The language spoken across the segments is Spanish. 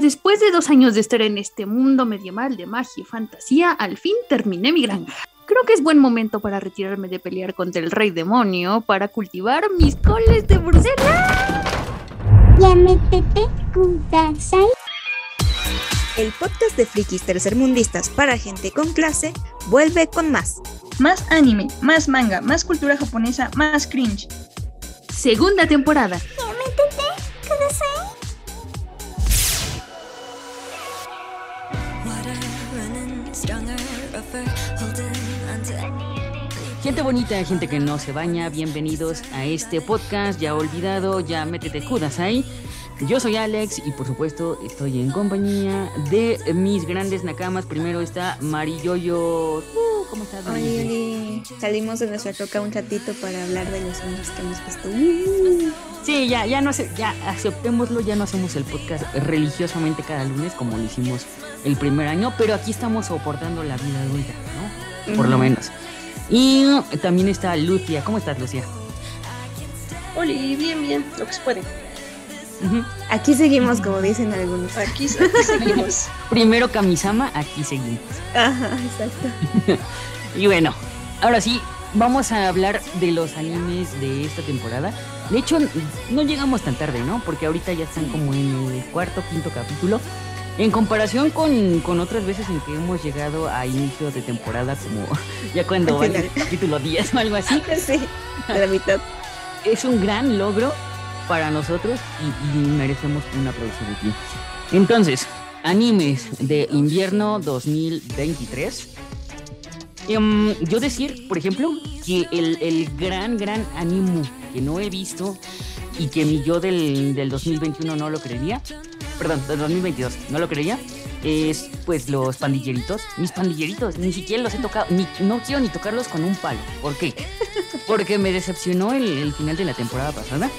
Después de dos años de estar en este mundo medieval de magia y fantasía, al fin terminé mi granja. Creo que es buen momento para retirarme de pelear contra el rey demonio para cultivar mis coles de Bruselas. El podcast de frikis tercermundistas para gente con clase vuelve con más. Más anime, más manga, más cultura japonesa, más cringe. Segunda temporada. Gente bonita, gente que no se baña, bienvenidos a este podcast ya olvidado, ya métete ahí. Yo soy Alex y por supuesto estoy en compañía de mis grandes nakamas. Primero está Mariyoyo. Uh, ¿Cómo estás? Oye, salimos de nuestra toca un ratito para hablar de los años que hemos visto. Uh. Sí, ya, ya no sé, ya aceptémoslo, ya no hacemos el podcast religiosamente cada lunes como lo hicimos el primer año, pero aquí estamos soportando la vida adulta, ¿no? Por lo menos. Y también está Lucia. ¿Cómo estás, Lucia? Hola, bien, bien, lo que se puede. Aquí seguimos, como dicen algunos. Aquí, seguimos. Primero Kamisama, aquí seguimos. Ajá, exacto. y bueno, ahora sí, vamos a hablar de los animes de esta temporada. De hecho, no llegamos tan tarde, ¿no? Porque ahorita ya están como en el cuarto, quinto capítulo. En comparación con, otras veces en que hemos llegado a inicio de temporada, como ya cuando va el capítulo 10 o algo así. Sí, a la mitad. Es un gran logro para nosotros y, merecemos una producción aquí. Entonces, animes de invierno 2023. Em, yo decir, por ejemplo, que el, el, gran, gran anime que no he visto y que mi yo del, del 2021 no lo creería perdón, de 2022, no lo creía, es pues los pandilleritos. Mis pandilleritos, ni siquiera los he tocado, ni, no quiero ni tocarlos con un palo. ¿Por qué? Porque me decepcionó el, final de la temporada pasada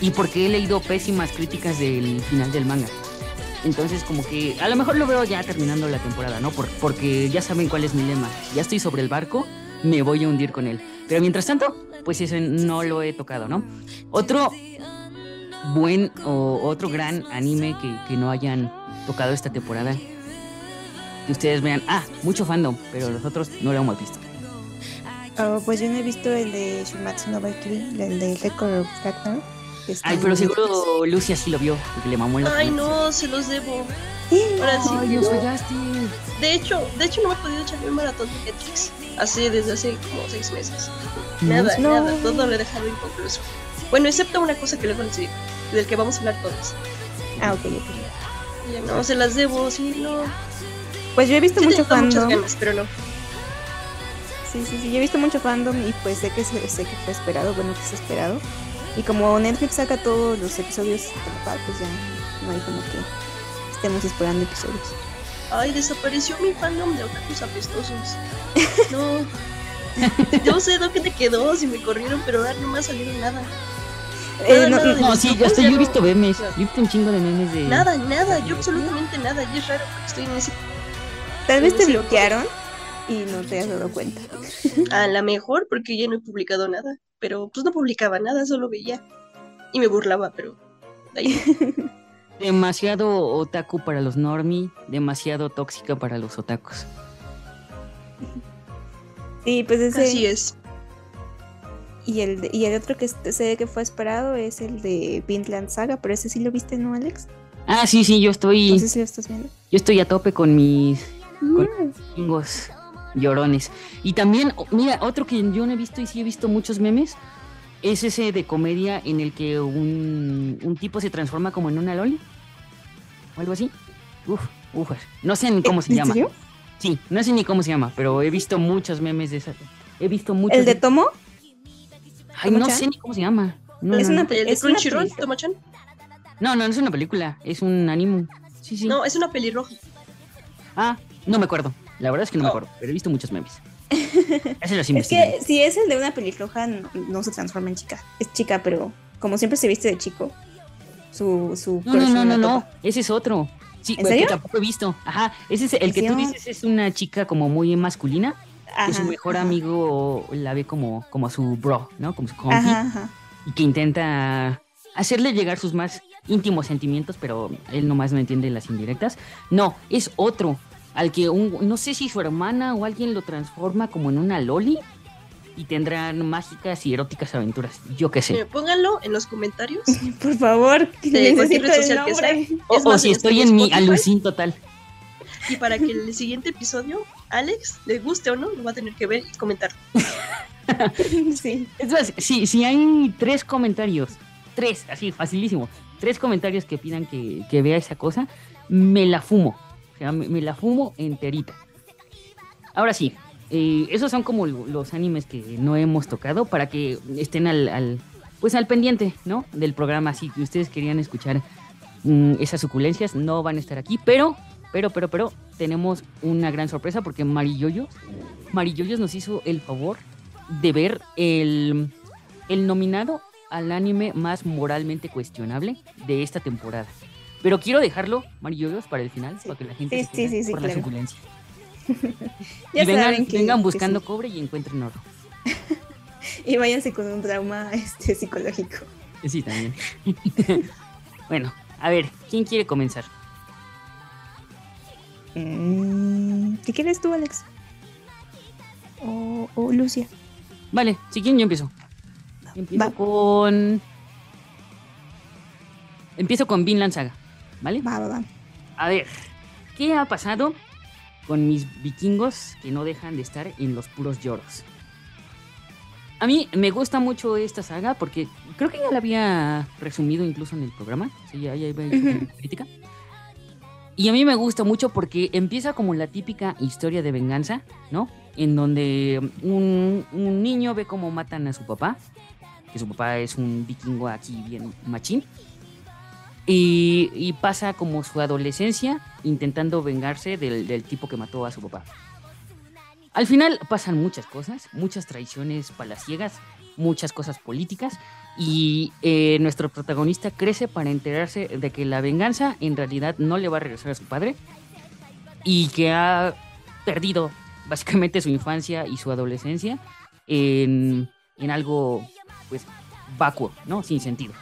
y porque he leído pésimas críticas del final del manga. Entonces como que a lo mejor lo veo ya terminando la temporada, ¿no? porque ya saben cuál es mi lema. Ya estoy sobre el barco, me voy a hundir con él. Pero mientras tanto, pues ese no lo he tocado, ¿no? Otro buen o otro gran anime que, no hayan tocado esta temporada? Que ustedes vean, ah, mucho fandom, pero nosotros no lo hemos visto. Oh, pues yo no he visto el de Shumatsu no Valkyrie, el de Record of Ragnar. Ay, pero seguro Lucia sí lo vio, porque le mamó el Ay, no, se los debo. Ahora sí. Ay, fallaste. De hecho, de hecho no he podido echarme un maratón de Netflix. Así desde hace como seis meses. Nada, nada, todo lo he dejado inconcluso. Bueno, excepto una cosa que luego les digo, del que vamos a hablar todos. Ah, ok, ok. Ya no, se las debo, sí, no. Pues yo he visto mucho fandom. Muchas ganas, pero no. Sí, sí, sí, yo he visto mucho fandom y pues sé que, sé que fue esperado, bueno, que es esperado. Y como Netflix saca todos los episodios por pues ya no hay como que estemos esperando episodios. Ay, desapareció mi fandom de otakus apestosos. No. Yo sé dónde quedó, si me corrieron, pero ahora no me ha salido nada. Eh, no, no, sí, yo, estoy, yo he visto memes. Yo he visto un chingo de memes de. Nada, nada, yo absolutamente nada. Y es raro porque estoy en ese. Tal vez te bloquearon y no te has dado cuenta. A la mejor, porque ya no he publicado nada. Pero pues no publicaba nada, solo veía. Y me burlaba, pero. demasiado otaku para los normi, demasiado tóxica para los otakus. Sí, pues ese. Así es. Y el, y el otro que sé que fue esperado es el de Vinland Saga, pero ese sí lo viste, ¿no, Alex? Ah, sí, sí, yo estoy. No sé si lo estás viendo. Yo estoy a tope con mis. Con mm. llorones. Y también, mira, otro que yo no he visto y sí he visto muchos memes. Es ese de comedia en el que un, un tipo se transforma como en una loli. O algo así. Uf, uf. No sé ni cómo se llama. Sí, no sé ni cómo se llama, pero he visto muchos memes de esa. He visto muchos. ¿El de Tomo? Ay, no sé ni cómo se llama. ¿Es, una, ¿Es Crunchyroll, Tomachan? No, no, no es una película, es un anime. Sí, sí. No, es una pelirroja. Ah, no me acuerdo. La verdad es que no me oh. acuerdo, pero he visto muchos memes. es que si es el de una pelirroja, no, se transforma en chica. Es chica, pero como siempre se viste de chico, su, su No, no, no, no, no, ese es otro. Sí, ¿En que tampoco he visto. Ajá, ese es el que tú dices es una chica como muy masculina que su mejor amigo la ve como, como su bro, ¿no? Como su compi. Y que intenta hacerle llegar sus más íntimos sentimientos, pero él nomás no entiende las indirectas. No, es otro, al que un, no sé si su hermana o alguien lo transforma como en una loli y tendrán mágicas y eróticas aventuras. Yo qué sé. Eh, pónganlo en los comentarios. Por favor, que De necesito cualquier red el social que sea. nombre. O, Es o más, si en estoy en mi alucín total. Y para que el siguiente episodio, Alex, le guste o no, lo va a tener que ver y comentar. Sí. Si, si hay tres comentarios, tres, así, facilísimo, tres comentarios que pidan que, que vea esa cosa, me la fumo. O sea, me, me la fumo enterita. Ahora sí, eh, esos son como lo- los animes que no hemos tocado para que estén al, al- pues al pendiente, ¿no? Del programa. Si ustedes querían escuchar mm, esas suculencias, no van a estar aquí, pero, pero, pero, pero, tenemos una gran sorpresa porque Mariyoyos, Mariyoyos nos hizo el favor de ver el, el nominado al anime más moralmente cuestionable de esta temporada. Pero quiero dejarlo, Mariyoyos, para el final, Sí. para que la gente Sí, se sí, por la suculencia. Ya y vengan, que, vengan buscando cobre y encuentren oro. Y váyanse con un trauma este, psicológico. Sí, también. bueno, a ver, ¿quién quiere comenzar? Mm, ¿Qué quieres tú, Alex? O, o Lucia. Vale, si quieren yo empiezo. Empiezo Va. con... Empiezo con Vinland Saga, ¿vale? Va, va, va. A ver, ¿qué ha pasado con mis vikingos que no dejan de estar en los puros lloros? A mí me gusta mucho esta saga porque creo que ya la había resumido incluso en el programa. Sí, ya, ya Ujú. una crítica. Y a mí me gusta mucho porque empieza como la típica historia de venganza, ¿no? En donde un, un niño ve cómo matan a su papá, que su papá es un vikingo aquí bien machín. Y, y pasa como su adolescencia intentando vengarse del, del tipo que mató a su papá. Al final pasan muchas cosas, muchas traiciones palaciegas, muchas cosas políticas y eh, nuestro protagonista crece para enterarse de que la venganza en realidad no le va a regresar a su padre y que ha perdido básicamente su infancia y su adolescencia en, en algo pues vacuo, ¿no? Sin sentido.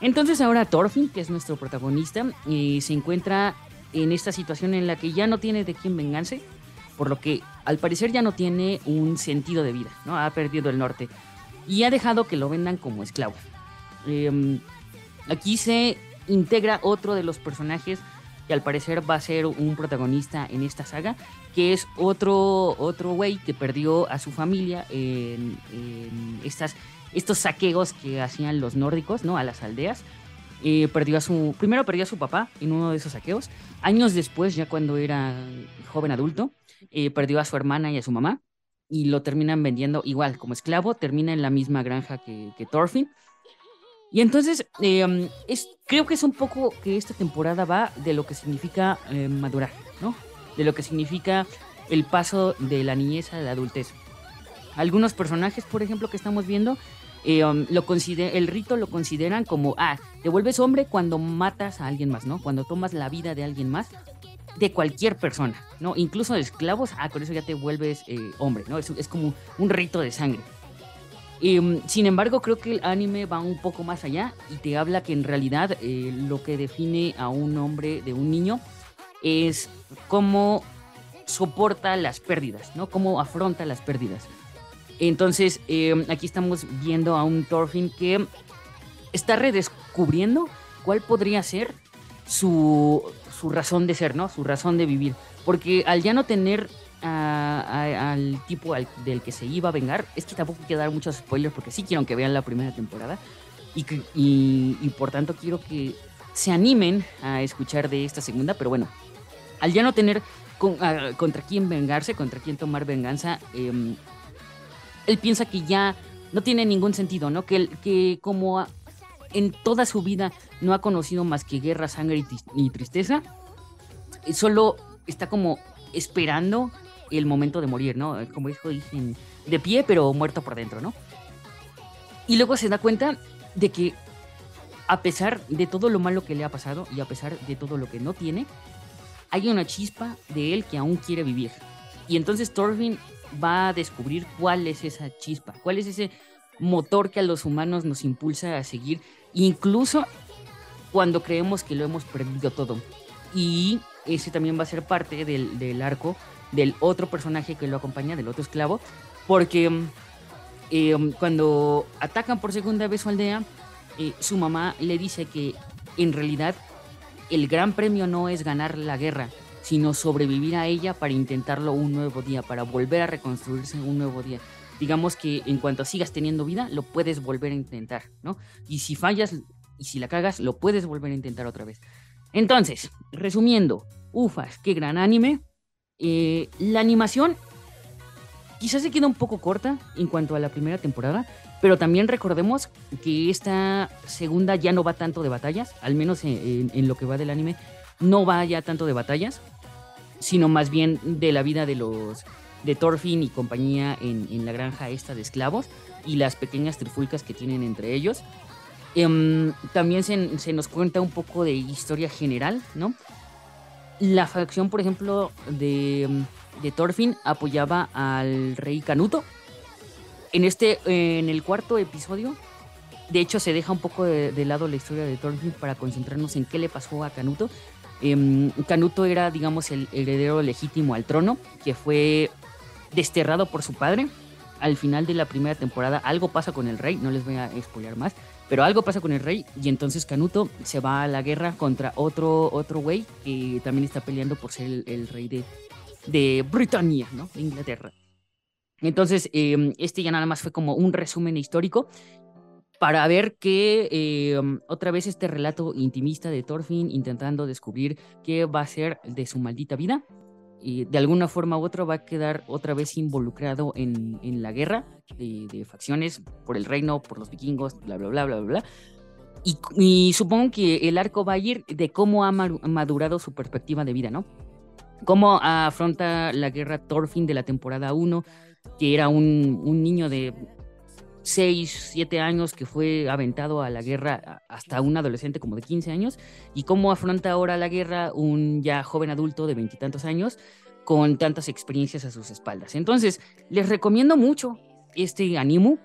Entonces ahora Thorfinn, que es nuestro protagonista, eh, se encuentra en esta situación en la que ya no tiene de quién vengarse, por lo que al parecer ya no tiene un sentido de vida, ¿no? Ha perdido el norte y ha dejado que lo vendan como esclavo. Eh, aquí se integra otro de los personajes que al parecer va a ser un protagonista en esta saga, que es otro otro güey que perdió a su familia en, en estas estos saqueos que hacían los nórdicos, ¿no? A las aldeas. Eh, perdió a su, primero perdió a su papá en uno de esos saqueos. Años después, ya cuando era joven adulto, eh, perdió a su hermana y a su mamá. Y lo terminan vendiendo igual, como esclavo. Termina en la misma granja que, que Thorfinn. Y entonces, eh, es, creo que es un poco que esta temporada va de lo que significa eh, madurar, ¿no? De lo que significa el paso de la niñez a la adultez. Algunos personajes, por ejemplo, que estamos viendo, um, lo el rito lo consideran como, ah, te vuelves hombre cuando matas a alguien más, ¿no? Cuando tomas la vida de alguien más, de cualquier persona, ¿no? Incluso de esclavos, ah, con eso ya te vuelves eh, hombre, ¿no? Es, como un rito de sangre. Em, sin embargo, creo que el anime va un poco más allá y te habla que en realidad eh, lo que define a un hombre de un niño es cómo soporta las pérdidas, ¿no? Cómo afronta las pérdidas. Entonces, eh, aquí estamos viendo a un Thorfinn que está redescubriendo cuál podría ser su, su razón de ser, ¿no? Su razón de vivir. Porque al ya no tener al tipo del que se iba a vengar, es que tampoco quiero dar muchos spoilers porque sí quiero que vean la primera temporada y, que- y, y por tanto quiero que se animen a escuchar de esta segunda, pero bueno, al ya no tener contra quién vengarse, contra quién tomar venganza, em, él piensa que ya no tiene ningún sentido, ¿no? Que, que como en toda su vida no ha conocido más que guerra, sangre y, tristeza, eh, solo está como esperando el momento de morir, ¿no? Como dijo, de pie pero muerto por dentro, ¿no? Y luego se da cuenta de que a pesar de todo lo malo que le ha pasado y a pesar de todo lo que no tiene, hay una chispa de él que aún quiere vivir. Y entonces Thorfinn va a descubrir cuál es esa chispa, cuál es ese motor que a los humanos nos impulsa a seguir, incluso cuando creemos que lo hemos perdido todo. Y ese también va a ser parte del, del arco del otro personaje que lo acompaña, del otro esclavo, porque eh, cuando atacan por segunda vez su aldea, eh, su mamá le dice que en realidad el gran premio no es ganar la guerra, sino sobrevivir a ella para intentarlo un nuevo día, para volver a reconstruirse un nuevo día. Digamos que en cuanto sigas teniendo vida, lo puedes volver a intentar, ¿no? Y si fallas y si la cagas, lo puedes volver a intentar otra vez. Entonces, resumiendo, ufas, qué gran anime. Eh, la animación quizás se queda un poco corta en cuanto a la primera temporada, pero también recordemos que esta segunda ya no va tanto de batallas, al menos en, lo que va del anime, no va ya tanto de batallas, sino más bien de la vida de los de Thorfinn y compañía en, la granja esta de esclavos y las pequeñas trifulcas que tienen entre ellos. Em, también se, se, nos cuenta un poco de historia general, ¿no? La facción, por ejemplo, de de Thorfinn apoyaba al rey Canuto. En este, en el cuarto episodio, de hecho se deja un poco de, lado la historia de Thorfinn para concentrarnos en qué le pasó a Canuto. Em, Canuto era, digamos, el heredero legítimo al trono, que fue desterrado por su padre. Al final de la primera temporada algo pasa con el rey, no les voy a spoiler más, pero algo pasa con el rey y entonces Canuto se va a la guerra contra otro otro güey que también está peleando por ser el rey de, de Britania, ¿no? De Inglaterra. Entonces, em, este ya nada más fue como un resumen histórico para ver que em, otra vez este relato intimista de Thorfinn intentando descubrir qué va a ser de su maldita vida. Y de alguna forma u otra va a quedar otra vez involucrado en, en la guerra de, facciones por el reino, por los vikingos, bla, bla, bla, bla, bla. Y, y supongo que el arco va a ir de cómo ha madurado su perspectiva de vida, ¿no? cómo afronta la guerra Thorfinn de la temporada 1, que era un, niño de 6, 7 años que fue aventado a la guerra hasta un adolescente como de 15 años, y cómo afronta ahora la guerra un ya joven adulto de veintitantos años con tantas experiencias a sus espaldas. Entonces, les recomiendo mucho este anime.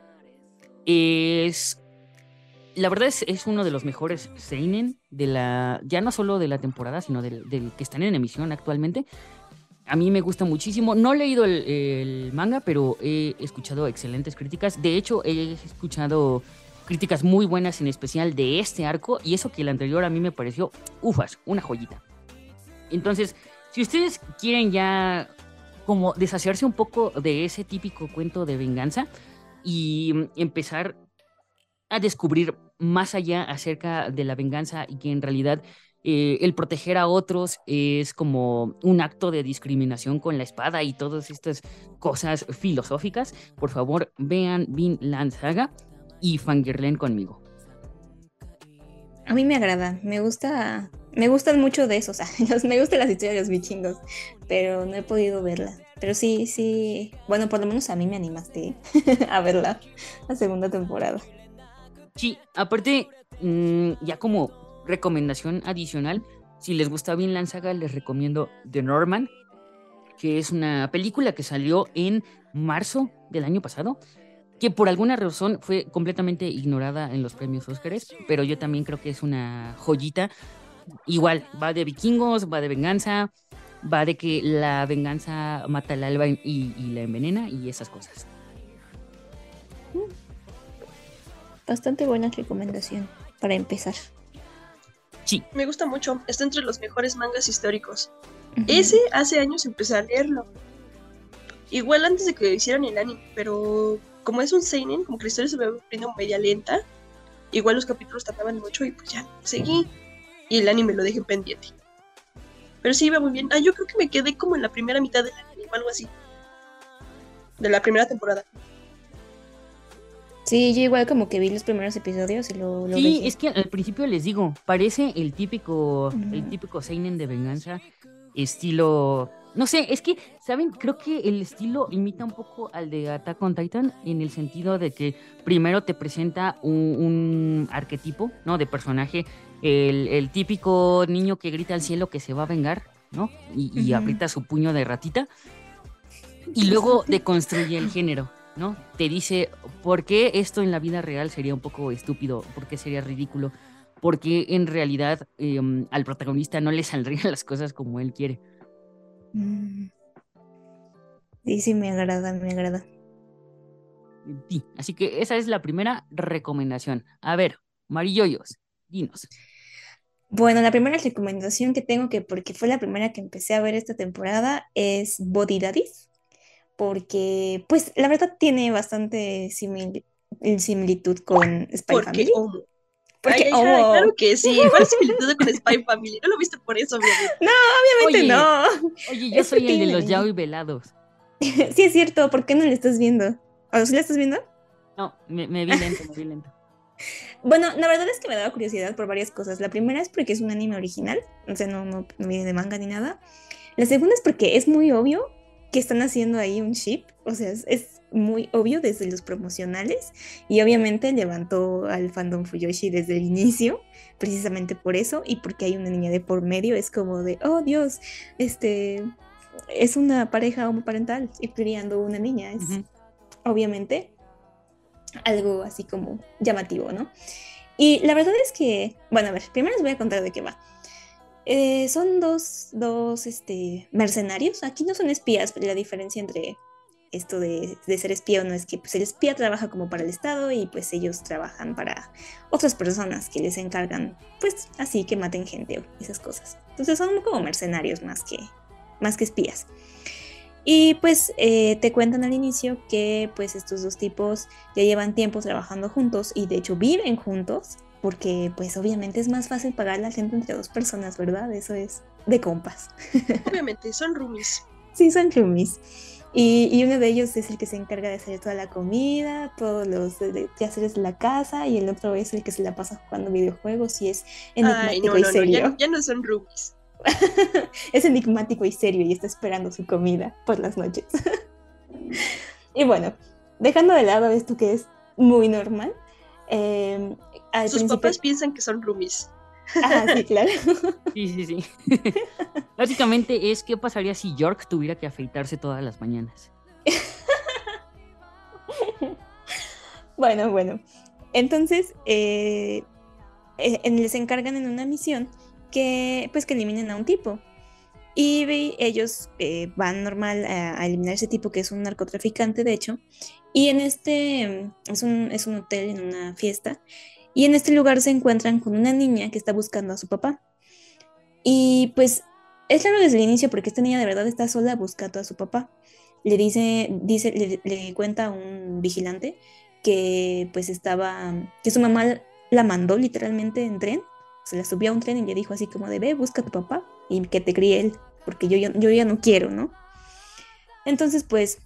Es la verdad es, es, uno de los mejores Seinen de la, ya no solo de la temporada, sino del, que están en emisión actualmente. A mí me gusta muchísimo. No he leído el, manga, pero he escuchado excelentes críticas. De hecho, he escuchado críticas muy buenas, en especial de este arco. Y eso que el anterior a mí me pareció, ufas, una joyita. Entonces, si ustedes quieren ya como deshacerse un poco de ese típico cuento de venganza y empezar a descubrir más allá acerca de la venganza y que en realidad eh, el proteger a otros es como un acto de discriminación con la espada y todas estas cosas filosóficas, por favor vean Vinland Saga y fangirlen conmigo. A mí me agrada, me gusta, me gustan mucho de esos, me gustan las historias de los vikingos, pero no he podido verla. Pero sí, sí, bueno, por lo menos a mí me animaste a verla, la segunda temporada. Sí, aparte, mm, ya como recomendación adicional, si les gusta Vinland Saga, les recomiendo The Norman, que es una película que salió en marzo del año pasado, que por alguna razón fue completamente ignorada en los premios Oscars, pero yo también creo que es una joyita. Igual, va de vikingos, va de venganza, va de que la venganza mata al alba y, y la envenena y esas cosas. Bastante buena recomendación para empezar. Sí. Me gusta mucho. Está entre los mejores mangas históricos. Ese hace años empecé a leerlo. Igual antes de que hicieran el anime, pero como es un seinen, como que la historia se ve viendo media lenta, igual los capítulos tardaban mucho y pues ya, seguí. Y el anime lo dejé pendiente. Pero sí iba muy bien. Ah, yo creo que me quedé como en la primera mitad del anime, algo así. De la primera temporada. Sí, yo igual como que vi los primeros episodios y lo, lo Sí, es que al principio les digo, parece el típico, el típico seinen de venganza, estilo, no sé, es que, ¿saben? Creo que el estilo imita un poco al de Attack on Titan en el sentido de que primero te presenta un, arquetipo, ¿no? De personaje, el, típico niño que grita al cielo que se va a vengar, ¿no? Y, y aprieta su puño de ratita. Y luego deconstruye el género. ¿No? Te dice por qué esto en la vida real sería un poco estúpido, por qué sería ridículo, porque en realidad em, al protagonista no le saldrían las cosas como él quiere. Mm. Sí, sí, me agrada, me agrada. Sí, así que esa es la primera recomendación. A ver, Marilloyos, dinos. Bueno, la primera recomendación que tengo, que porque fue la primera que empecé a ver esta temporada, es Body Daddies, porque pues la verdad tiene bastante similitud con Spy porque Family. homo. Porque ay, claro que sí, igual similitud con Spy Family. No lo viste por eso, obviamente. No, obviamente Oye, no. Oye, yo Es soy el de los yaoi velados. sí, es cierto, ¿por qué no le estás viendo? ¿O sí la estás viendo? No, me, me vi lento, me vi lento. Bueno, la verdad es que me daba curiosidad por varias cosas. La primera es porque es un anime original, o sea, no, no, no viene de manga ni nada. La segunda es porque es muy obvio que están haciendo ahí un ship, o sea, es, es muy obvio desde los promocionales y obviamente levantó al fandom Fuyoshi desde el inicio, precisamente por eso y porque hay una niña de por medio, es como de, oh Dios, este es una pareja homoparental y criando una niña, es obviamente algo así como llamativo, ¿no? Y la verdad es que, bueno, a ver, primero les voy a contar de qué va. Eh, son dos, dos este, mercenarios. Aquí no son espías, pero la diferencia entre esto de, de ser espía o no es que pues, el espía trabaja como para el Estado y pues ellos trabajan para otras personas que les encargan, pues así que maten gente o esas cosas. Entonces son como mercenarios más que, más que espías. Y pues eh, te cuentan al inicio que pues estos dos tipos ya llevan tiempo trabajando juntos y de hecho viven juntos porque pues obviamente es más fácil pagar la gente entre dos personas, ¿verdad? Eso es de compas. Obviamente, son roomies. Sí, son roomies. Y, y uno de ellos es el que se encarga de hacer toda la comida, todos los de, de hacer la casa, y el otro es el que se la pasa jugando videojuegos y es Ay, enigmático no, y no, no, serio. ya, ya no son roomies. es enigmático y serio y está esperando su comida por las noches. y bueno, dejando de lado esto que es muy normal, eh, al Sus principio... papás piensan que son roomies. Ah, sí, claro. Sí, sí, sí. Básicamente es qué pasaría si York tuviera que afeitarse todas las mañanas. Bueno, bueno. Entonces, eh, eh, les encargan en una misión que, pues, que eliminen a un tipo. Y ellos eh, van normal a, a eliminar ese tipo que es un narcotraficante, de hecho. Y en este, mm, es un, es un hotel, en una fiesta. Y en este lugar se encuentran con una niña que está buscando a su papá. Y pues es raro desde el inicio porque esta niña de verdad está sola buscando a su papá. Le dice, dice, le, cuenta a un vigilante que pues estaba, que su mamá la mandó literalmente en tren, se la subió a un tren y le dijo así como de, ve, busca a tu papá y que te críe él, porque yo, yo ya no quiero, ¿no? Entonces pues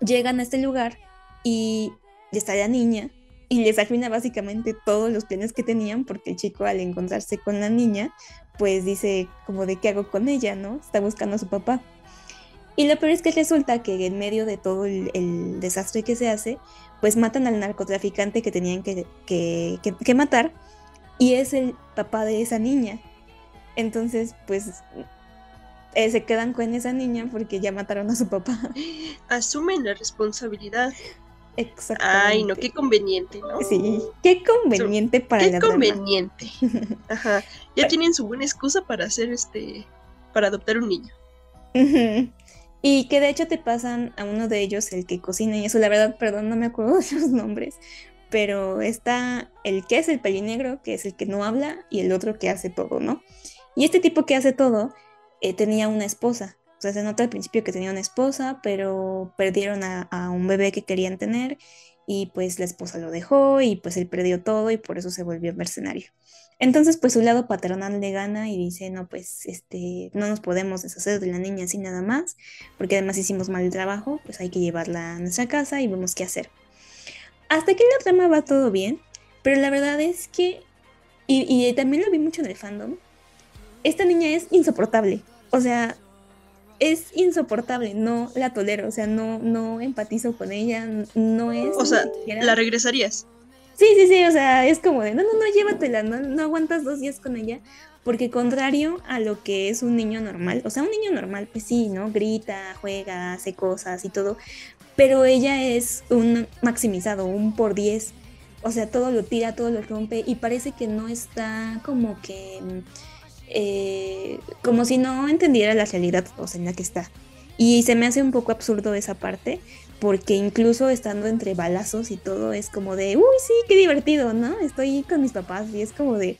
llegan a este lugar y está la niña y les arruina básicamente todos los planes que tenían porque el chico al encontrarse con la niña pues dice como de qué hago con ella, ¿no? Está buscando a su papá. Y lo peor es que resulta que en medio de todo el, desastre que se hace, pues matan al narcotraficante que tenían que- que- que matar y es el papá de esa niña. Entonces, pues eh, se quedan con esa niña porque ya mataron a su papá. Asumen la responsabilidad. Exactamente. Ay, no, qué conveniente, ¿no? Sí, qué conveniente para Qué la conveniente. Ajá. Ya tienen su buena excusa para hacer este. para adoptar un niño. Y que de hecho te pasan a uno de ellos, el que cocina y eso, la verdad, perdón, no me acuerdo de los nombres, pero está el que es el pelinegro, que es el que no habla, y el otro que hace todo, ¿no? Y este tipo que hace todo eh, tenía una esposa, o sea, se nota al principio que tenía una esposa, pero perdieron a, un bebé que querían tener y pues la esposa lo dejó y pues él perdió todo y por eso se volvió mercenario. Entonces, pues su lado paternal le gana y dice, no, pues, este, no nos podemos deshacer de la niña así nada más, porque además hicimos mal el trabajo, pues hay que llevarla a nuestra casa y vemos qué hacer. Hasta aquí la trama va todo bien, pero la verdad es que, y, y también lo vi mucho en el fandom, esta niña es insoportable, o sea, es insoportable, no la tolero, o sea, no, no empatizo con ella, no es... O sea, ¿La regresarías? Sí, sí, sí, o sea, es como de, no, no, no, llévatela, no, no aguantas dos días con ella, porque contrario a lo que es un niño normal, o sea, un niño normal, pues sí, ¿no? Grita, juega, hace cosas y todo, pero ella es un maximizado, un por diez, o sea, todo lo tira, todo lo rompe y parece que no está como que, eh, como si no entendiera la realidad o sea, en la que está. Y se me hace un poco absurdo esa parte, porque incluso estando entre balazos y todo, es como de, uy, sí, qué divertido, ¿no? Estoy con mis papás y es como de,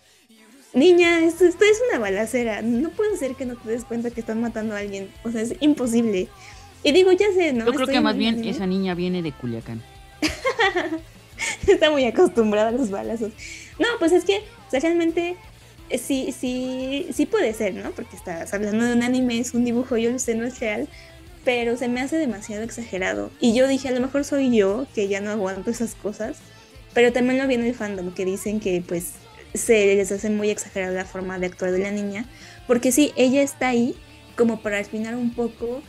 niña, esto, esto es una balacera, no puede ser que no te des cuenta que están matando a alguien, o sea, es imposible. Y digo, ya sé, ¿no? Yo creo que más bien esa niña viene de Culiacán. Está muy acostumbrada a los balazos. No, pues es que, o sea, realmente sí, sí, sí puede ser, ¿no? Porque estás hablando de un anime, es un dibujo, yo lo sé, no es real, pero se me hace demasiado exagerado. Y yo dije, a lo mejor soy yo, que ya no aguanto esas cosas, pero también lo vi en el fandom, que dicen que pues se les hace muy exagerada la forma de actuar de la niña, porque sí, ella está ahí como para afinar un poco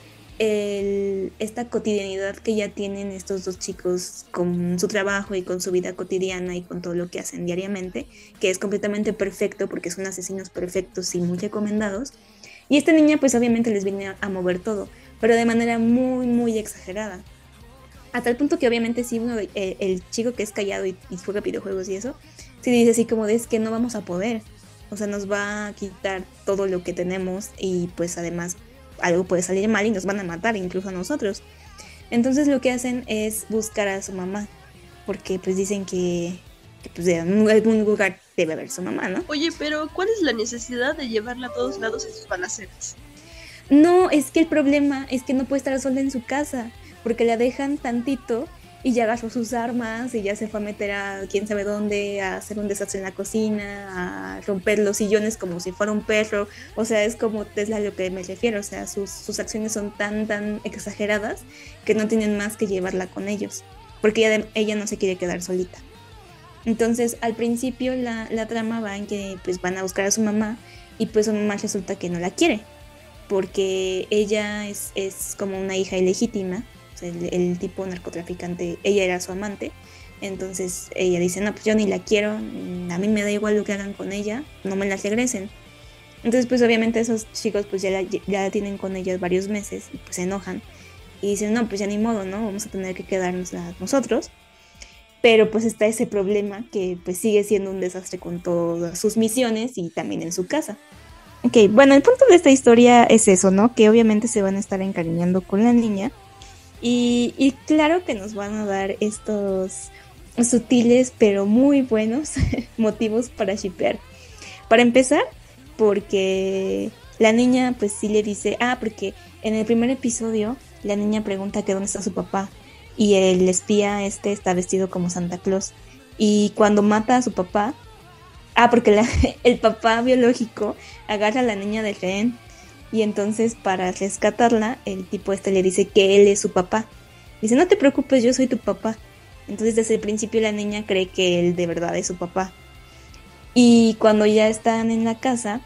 esta cotidianidad que ya tienen estos dos chicos con su trabajo y con su vida cotidiana y con todo lo que hacen diariamente, que es completamente perfecto porque son asesinos perfectos y muy recomendados. Y esta niña pues obviamente les viene a mover todo, pero de manera muy, muy exagerada. Hasta el punto que obviamente si uno, eh, el, chico que es callado y, juega videojuegos y eso, si dice así como de es que no vamos a poder. O sea, nos va a quitar todo lo que tenemos y pues además algo puede salir mal y nos van a matar incluso a nosotros. Entonces lo que hacen es buscar a su mamá, porque pues dicen que, pues de algún lugar debe haber su mamá, ¿no? Oye, pero ¿cuál es la necesidad de llevarla a todos lados en sus balaceras? No, es que el problema es que no puede estar sola en su casa, porque la dejan tantito y ya agarró sus armas y ya se fue a meter a quién sabe dónde, a hacer un desastre en la cocina, a romper los sillones como si fuera un perro. O sea, es como es a lo que me refiero. O sea, sus, sus acciones son tan, tan exageradas que no tienen más que llevarla con ellos. Porque ella, ella no se quiere quedar solita. Entonces, al principio la, la trama va en que pues van a buscar a su mamá y pues su mamá resulta que no la quiere. Porque ella es, es como una hija ilegítima el, tipo narcotraficante, ella era su amante. Entonces ella dice, no, pues yo ni la quiero, a mí me da igual lo que hagan con ella, no me la regresen. Entonces pues obviamente esos chicos pues ya la, ya tienen con ellas varios meses y pues se enojan. Y dicen, no, pues ya ni modo, ¿no? Vamos a tener que quedarnos nosotros. Pero pues está ese problema que pues sigue siendo un desastre con todas sus misiones y también en su casa. Ok, bueno, el punto de esta historia es eso, ¿no? Que obviamente se van a estar encariñando con la niña y, claro que nos van a dar estos sutiles pero muy buenos motivos para shipear. Para empezar, porque la niña pues sí le dice, ah, porque en el primer episodio la niña pregunta que dónde está su papá y el espía este está vestido como Santa Claus. Y cuando mata a su papá, ah, porque el papá biológico agarra a la niña de rehén y entonces para rescatarla, el tipo este le dice que él es su papá. Dice, no te preocupes, yo soy tu papá. Entonces desde el principio la niña cree que él de verdad es su papá. Y cuando ya están en la casa,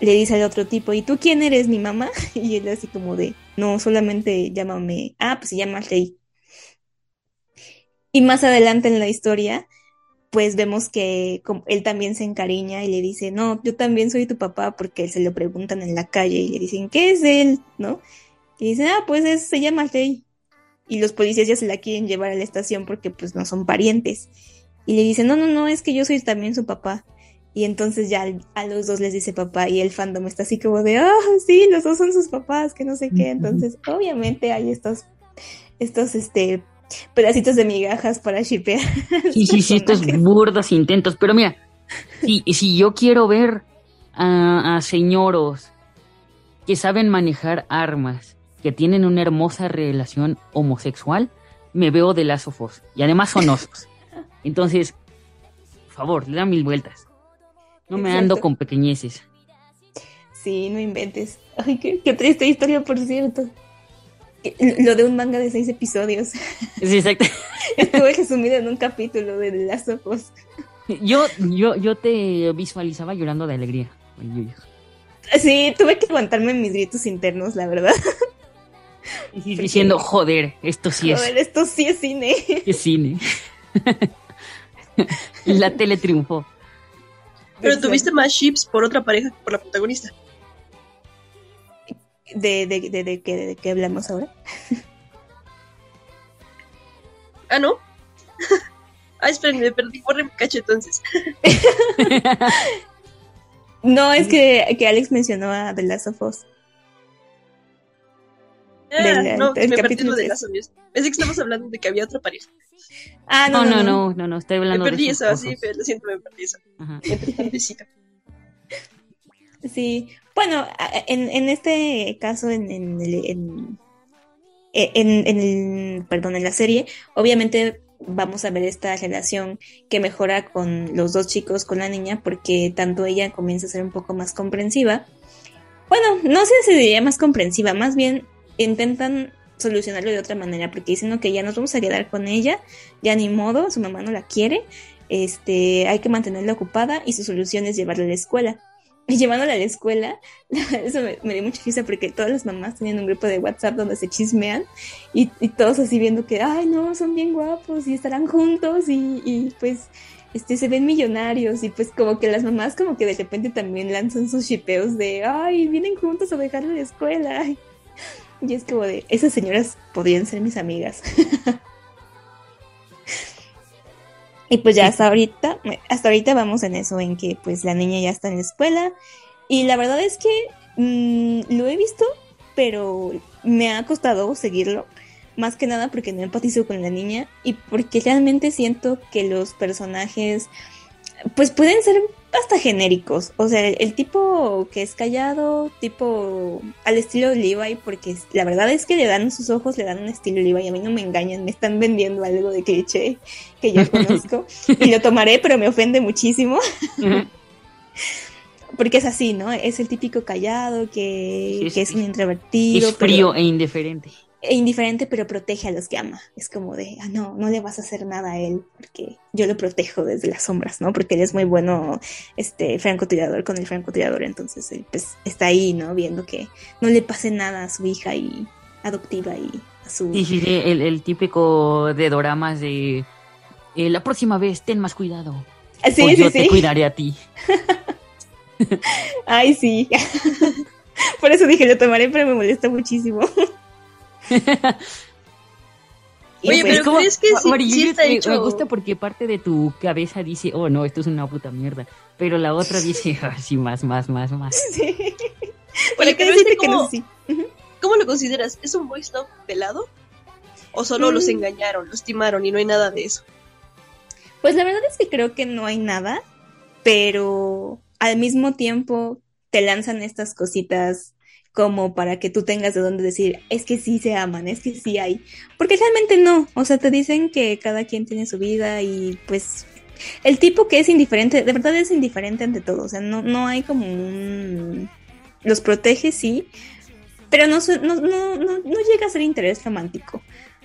le dice al otro tipo, ¿y tú quién eres, mi mamá? Y él así como de, no, solamente llámame, ah, pues se llama Rey. Y más adelante en la historia, pues vemos que él también se encariña y le dice, no, yo también soy tu papá porque se lo preguntan en la calle y le dicen, ¿qué es él? ¿No? Y dice, ah, pues se llama Rey. Y los policías ya se la quieren llevar a la estación porque pues no son parientes. Y le dicen, no, no, no, es que yo soy también su papá. Y entonces ya a los dos les dice papá y el fandom está así como de, oh, sí, los dos son sus papás, que no sé qué. Entonces, obviamente hay estos, estos, este, pedacitos de migajas para shipear. Sí, sí, sí, estos burdos intentos. Pero mira, si, si yo quiero ver a, a señoros que saben manejar armas, que tienen una hermosa relación homosexual, me veo de las ojos. Y además son osos. Entonces, por favor, le dan mil vueltas. No me ando con pequeñeces. Sí, no inventes. Ay, qué, qué triste historia, por cierto. Lo de un manga de seis episodios. Sí, exacto. Estuve resumido en un capítulo de las ojos. Yo, yo, yo te visualizaba llorando de alegría. Sí, tuve que aguantarme mis gritos internos, la verdad. Y diciendo, joder, esto sí es. Joder, esto sí es cine. Es cine. la tele triunfó. Pero tuviste más chips por otra pareja que por la protagonista. ¿De, de, de, de, qué, de qué hablamos ahora? ah, ¿no? Ah, esperen, me perdí, por mi cacho entonces. no, es que, que, Alex mencionó a The Last of Us. Ah, no, me perdí lo de Us. Pensé que estamos hablando de que había otra pareja. Ah, no, no, no, no, no, estoy hablando me perdí eso, sí, pero lo siento, me perdí eso. Sí, bueno, en, en este caso, en, en, en, en, el, perdón, en la serie, obviamente vamos a ver esta relación que mejora con los dos chicos, con la niña, porque tanto ella comienza a ser un poco más comprensiva. Bueno, no sé si diría más comprensiva, más bien intentan solucionarlo de otra manera, porque dicen que ya nos vamos a quedar con ella, ya ni modo, su mamá no la quiere, este, hay que mantenerla ocupada y su solución es llevarla a la escuela. Y llevándola a la escuela, eso me, dio mucha risa porque todas las mamás tenían un grupo de WhatsApp donde se chismean y, todos así viendo que, ay, no, son bien guapos y estarán juntos y, y pues este, se ven millonarios y pues como que las mamás como que de repente también lanzan sus shipeos de, ay, vienen juntos a dejarle la escuela. Y es como de, esas señoras podrían ser mis amigas. Y pues ya hasta ahorita, hasta ahorita vamos en eso, en que pues la niña ya está en la escuela. Y la verdad es que mm, lo he visto, pero me ha costado seguirlo. Más que nada porque no empatizo con la niña y porque realmente siento que los personajes pues pueden ser hasta genéricos. O sea, el, tipo que es callado, tipo al estilo Levi, porque la verdad es que le dan sus ojos, le dan un estilo Levi. Y a mí no me engañan, me están vendiendo algo de cliché que yo conozco. y lo tomaré, pero me ofende muchísimo. porque es así, ¿no? Es el típico callado que, es un introvertido. Es frío e indiferente indiferente, pero protege a los que ama. Es como de, ah, no, no le vas a hacer nada a él, porque yo lo protejo desde las sombras, ¿no? Porque él es muy bueno, este, francotirador con el francotirador, entonces él, pues, está ahí, ¿no? Viendo que no le pase nada a su hija y adoptiva y a su... Sí, sí, sí, el, típico de doramas de, eh, la próxima vez, ten más cuidado. Ah, sí, sí, yo te cuidaré a ti. Ay, sí. Por eso dije, lo tomaré, pero me molesta muchísimo. Oye, pero como, ¿crees que sí, está hecho? Me gusta porque parte de tu cabeza dice, oh no, esto es una puta mierda. Pero la otra dice, oh, sí, más, más, más, más. Sí. Oye, que cómo, sí. ¿Cómo lo consideras? ¿Es un voice love pelado? ¿O solo los mm. engañaron, los timaron y no hay nada de eso? Pues la verdad es que creo que no hay nada, pero al mismo tiempo te lanzan estas cositas como para que tú tengas de dónde decir, es que sí se aman, es que sí hay. Porque realmente no, o sea, te dicen que cada quien tiene su vida y pues el tipo que es indiferente, de verdad es indiferente ante todo, o sea, no, no hay como un... Los protege, sí, pero no, no, no, no, no llega a ser interés romántico.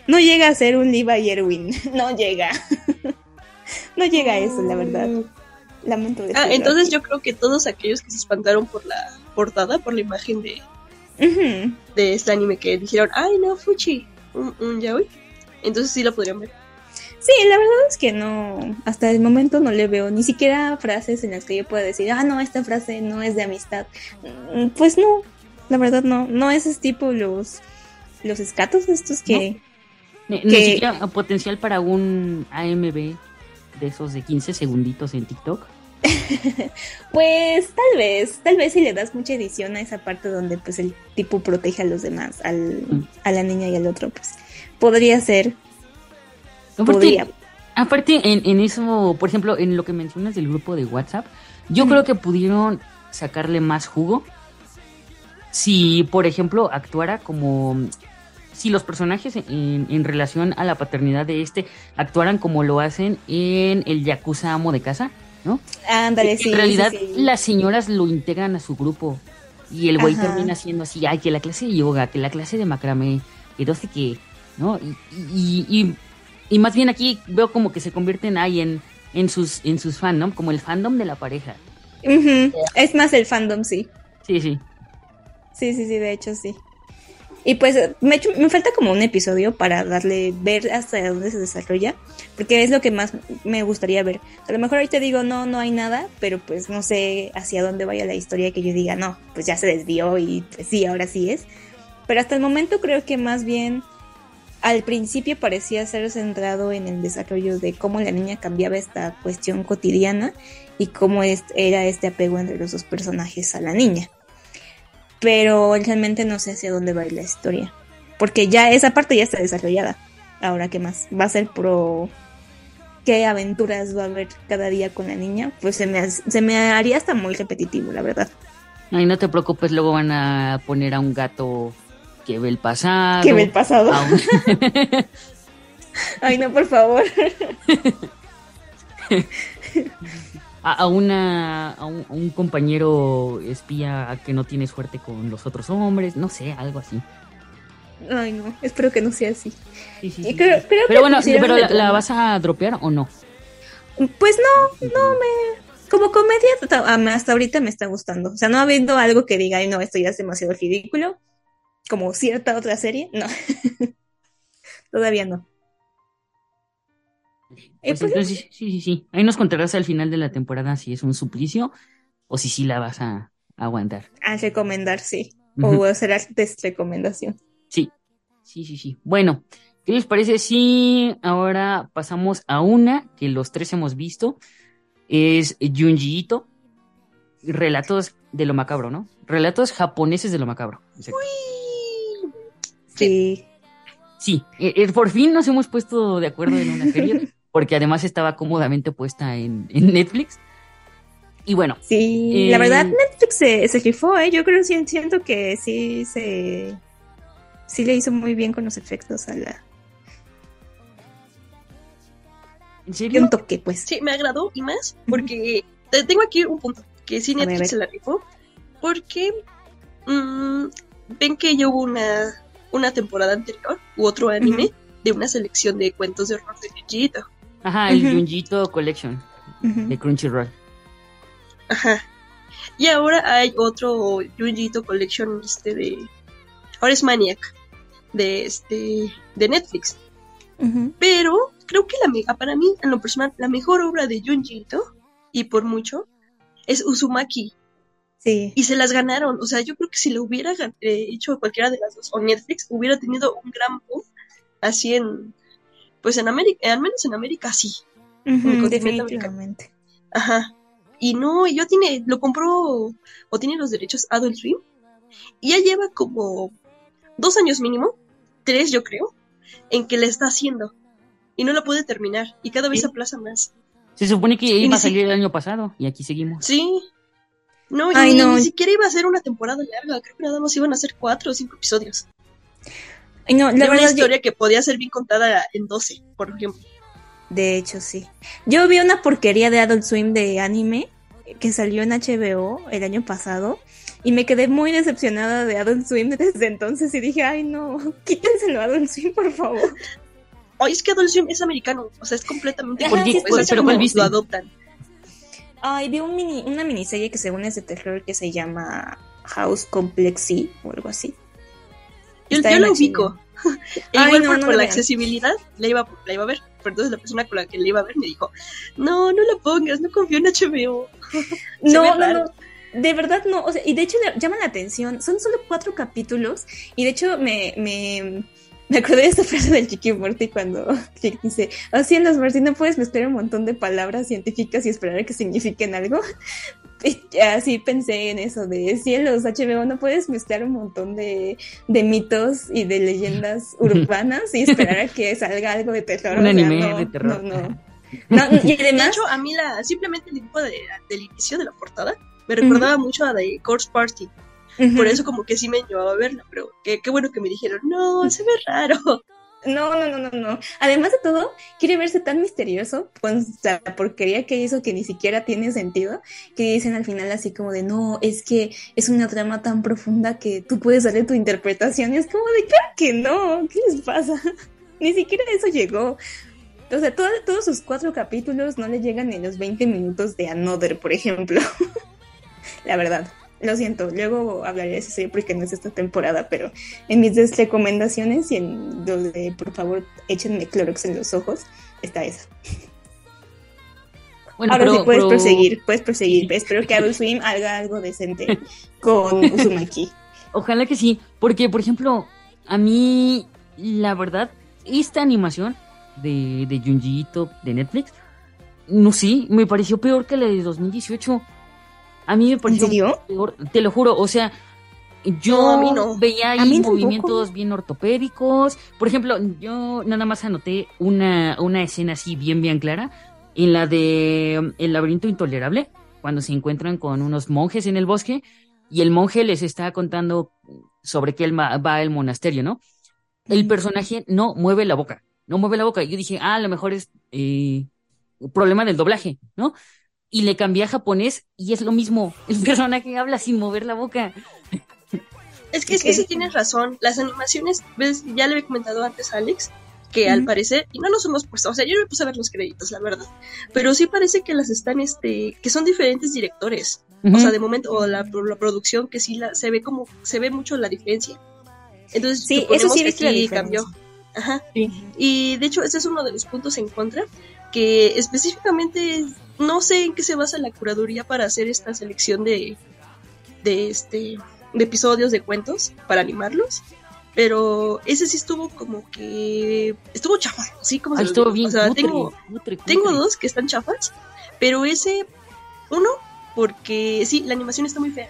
No llega a ser un Liva y Erwin, no llega. no llega a eso, la verdad. Lamento Ah, entonces yo creo que todos aquellos que se espantaron por la portada, por la imagen de, de este anime que dijeron, ay no, Fuchi, un, un yaoi. Entonces sí lo podrían ver. Sí, la verdad es que no, hasta el momento no le veo ni siquiera frases en las que yo pueda decir, ah, no, esta frase no es de amistad. Mm, pues no, la verdad no, no es ese tipo los, los escatos estos que... Ni, siquiera potencial para un AMB de esos de 15 segunditos en TikTok. pues tal vez, tal vez si le das mucha edición a esa parte donde pues el tipo protege a los demás, al, mm. a la niña y al otro, pues podría ser. Aparte, podría. Aparte, en, eso, por ejemplo, en lo que mencionas del grupo de WhatsApp, yo creo que pudieron sacarle más jugo si, por ejemplo, actuara como si los personajes en, en, relación a la paternidad de este actuaran como lo hacen en el Yakuza Amo de Casa. ¿No? Ándale, sí. En realidad, las señoras lo integran a su grupo y el güey termina siendo así, ay, que la clase de yoga, que la clase de macramé, que no sé qué, ¿no? Y, y, más bien aquí veo como que se convierten ahí en, en sus, en sus fandom, como el fandom de la pareja. Es más el fandom, sí. Sí, sí. Sí, sí, sí, de hecho sí. Y pues me, falta como un episodio para darle, ver hasta dónde se desarrolla, porque es lo que más me gustaría ver. A lo mejor ahorita digo, no, no hay nada, pero pues no sé hacia dónde vaya la historia que yo diga, no, pues ya se desvió y pues sí, ahora sí es. Pero hasta el momento creo que más bien al principio parecía ser centrado en el desarrollo de cómo la niña cambiaba esta cuestión cotidiana y cómo era este apego entre los dos personajes a la niña. Pero realmente no sé hacia dónde va a ir la historia. Porque ya esa parte ya está desarrollada. Ahora, ¿qué más? ¿Va a ser pro qué aventuras va a haber cada día con la niña? Pues se me, se me haría hasta muy repetitivo, la verdad. Ay, no te preocupes, luego van a poner a un gato que ve el pasado. Que ve el pasado. Ay, no, por favor. a, una a un, compañero espía que no tiene suerte con los otros hombres, no sé, algo así. Ay, no, espero que no sea así. pero bueno, pero la, vas a dropear o no? Pues no, no me como comedia hasta ahorita me está gustando. O sea, no habiendo algo que diga, ay, no, esto ya es demasiado ridículo, como cierta otra serie, no. Todavía no. Eh, pues pues entonces, sí, sí, sí. Ahí nos contarás al final de la temporada si es un suplicio o si sí la vas a, aguantar. A recomendar, sí. O hacer recomendación. Sí, sí, sí, sí. Bueno, ¿qué les parece si ahora pasamos a una que los tres hemos visto? Es Junji Ito, relatos de lo macabro, ¿no? Relatos japoneses de lo macabro. Sí. Sí, eh, eh, por fin nos hemos puesto de acuerdo en una serie porque además estaba cómodamente puesta en, Netflix. Y bueno. Sí, la verdad eh, Netflix se, se rifó, ¿eh? Yo creo que siento que sí se... Sí le hizo muy bien con los efectos a la... ¿En serio? Un toque, pues. Sí, me agradó y más porque tengo aquí un punto que sí Netflix se la rifó porque mm, ven que ya hubo una, una temporada anterior u otro anime de una selección de cuentos de horror de Junjiito. Ajá, el Junjiito Collection de Crunchyroll. Ajá. Y ahora hay otro Junjiito Collection este de ahora es Maniac de este de Netflix. Pero creo que la para mí en lo personal la mejor obra de Junjiito y por mucho es Uzumaki. Sí. Y se las ganaron. O sea, yo creo que si lo hubiera eh, hecho cualquiera de las dos o Netflix, hubiera tenido un gran boom así en, pues en América, al menos en América sí. definitivamente. Ajá. Y no, yo tiene, lo compró o tiene los derechos Adult Swim y ya lleva como dos años mínimo, tres yo creo, en que le está haciendo y no la puede terminar y cada vez aplaza más. Se supone que iba a salir el año pasado y aquí seguimos. Sí. No, y ni, siquiera iba a ser una temporada larga, creo que nada más iban a ser cuatro o cinco episodios no, la una historia que podía ser bien contada en 12, por ejemplo. De hecho, sí. Yo vi una porquería de Adult Swim de anime que salió en HBO el año pasado y me quedé muy decepcionada de Adult Swim desde entonces y dije, ay no, quítenselo a Adult Swim, por favor. Oye, es que Adult Swim es americano, o sea, es completamente... pero ¿cuál viste? Lo adoptan. Ay, vi un mini, una miniserie que según es de terror que se llama House Complexy o algo así. Yo, yo lo ubico. igual por, por la accesibilidad la iba, la iba a ver. Pero entonces la persona con la que la iba a ver me dijo, no, no la pongas, no confío en HBO. no, no, no. De verdad no, o sea, y de hecho llama la atención, son solo cuatro capítulos y de hecho me, me, me acordé de esta frase del Chiqui Morty cuando dice, así en los Morty no puedes mezclar un montón de palabras científicas y esperar a que signifiquen algo. Y así pensé en eso de cielos, HBO, no puedes mezclar un montón de, de mitos y de leyendas urbanas y esperar a que salga algo de terror. Un anime de terror. No, no. y además, de hecho, a mí la, simplemente el dibujo de, del inicio de la portada me recordaba mucho a The Course Party. Por eso como que sí me llevaba a verla, pero qué, qué bueno que me dijeron, no, se ve raro. No, no, no, no, no. Además de todo, quiere verse tan misterioso con la porquería que hizo que ni siquiera tiene sentido, que dicen al final así como de, no, es que es una trama tan profunda que tú puedes darle tu interpretación. Y es como de, claro que no, ¿qué les pasa? ni siquiera eso llegó. O sea, todos sus cuatro capítulos no le llegan ni los 20 minutos de Another, por ejemplo. la verdad. Lo siento, luego hablaré de esa serie porque no es esta temporada, pero en mis recomendaciones y en donde por favor échenme Clorox en los ojos, está esa. Bueno, Ahora sí puedes proseguir, puedes proseguir. Espero que Adult Swim haga algo decente con Uzumaki. Ojalá que sí, porque por ejemplo, a mí la verdad esta animación de, de Junji de Netflix, no sé, me pareció peor que la de 2018. A mí me pareció peor, te lo juro, o sea, yo veía ahí movimientos bien ortopédicos. Por ejemplo, yo nada más anoté una, una escena así bien, bien clara en la de El laberinto intolerable, cuando se encuentran con unos monjes en el bosque y el monje les está contando sobre qué va al monasterio, ¿no? El personaje no mueve la boca, no mueve la boca. Yo dije, ah, a lo mejor es eh, problema del doblaje, ¿no? Y le cambié a japonés y es lo mismo. El personaje habla sin mover la boca. Es que, es que sí tienes razón. Las animaciones, ves, ya le había comentado antes a Alex, que al parecer, y no nos hemos puesto, o sea, yo no me puse a ver los créditos, la verdad, pero sí parece que las están, este, que son diferentes directores. O sea, de momento, o la, producción que sí la, se ve como, se ve mucho la diferencia. Entonces, sí, eso sí que sí cambió. Ajá. Y de hecho, ese es uno de los puntos en contra, que específicamente no sé en qué se basa la curaduría para hacer esta selección de, de este de episodios de cuentos para animarlos. Pero ese sí estuvo como que. Estuvo chafa, así como se estuvo bien. O sea, tengo, tengo dos que están chafas, pero ese. Uno, porque sí, la animación está muy fea.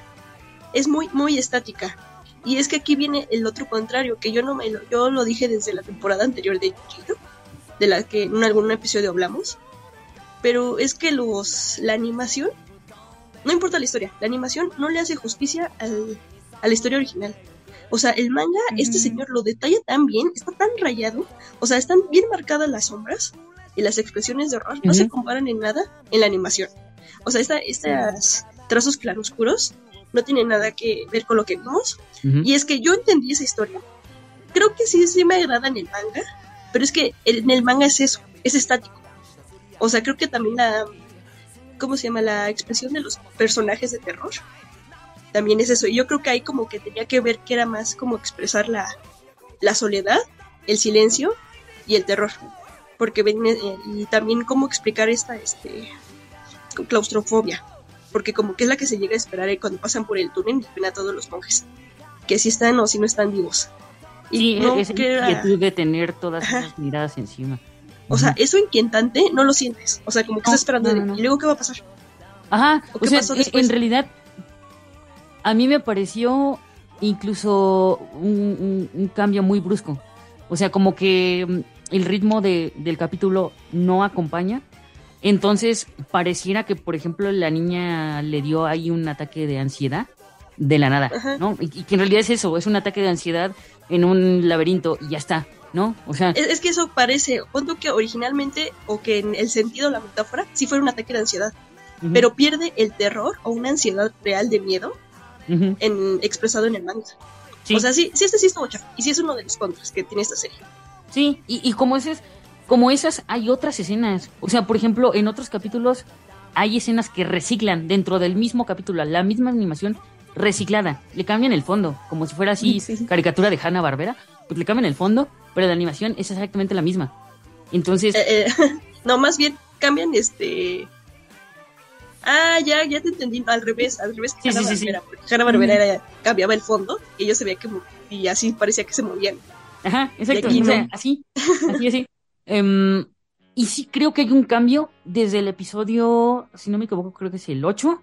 Es muy, muy estática. Y es que aquí viene el otro contrario, que yo no me lo, yo lo dije desde la temporada anterior de Chiquito, de la que en algún episodio hablamos. Pero es que los la animación, no importa la historia, la animación no le hace justicia al, a la historia original. O sea, el manga, este señor lo detalla tan bien, está tan rayado, o sea, están bien marcadas las sombras y las expresiones de horror no se comparan en nada en la animación. O sea, estos trazos claroscuros no tienen nada que ver con lo que vimos. Y es que yo entendí esa historia. Creo que sí, sí me agrada en el manga, pero es que en el manga es eso, es estático. O sea, creo que también la, ¿cómo se llama? La expresión de los personajes de terror también es eso. Y yo creo que ahí como que tenía que ver que era más como expresar la, soledad, el silencio y el terror. Porque eh, y también cómo explicar esta este, claustrofobia. Porque como que es la que se llega a esperar ahí cuando pasan por el túnel y ven a todos los monjes. Que si están o si no están vivos. Y no es que de tener todas esas miradas encima. O sea, eso inquietante no lo sientes. O sea, como que estás esperando. ¿Y luego qué va a pasar? Ajá, o, sea, en realidad a mí me pareció incluso un, cambio muy brusco. O sea, como que mm, el ritmo de, del capítulo no acompaña. Entonces, pareciera que, por ejemplo, la niña le dio ahí un ataque de ansiedad de la nada, ¿no? Y, que en realidad es eso, es un ataque de ansiedad en un laberinto y ya está, ¿no? O sea... Es, que eso parece, cuando que originalmente, o que en el sentido, la metáfora, sí fuera un ataque de ansiedad, pero pierde el terror o una ansiedad real de miedo en, expresado en el manga. O sea, sí, sí, este sí está Y sí es uno de los contras que tiene esta serie. Sí, y, y como, esas, como esas hay otras escenas. O sea, por ejemplo, en otros capítulos hay escenas que reciclan dentro del mismo capítulo, la misma animación reciclada. Le cambian el fondo, como si fuera así caricatura de Hanna Barbera. Pues le cambian el fondo, pero la animación es exactamente la misma. Entonces. Eh, eh, no, más bien cambian este Ah, ya, ya te entendí. Al revés, al revés que Hanna Barbera. Hanna Barbera cambiaba el fondo y ellos se veía que y así parecía que se movían. Ajá, exacto. así, así, así. Em, y sí creo que hay un cambio desde el episodio, si no me equivoco, creo que es el 8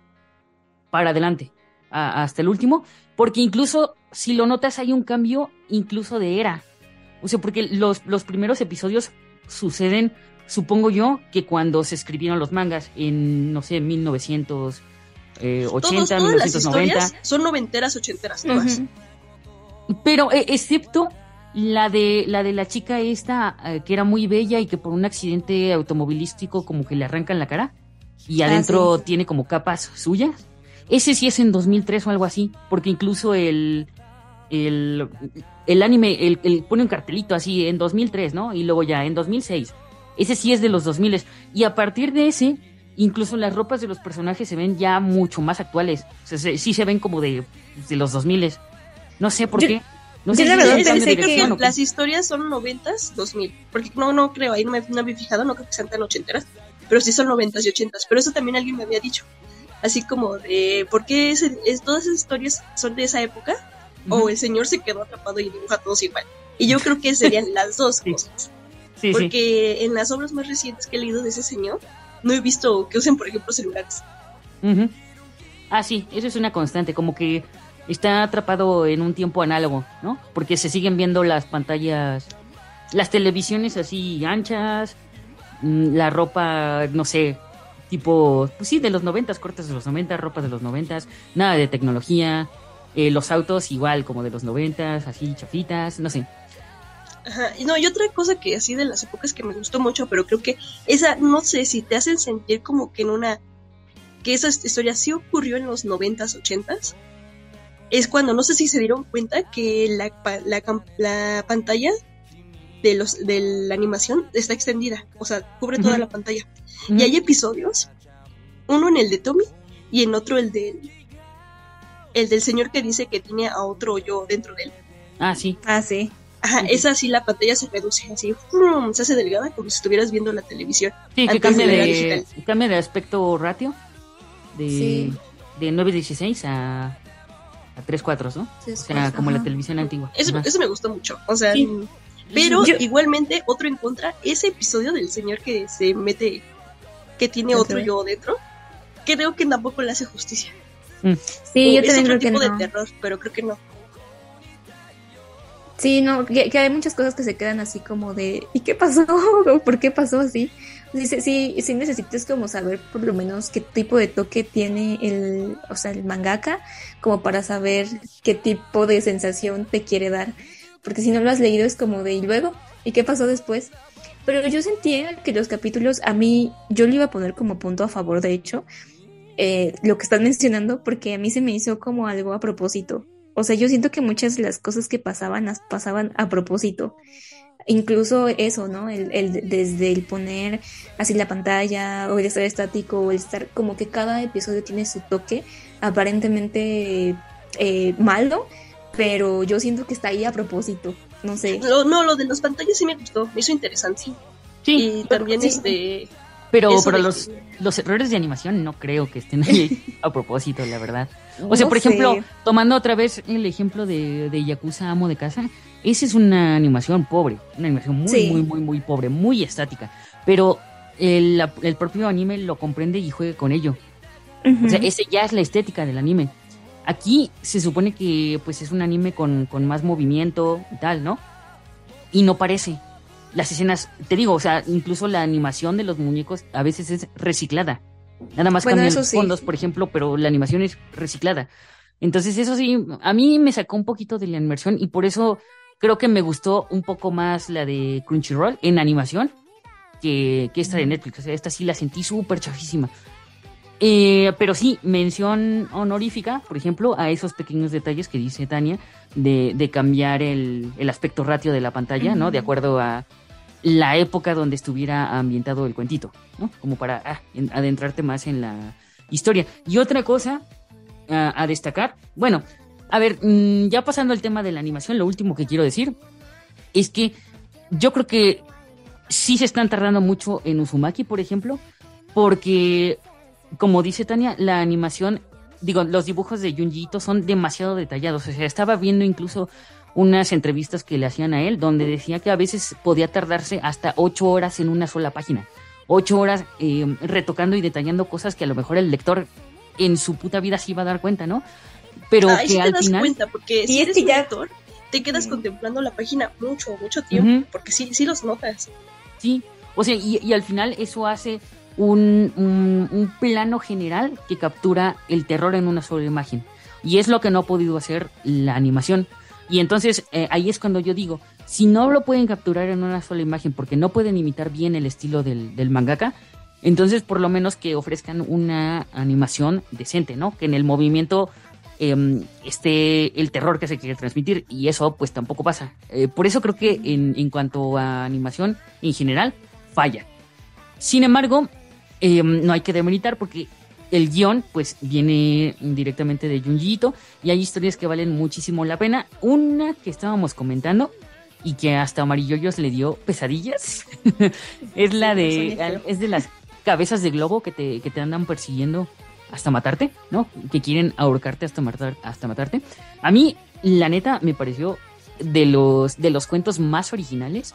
para adelante, hasta el último, porque incluso, si lo notas, hay un cambio incluso de era. O sea, porque los, los primeros episodios suceden supongo yo que cuando se escribieron los mangas en, no sé, 1980, eh, 1990. son noventeras, ochenteras, todas. Pero eh, excepto la de la de la chica esta eh, que era muy bella y que por un accidente automovilístico como que le arrancan la cara y ah, adentro tiene como capas suyas. Ese sí es en 2003 o algo así, porque incluso el el, el anime el, el pone un cartelito así en 2003, ¿no? Y luego ya en 2006 ese sí es de los 2000 y a partir de ese, incluso las ropas de los personajes se ven ya mucho más actuales. O sea, sí se ven como de, de los 2000 No sé por qué. No sé la verdad pensé que las historias son 90s, 2000. Porque no, no creo, ahí no me, no me he fijado, no creo que sean tan ochenteras. Pero sí son 90s y 80s. Pero eso también alguien me había dicho. Así como de, ¿por qué es, todas esas historias son de esa época? O el señor se quedó atrapado y dibuja todos igual. Y yo creo que serían las dos cosas. Sí, sí. Porque en las obras más recientes que he leído de ese señor, no he visto que usen, por ejemplo, celulares. Ah, sí, eso es una constante, como que está atrapado en un tiempo análogo, ¿no? Porque se siguen viendo las pantallas, las televisiones así anchas, mm, la ropa, no sé, tipo, pues sí, de los noventas, cortes de los noventas, ropa de los noventas, nada de tecnología, eh, los autos igual como de los noventas, así chafitas, no sé. Ajá. Y no, y otra cosa que así de las épocas que me gustó mucho, pero creo que esa, no sé si te hacen sentir como que en una. que esa historia sí ocurrió en los noventas, ochentas. Es cuando no sé si se dieron cuenta que la, la, la pantalla de los de la animación está extendida, o sea, cubre toda la pantalla. Y hay episodios, uno en el de Tommy y en otro el del el del señor que dice que tiene a otro yo dentro de él. Ah, sí. Ah, sí. Ajá, Ujú. esa sí la pantalla se reduce así, ¡frum! se hace delgada como si estuvieras viendo la televisión. Sí, que cambia de de, cambia de aspecto ratio de, Sí. de 9.16 a, a 3 cuadros, ¿no? Sí, O sea, como la televisión antigua. Eso, eso me gustó mucho. O sea, Sí. pero Yo- igualmente otro en contra, ese episodio del señor que se mete, que tiene otro yo dentro, creo que tampoco le hace justicia. Sí, yo es también otro creo que tipo no. de terror, pero creo que no. Sí, no, que, que hay muchas cosas que se quedan así como de ¿y qué pasó? ¿Por qué pasó así? Sí, sí, sí, sí necesitas como saber por lo menos qué tipo de toque tiene el, o sea, el mangaka, como para saber qué tipo de sensación te quiere dar. Porque si no lo has leído es como de ¿y luego? ¿Y qué pasó después? Pero yo sentía que los capítulos, a mí, yo le iba a poner como punto a favor, de hecho, eh, lo que están mencionando, porque a mí se me hizo como algo a propósito. O sea, yo siento que muchas de las cosas que pasaban las pasaban a propósito. Incluso eso, ¿no? El, el- desde el poner así la pantalla, o el estar estático, o el estar como que cada episodio tiene su toque, aparentemente eh, malo, pero yo siento que está ahí a propósito. No sé. Lo- no, lo de las pantallas sí me gustó, me hizo interesante. Sí, Y también sí. este... pero, eso pero los, que- los errores de animación no creo que estén ahí a propósito, la verdad. O sea, No por ejemplo, sé. tomando otra vez el ejemplo de, de Yakuza Amo de Casa, esa es una animación pobre, una animación muy, Sí. muy, muy, muy pobre, muy estática. Pero el, el propio anime lo comprende y juega con ello. O sea, ese ya es la estética del anime. Aquí se supone que pues es un anime con, con más movimiento y tal, ¿no? Y no parece. Las escenas, te digo, o sea, incluso la animación de los muñecos a veces es reciclada. Nada más Bueno, cambian los sí. fondos, por ejemplo, pero la animación es reciclada. Entonces, eso sí, a mí me sacó un poquito de la inmersión y por eso creo que me gustó un poco más la de Crunchyroll en animación que, que esta de Netflix. O sea, esta sí la sentí súper chafísima. Eh, pero sí, mención honorífica, por ejemplo, a esos pequeños detalles que dice Tania de, de cambiar el, el aspecto ratio de la pantalla, ¿no? De acuerdo a la época donde estuviera ambientado el cuentito, ¿no? Como para ah, en- adentrarte más en la historia. Y otra cosa ah, a destacar, bueno, a ver, mm, ya pasando al tema de la animación, lo último que quiero decir es que yo creo que sí se están tardando mucho en Uzumaki, por ejemplo, porque, como dice Tania, la animación, digo, los dibujos de Junji Ito son demasiado detallados. O sea, estaba viendo incluso unas entrevistas que le hacían a él, donde decía que a veces podía tardarse hasta ocho horas en una sola página. Ocho horas eh, retocando y detallando cosas que a lo mejor el lector en su puta vida se iba a dar cuenta, ¿no? Pero Ahí que sí te al das final... cuenta, porque si es eres que un ya- lector, te quedas contemplando la página mucho, mucho tiempo, porque sí, sí los notas. Sí, o sea, y, y al final eso hace un, un- un plano general que captura el terror en una sola imagen. Y es lo que no ha podido hacer la animación. Y entonces eh, ahí es cuando yo digo, si no lo pueden capturar en una sola imagen porque no pueden imitar bien el estilo del, mangaka, entonces por lo menos que ofrezcan una animación decente, ¿no? Que en el movimiento em, esté el terror que se quiere transmitir y eso pues tampoco pasa. Eh, por eso creo que en, en cuanto a animación en general falla. Sin embargo, em, no hay que demeritar porque el guion pues viene directamente de Junji y hay historias que valen muchísimo la pena. Una que estábamos comentando y que hasta Amarilloyos le dio pesadillas es la de es de las cabezas de globo que te, que te andan persiguiendo hasta matarte, ¿no? Que quieren ahorcarte hasta matar, hasta matarte. A mí, la neta, me pareció de los, de los cuentos más originales.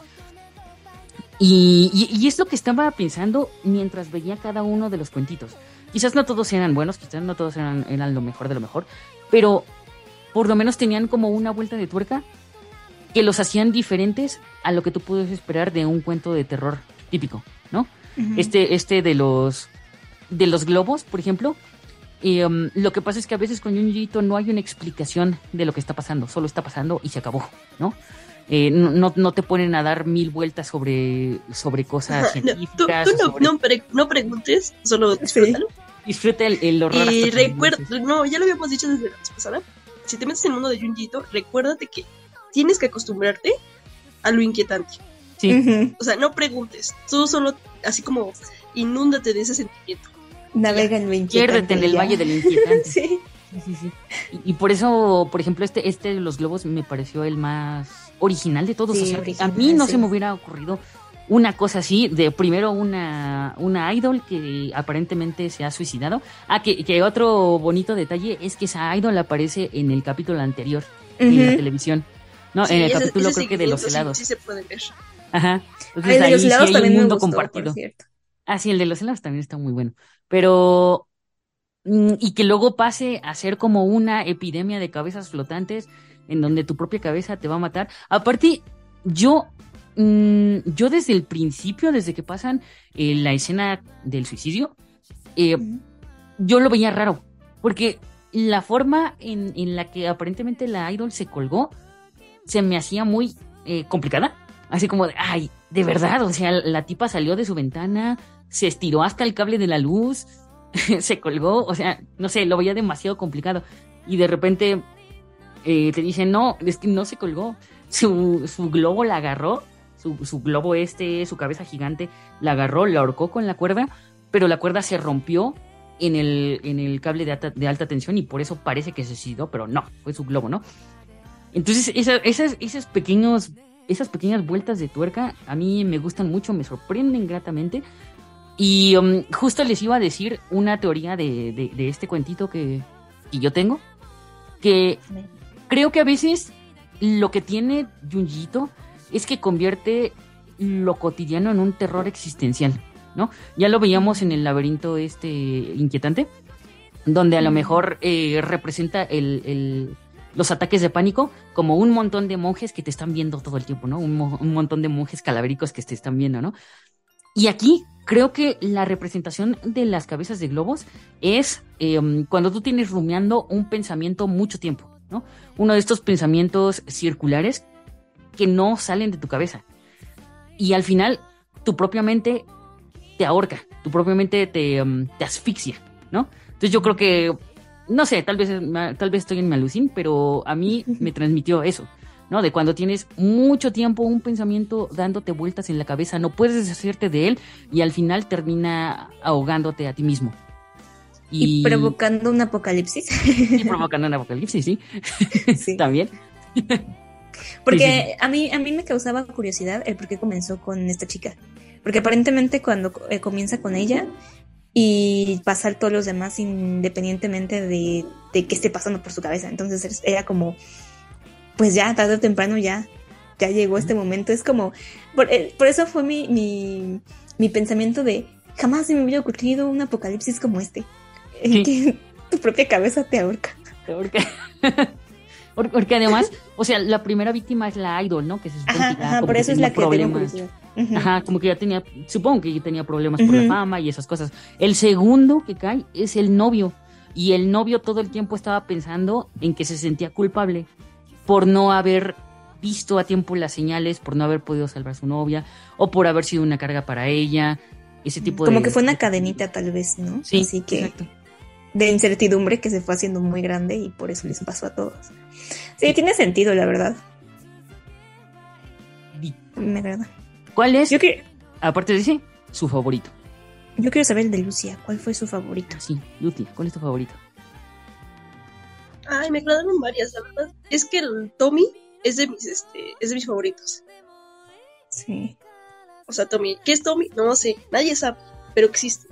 Y, y, es lo que estaba pensando mientras veía cada uno de los cuentitos. Quizás no todos eran buenos, quizás no todos eran, eran lo mejor de lo mejor, pero por lo menos tenían como una vuelta de tuerca que los hacían diferentes a lo que tú puedes esperar de un cuento de terror típico, ¿no? Este, este de los de los globos, por ejemplo, y, um, lo que pasa es que a veces con Junjiito no hay una explicación de lo que está pasando, solo está pasando y se acabó, ¿no? Eh, no, no, te ponen a dar mil vueltas sobre, sobre cosas científicas. Tú, no, no, preguntes, solo disfrútalo. Disfruta el, horror. Y recuerda, no, ya lo habíamos dicho desde la vez pasada. Si te metes en el mundo de Junjiito, recuérdate que tienes que acostumbrarte a lo inquietante. Sí. O sea, no preguntes, tú solo así como inúndate de ese sentimiento. Navega en lo inquietante. en el valle del inquietante. sí. Sí, sí, Y, por eso, por ejemplo, este, este de los globos me pareció el más original de todos. a mí no se me hubiera ocurrido una cosa así, de primero una, una idol que aparentemente se ha suicidado. Ah, que, que otro bonito detalle es que esa idol aparece en el capítulo anterior de la televisión. No, en el capítulo creo que de los helados. Sí, se puede ver. Ajá. Entonces, de los helados también un mundo compartido. Ah, sí, el de los helados también está muy bueno. Pero mm, y que luego pase a ser como una epidemia de cabezas flotantes en donde tu propia cabeza te va a matar. Aparte, yo Mm, yo desde el principio, desde que pasan eh, la escena del suicidio, eh, yo lo veía raro, porque la forma en, la que aparentemente la idol se colgó se me hacía muy eh, complicada. Así como de, ay, de verdad, o sea, la tipa salió de su ventana, se estiró hasta el cable de la luz, se colgó, o sea, no sé, lo veía demasiado complicado. Y de repente te dicen, no, es que no se colgó, su, su globo la agarró su, globo este, su cabeza gigante, la agarró, la ahorcó con la cuerda, pero la cuerda se rompió en el, en el cable de alta, de alta tensión y por eso parece que se suicidó, pero no, fue su globo, ¿no? Entonces, esas, esas, pequeños, esas pequeñas vueltas de tuerca a mí me gustan mucho, me sorprenden gratamente. Y um, justo les iba a decir una teoría de, de, este cuentito que, que, yo tengo, que creo que a veces lo que tiene Junjito es que convierte lo cotidiano en un terror existencial, ¿no? Ya lo veíamos en el laberinto este inquietante, donde a lo mejor eh, representa los ataques de pánico como un montón de monjes que te están viendo todo el tiempo, ¿no? Un, montón de monjes calavéricos que te están viendo, ¿no? Y aquí creo que la representación de las cabezas de globos es em, cuando tú tienes rumiando un pensamiento mucho tiempo, ¿no? Uno de estos pensamientos circulares que no salen de tu cabeza. Y al final, tu propia mente te ahorca, tu propia mente te, um, te asfixia, ¿no? Entonces yo creo que, no sé, tal vez, tal vez estoy en mi pero a mí me transmitió eso, ¿no? De cuando tienes mucho tiempo un pensamiento dándote vueltas en la cabeza, no puedes deshacerte de él y al final termina ahogándote a ti mismo. Y, provocando un apocalipsis. Y provocando un apocalipsis, sí. sí. También. Porque a mí a mí me causaba curiosidad el por qué comenzó con esta chica. Porque aparentemente cuando eh, comienza con ella y pasa todos los demás independientemente de, de qué esté pasando por su cabeza. Entonces era como, pues ya, tarde o temprano ya, ya llegó este momento. Es como, por, eh, eso fue mi, mi, mi, pensamiento de, jamás se me hubiera ocurrido un apocalipsis como este. En que tu propia cabeza te ahorca. Te ahorca. Porque además, o sea, la primera víctima es la idol, ¿no? Que se supone ajá, por eso es la que problemas. Ajá, como que ya tenía, supongo que ya tenía problemas por la fama y esas cosas. El segundo que cae es el novio. Y el novio todo el tiempo estaba pensando en que se sentía culpable por no haber visto a tiempo las señales, por no haber podido salvar a su novia, o por haber sido una carga para ella, ese tipo de... Como que fue una cadenita tal vez, ¿no? Sí, Así que... Exacto de incertidumbre que se fue haciendo muy grande y por eso les pasó a todos. Sí, tiene sentido, la verdad. Me agrada. ¿Cuál es? Yo que... Aparte de ese, su favorito. Yo quiero saber el de Lucia. ¿Cuál fue su favorito? Sí, Lucia, ¿cuál es tu favorito? Ay, me agradaron varias, la verdad. Es que el Tommy es de mis, este, es de mis favoritos. Sí. O sea, Tommy, ¿qué es Tommy? No sé, nadie sabe, pero existe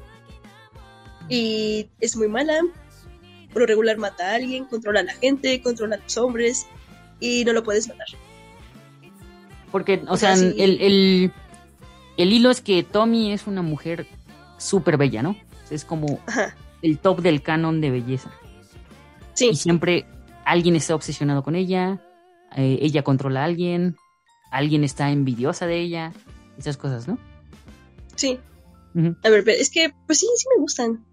y es muy mala. Por lo regular mata a alguien, controla a la gente, controla a los hombres y no lo puedes matar. Porque, o, sea, el, el, el, hilo es que Tommy es una mujer súper bella, ¿no? Es como el top del canon de belleza. Sí. Y siempre alguien está obsesionado con ella, eh, ella controla a alguien, alguien está envidiosa de ella, esas cosas, ¿no? Sí. A ver, pero es que, pues sí, sí me gustan.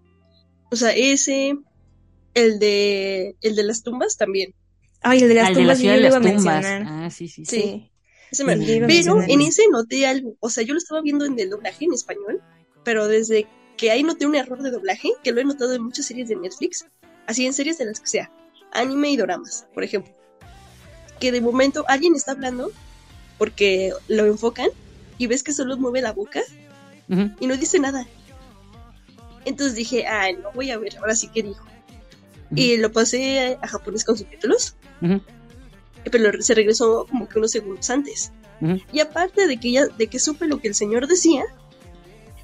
O sea, ese, el de, el de las tumbas también. Ay, el de las tumbas, de las tumbas. Ah, sí, sí, sí. pero en ese noté algo, o sea, yo lo estaba viendo en el doblaje en español, pero desde que ahí noté un error de doblaje, que lo he notado en muchas series de Netflix, así en series de las que sea, anime y doramas, por ejemplo. Que de momento alguien está hablando porque lo enfocan y ves que solo mueve la boca y no dice nada. Entonces dije, ay, no voy a ver, ahora sí que dijo. Y lo pasé a, japonés con subtítulos, pero se regresó como que unos segundos antes. Y aparte de que ya, de que supe lo que el señor decía,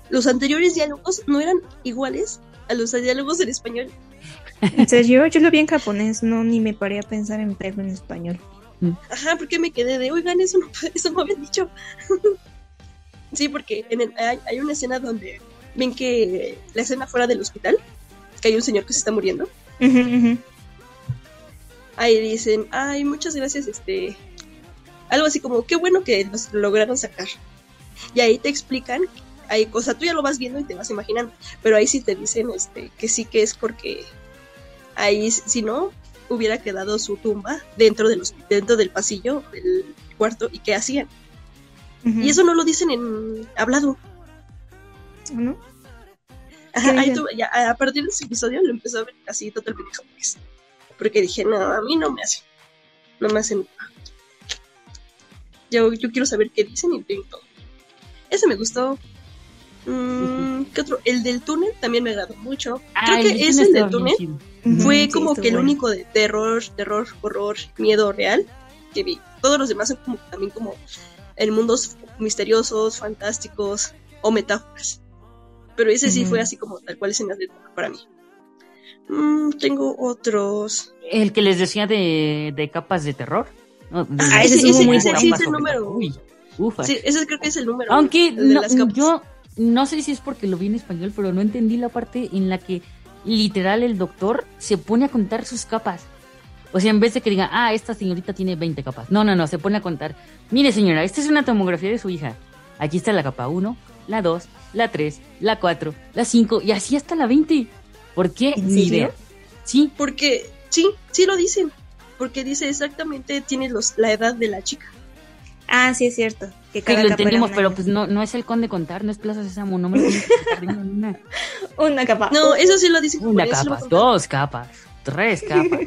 los anteriores diálogos no eran iguales a los diálogos en español. ¿En serio? Yo lo vi en japonés, no ni me paré a pensar en verlo en español. Mm. Ajá, porque me quedé de, oigan, eso no, eso no habían dicho. sí, porque en hay, una escena donde ven que la escena fuera del hospital, que hay un señor que se está muriendo. Ahí dicen, ay, muchas gracias, este, algo así como, qué bueno que los lograron sacar. Y ahí te explican, hay cosa, tú ya lo vas viendo y te vas imaginando, pero ahí sí te dicen, este, que sí que es porque ahí, si no, hubiera quedado su tumba dentro, de los, dentro del pasillo del cuarto y qué hacían. Y eso no lo dicen en hablado. ¿No? a partir de ese episodio lo empezó a ver así totalmente japonés. Porque dije, no, a mí no me hace. No me hacen. Yo, yo quiero saber qué dicen y todo. Ese me gustó. Mm, ¿Qué otro? El del túnel también me agradó mucho. Ah, Creo que ese del túnel fue como que el único de terror, terror, horror, miedo real que vi. Todos los demás son como también como en mundos misteriosos, fantásticos o metáforas. Pero ese sí fue así como tal cual escenas de terror para mí. Mm, tengo otros. El que les decía de, de capas de terror. ah, ese, ese, ese, sí es el número. Uy, ufa. Sí, ese creo que es el número. Aunque no, yo no sé si es porque lo vi en español, pero no entendí la parte en la que literal el doctor se pone a contar sus capas. O sea, en vez de que diga, ah, esta señorita tiene 20 capas. No, no, no, se pone a contar. Mire, señora, esta es una tomografía de su hija. Aquí está la capa 1, la 2, la 3, la 4, la 5 y así hasta la 20. ¿Por qué? Ni idea. Sí. Porque, sí, sí lo dicen. Porque dice exactamente, tiene los, la edad de la chica. Ah, sí, es cierto. Que sí, lo entendimos, pero pues no, no es el conde contar, no es Plaza Sésamo, no me lo una. una capa. No, eso sí lo dice. Una capa, dos capas, tres capas.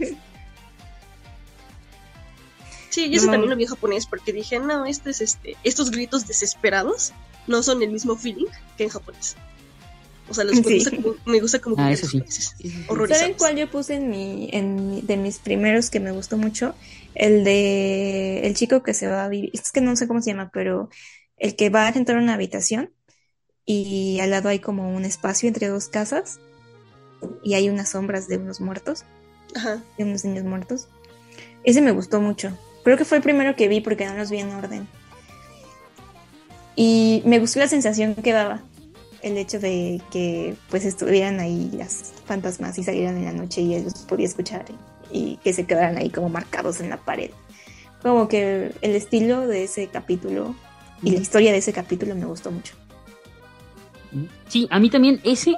Sí, y eso también lo vi en japonés porque dije, no, este es este, estos gritos desesperados no son el mismo feeling que en japonés. O sea, me, gusta como, me gusta como ah, eso sí. ¿Saben cuál yo puse en mi, en de mis primeros que me gustó mucho? El de el chico que se va a vivir, es que no sé cómo se llama, pero el que va a entrar a una habitación y al lado hay como un espacio entre dos casas y hay unas sombras de unos muertos, Ajá. de unos niños muertos. Ese me gustó mucho. Creo que fue el primero que vi porque no los vi en orden. Y me gustó la sensación que daba el hecho de que pues estuvieran ahí las fantasmas y salieran en la noche y ellos podía escuchar y que se quedaran ahí como marcados en la pared. Como que el estilo de ese capítulo y la historia de ese capítulo me gustó mucho. Sí, a mí también ese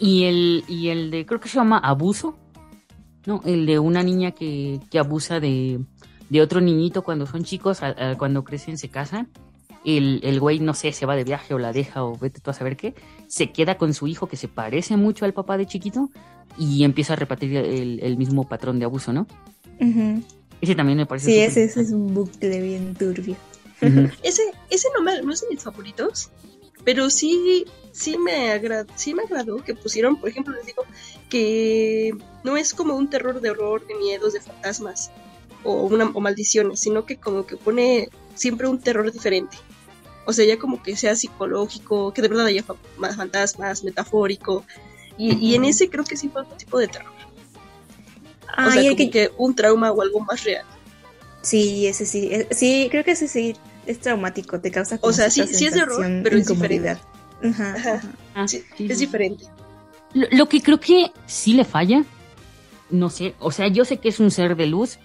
y el, y el de, creo que se llama Abuso, ¿no? El de una niña que, que abusa de, de otro niñito cuando son chicos, cuando crecen se casan el, el güey, no sé, se va de viaje o la deja o vete tú a saber qué, se queda con su hijo que se parece mucho al papá de chiquito y empieza a repetir el, mismo patrón de abuso, ¿no? Ese también me parece. Sí, ese, es un bucle bien turbio. ese, ese no, me, no es de mis favoritos, pero sí, sí me, agrad, sí me agradó que pusieron, por ejemplo, les digo, que no es como un terror de horror, de miedos, de fantasmas o, una, o maldiciones, sino que como que pone siempre un terror diferente. O sea, ya como que sea psicológico, que de verdad haya más fantasmas, metafórico. Y, en ese creo que sí fue otro tipo de terror. o sea, como que... un trauma o algo más real. Sí, ese sí, eh, sí, creo que ese sí es traumático, te causa O sea, sí, sí es de horror, pero es diferente. Ajá, ajá. Ah, Sí, sí, es diferente. Lo, lo que creo que sí le falla, no sé, o sea, yo sé que es un ser de luz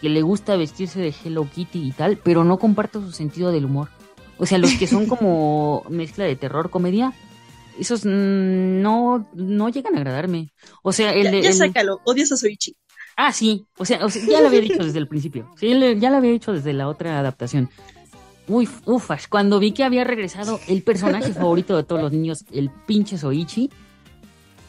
que le gusta vestirse de Hello Kitty y tal, pero no comparto su sentido del humor. O sea, los que son como mezcla de terror, comedia, esos mm, no, no llegan a agradarme. O sea, el Ya, de... ya el- sácalo, odias a Soichi. Ah, sí, o sea, o sea, ya lo había dicho desde el principio. Sí, ya lo había dicho desde la otra adaptación. Uy, ufas, cuando vi que había regresado el personaje favorito de todos los niños, el pinche Soichi,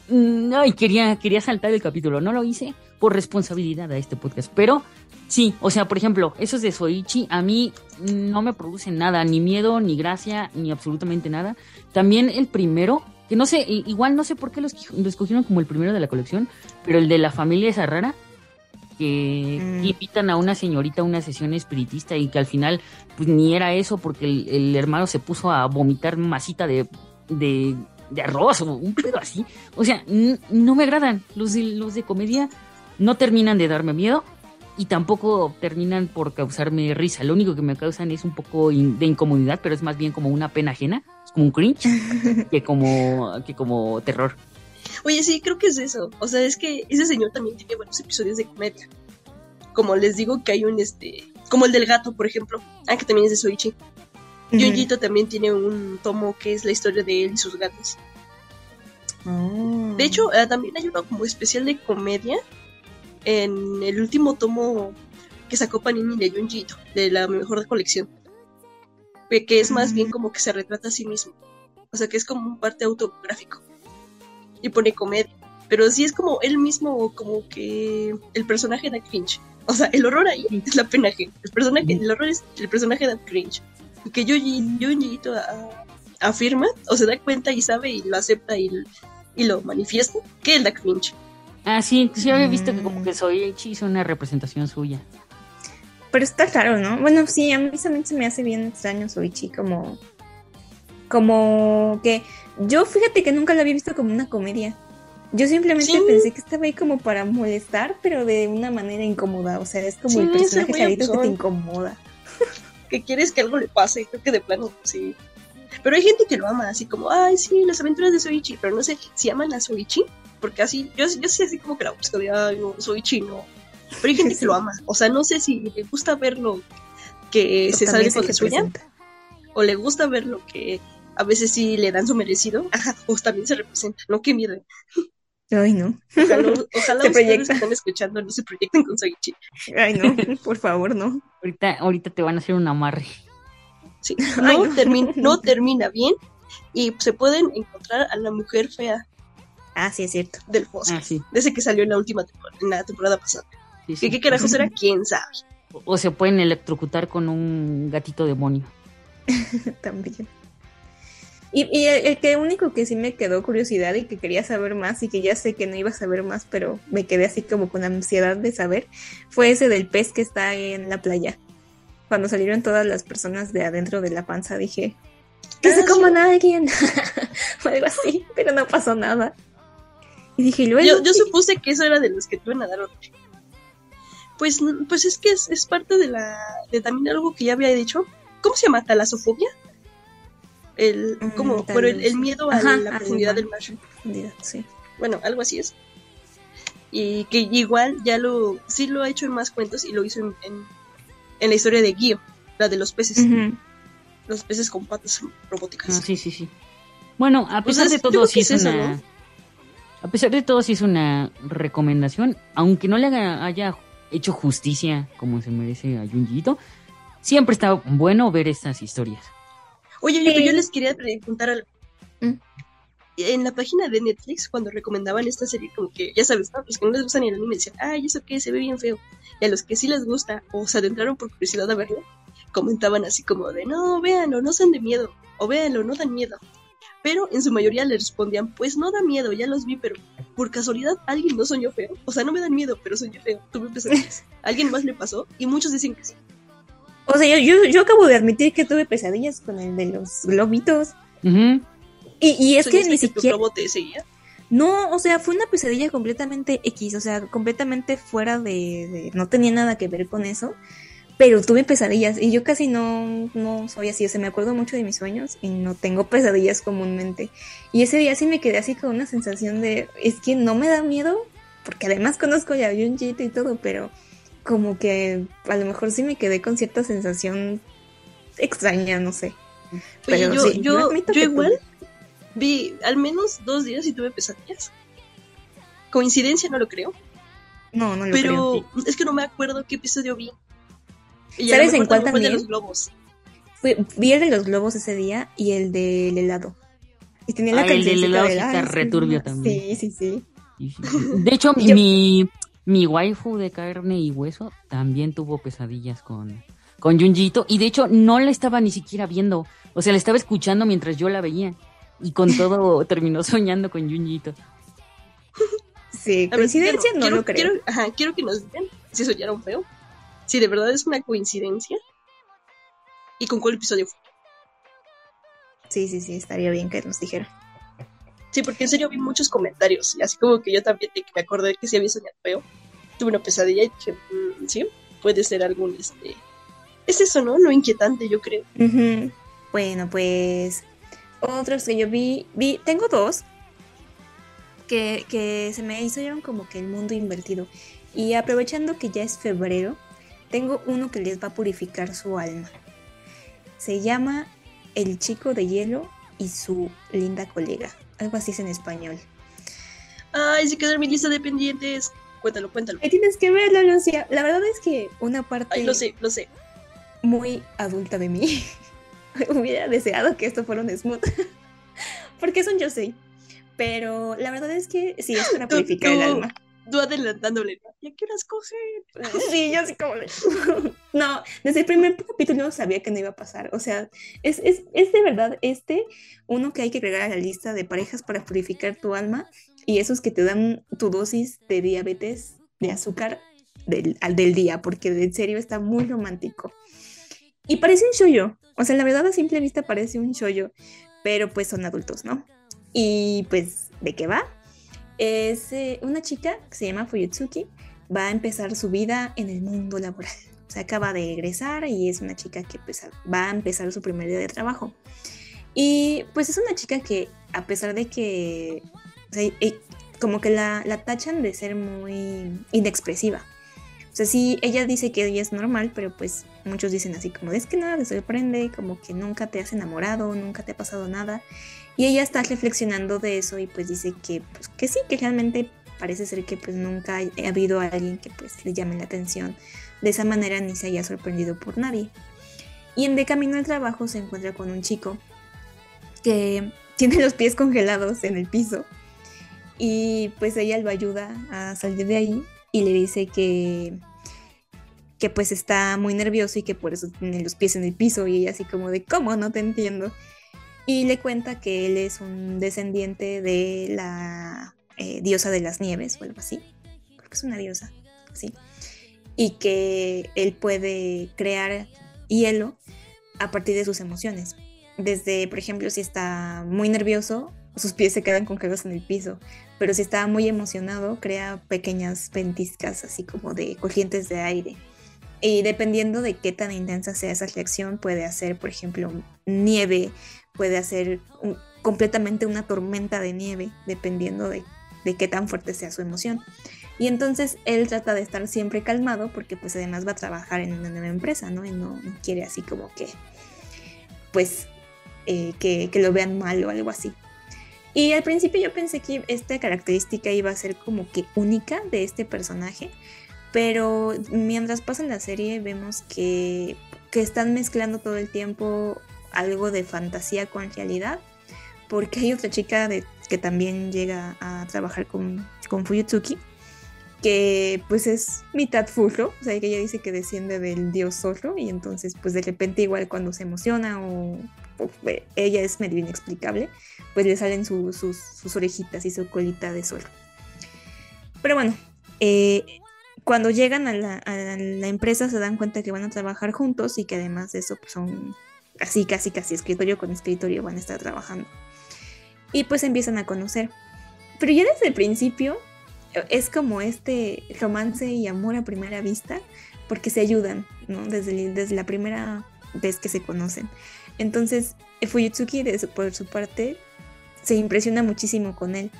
mm, ay, quería, quería saltar el capítulo. No lo hice por responsabilidad a este podcast, pero sí, o sea, por ejemplo, esos de Soichi a mí no me producen nada, ni miedo, ni gracia, ni absolutamente nada. También el primero, que no sé, igual no sé por qué lo esqui- lo escogieron como el primero de la colección, pero el de la familia esa rara, que Mm. invitan a una señorita a una sesión espiritista y que al final pues ni era eso porque el, el hermano se puso a vomitar masita de, de, de arroz o un pedo así. O sea, no me agradan. Los de, los de comedia no terminan de darme miedo y tampoco terminan por causarme risa. Lo único que me causan es un poco in- de incomodidad, pero es más bien como una pena ajena, es como un cringe, que como, que como terror. Oye, sí, creo que es eso. O sea, es que ese señor también tiene buenos episodios de comedia. Como les digo que hay un este. Como el del gato, por ejemplo. Ah, que también es de Soichi. Junjito también tiene un tomo que es la historia de él y sus gatos. Oh. De hecho, eh, también hay uno como especial de comedia en el último tomo que sacó Panini de Junjito, de la mejor colección. Que que es más bien como que se retrata a sí mismo. O sea, que es como un parte autobiográfico. Y pone comedia. Pero sí es como él mismo, como que el personaje da cringe. O sea, el horror ahí es la pena ajena. El personaje, el horror es el personaje da cringe. Y que Junji- ah, afirma, o se da cuenta y sabe y lo acepta y, y lo manifiesta, que él da cringe. Ah, sí, sí había visto que como Mm. que Soichi hizo una representación suya. Pero está raro, ¿no? Bueno, sí, a mí también se me hace bien extraño Soichi, como. Como que. Yo fíjate que nunca lo había visto como una comedia. Yo simplemente Sí. pensé que estaba ahí como para molestar, pero de una manera incómoda. O sea, es como Sí, el personaje güey rarito que te incomoda. Que quieres que algo le pase, creo que de plano, sí. Pero hay gente que lo ama, así como, ay, sí, las aventuras de Soichi, pero no sé si aman a Soichi, porque así, yo, yo sí así como que la busco de, ay, no, Soichi no. Pero hay gente que lo ama, o sea, no sé si le gusta verlo que se sale con la suya, o le gusta verlo que a veces sí le dan su merecido, ajá, o también se representa, no, qué miedo. Ay, no. Ojalá, ojalá Se ustedes proyecta. que están escuchando no se proyecten con Soichi. Ay, no. Por favor, no. Ahorita, ahorita te van a hacer un amarre. Sí, Ay, no, no. termi- no termina bien y se pueden encontrar a la mujer fea Ah, sí, es cierto. del Fosco, Ah, sí. de ese que salió en la última temporada, en la temporada pasada. sí, sí. ¿Qué, qué carajos era? ¿Quién sabe? O- O se pueden electrocutar con un gatito demonio. También. Y, y el, el que único que sí me quedó curiosidad y que quería saber más y que ya sé que no iba a saber más, pero me quedé así como con ansiedad de saber, fue ese del pez que está en la playa. Cuando salieron todas las personas de adentro de la panza dije, que se coman a alguien o algo así, pero no pasó nada. Y dije, luego... Yo, yo supuse que eso era de los que dar otro. Pues, pues es que es, es parte de la de también algo que ya había dicho. ¿Cómo se llama? ¿Talasofobia? El, Mm, como, pero el, miedo Ajá, a la profundidad del mar. Profundidad, sí. Bueno, algo así es. Y que igual ya lo, sí lo ha hecho en más cuentos y lo hizo en, en, en la historia de Guío, la de los peces, los peces con patas robóticas. Ah, sí, sí, sí. Bueno, a Pues pesar es- de todo, sí es eso, una. ¿no? A pesar de todo, sí es una recomendación. Aunque no le haga- haya hecho justicia como se merece a Junjiito, siempre está bueno ver estas historias. Oye, oye, pero yo Sí. les quería preguntar algo. Mm. En la página de Netflix, cuando recomendaban esta serie, como que, ya sabes, ¿no? los que no les gusta ni el anime decían, ay, eso que se ve bien feo. Y a los que sí les gusta o se adentraron por curiosidad a verlo, comentaban así como de, no, véanlo, no sean de miedo, o véanlo, no dan miedo. Pero en su mayoría le respondían, pues no da miedo, ya los vi, pero por casualidad alguien no soñó feo. O sea, no me dan miedo, pero soñé feo. Tuve pesadillas. ¿Alguien más le pasó? Y muchos dicen que sí. O sea, yo, yo, yo acabo de admitir que tuve pesadillas con el de los globitos. Y, y es que ¿Soñaste ni tu siquiera... globo te seguía? No, o sea, fue una pesadilla completamente X, o sea, completamente fuera de, de- No tenía nada que ver con eso. pero tuve pesadillas y yo casi no, no soy así, o sea, me acuerdo mucho de mis sueños y no tengo pesadillas comúnmente. Y ese día sí me quedé así con una sensación de, es que no me da miedo, porque además conozco ya Junjito y todo, pero como que a lo mejor sí me quedé con cierta sensación extraña, no sé. Pero yo, yo, yo igual vi al menos dos días y tuve pesadillas. Coincidencia, no lo creo. No, no lo pero creo. es que no me acuerdo qué episodio vi. ¿Sabes en cuál también? de los globos. vi el de los globos ese día y el del helado. Y tenía la ah, el del helado está returbio también. Sí, sí, sí. De hecho, mi, mi waifu de carne y hueso también tuvo pesadillas con, con Junjito. Y de hecho, no la estaba ni siquiera viendo. O sea, la estaba escuchando mientras yo la veía. Y con todo terminó soñando con Junjito. Sí, coincidencia no lo creo. Quiero, ajá, quiero que nos digan si soñaron feo. Si de verdad es una coincidencia. ¿Y con cuál episodio fue? Sí, sí, sí, estaría bien que nos dijeran. Sí, porque en serio vi muchos comentarios. Y así como que yo también me acordé que si había soñado feo. Tuve una pesadilla y dije, mm, sí, puede ser algún este. Es eso, ¿no? Lo inquietante, yo creo. Bueno, pues. Otros que yo vi. vi tengo dos que, se me hicieron como que el mundo invertido. Y aprovechando que ya es febrero, tengo uno que les va a purificar su alma. Se llama El chico de hielo y su linda colega. Algo así es en español. Ay, se quedó en mi lista de pendientes. Cuéntalo, cuéntalo. tienes que verlo, Lucia. La verdad es que una parte. Ay, lo sé, lo sé. Muy adulta de mí. Hubiera deseado que esto fuera un smooth. Porque es un yo sé. Pero la verdad es que sí, es para purificar el alma. Tú adelantándole, ¿ya qué las coger? Sí, yo así como... no, desde el primer capítulo sabía que no iba a pasar. O sea, es, es, es de verdad este uno que hay que agregar a la lista de parejas para purificar tu alma y esos que te dan tu dosis de diabetes de azúcar del, del día, porque en serio está muy romántico. Y parece un shoyo. O sea, la verdad a simple vista parece un shoyo, pero pues son adultos, ¿no? Y pues, ¿de qué va? Es eh, una chica que se llama Fuyutsuki, va a empezar su vida en el mundo laboral. Se acaba de egresar y es una chica que pues, va a empezar su primer día de trabajo. Y pues es una chica que a pesar de que eh, como que la, la, tachan de ser muy inexpresiva. O sea, sí, ella dice que ella es normal, pero pues muchos dicen así como, es que nada te sorprende, como que nunca te has enamorado, nunca te ha pasado nada. Y ella está reflexionando de eso y pues dice que, pues, que sí, que realmente parece ser que pues nunca ha habido alguien que pues le llame la atención de esa manera ni se haya sorprendido por nadie. Y en de camino al trabajo se encuentra con un chico que tiene los pies congelados en el piso y pues ella lo ayuda a salir de ahí y le dice que que pues está muy nervioso y que por eso tiene los pies en el piso y ella así como de ¿cómo? No te entiendo y le cuenta que él es un descendiente de la eh, diosa de las nieves o algo así. Creo que es una diosa, sí. Y que él puede crear hielo a partir de sus emociones. Desde, por ejemplo, si está muy nervioso, sus pies se quedan congelados en el piso, pero si está muy emocionado, crea pequeñas ventiscas así como de corrientes de aire. Y dependiendo de qué tan intensa sea esa reacción, puede hacer, por ejemplo, nieve puede hacer completamente una tormenta de nieve, dependiendo de, qué tan fuerte sea su emoción. Y entonces él trata de estar siempre calmado porque pues además va a trabajar en una nueva empresa, ¿no? Y no, quiere así como que, pues, eh, que, que, lo vean mal o algo así. Y al principio yo pensé que esta característica iba a ser como que única de este personaje, pero mientras pasa la serie vemos que, que están mezclando todo el tiempo algo de fantasía con realidad, porque hay otra chica que también llega a trabajar con, con Fuyutsuki, que pues es mitad furro, o sea, que ella dice que desciende del dios zorro y entonces pues de repente igual cuando se emociona o, eh, ella es medio inexplicable, pues le salen sus, orejitas y su colita de zorro. Pero bueno, eh, cuando llegan a la, a la, empresa se dan cuenta que van a trabajar juntos y que además de eso pues, son así casi casi escritorio con escritorio van a estar trabajando. Y pues empiezan a conocer. Pero ya desde el principio es como este romance y amor a primera vista, porque se ayudan. ¿no? Desde, desde la primera vez que se conocen. Entonces, Fuyutsuki, por su parte, se impresiona muchísimo con él,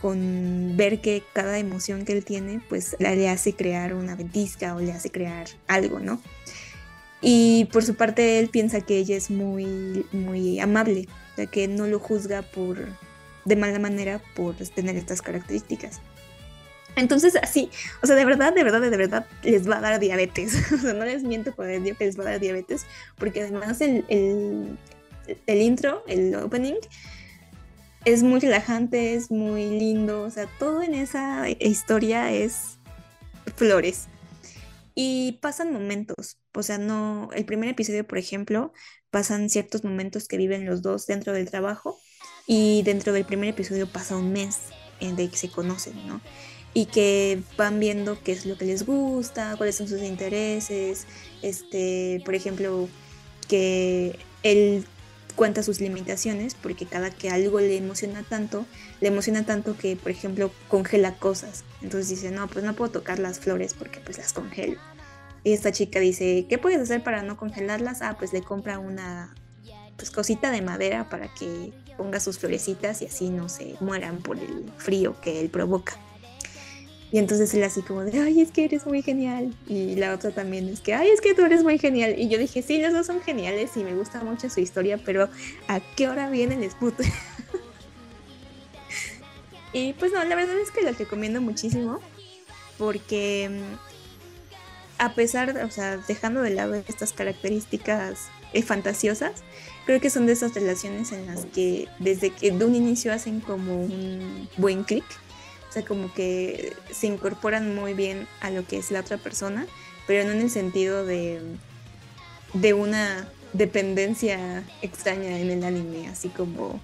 con ver que cada emoción que él tiene, pues le hace crear una ventisca o le hace crear algo, ¿no? Y por su parte, él piensa que ella es muy, muy amable, o sea, que no lo juzga por, de mala manera por tener estas características. Entonces, así, o sea, de verdad, de verdad, de verdad, les va a dar diabetes. o sea, no les miento cuando les digo que les va a dar diabetes, porque además el, el, el intro, el opening, es muy relajante, es muy lindo, o sea, todo en esa historia es flores. Y pasan momentos, o sea, no, el primer episodio, por ejemplo, pasan ciertos momentos que viven los dos dentro del trabajo y dentro del primer episodio pasa un mes en de que se conocen, ¿no? Y que van viendo qué es lo que les gusta, cuáles son sus intereses, este, por ejemplo, que él cuenta sus limitaciones, porque cada que algo le emociona tanto, le emociona tanto que, por ejemplo, congela cosas. Entonces dice, no, pues no puedo tocar las flores porque pues las congelo. Y esta chica dice, ¿qué puedes hacer para no congelarlas? Ah, pues le compra una pues, cosita de madera para que ponga sus florecitas y así no se mueran por el frío que él provoca. Y entonces él así como de, ay, es que eres muy genial. Y la otra también es que, ay, es que tú eres muy genial. Y yo dije, sí, los dos son geniales y me gusta mucho su historia, pero ¿a qué hora viene el Sput? y pues no, la verdad es que los recomiendo muchísimo porque mm, a pesar, o sea, dejando de lado estas características eh, fantasiosas, creo que son de esas relaciones en las que desde que de un inicio hacen como un buen clic o sea, como que se incorporan muy bien a lo que es la otra persona, pero no en el sentido de, de una dependencia extraña en el anime, así como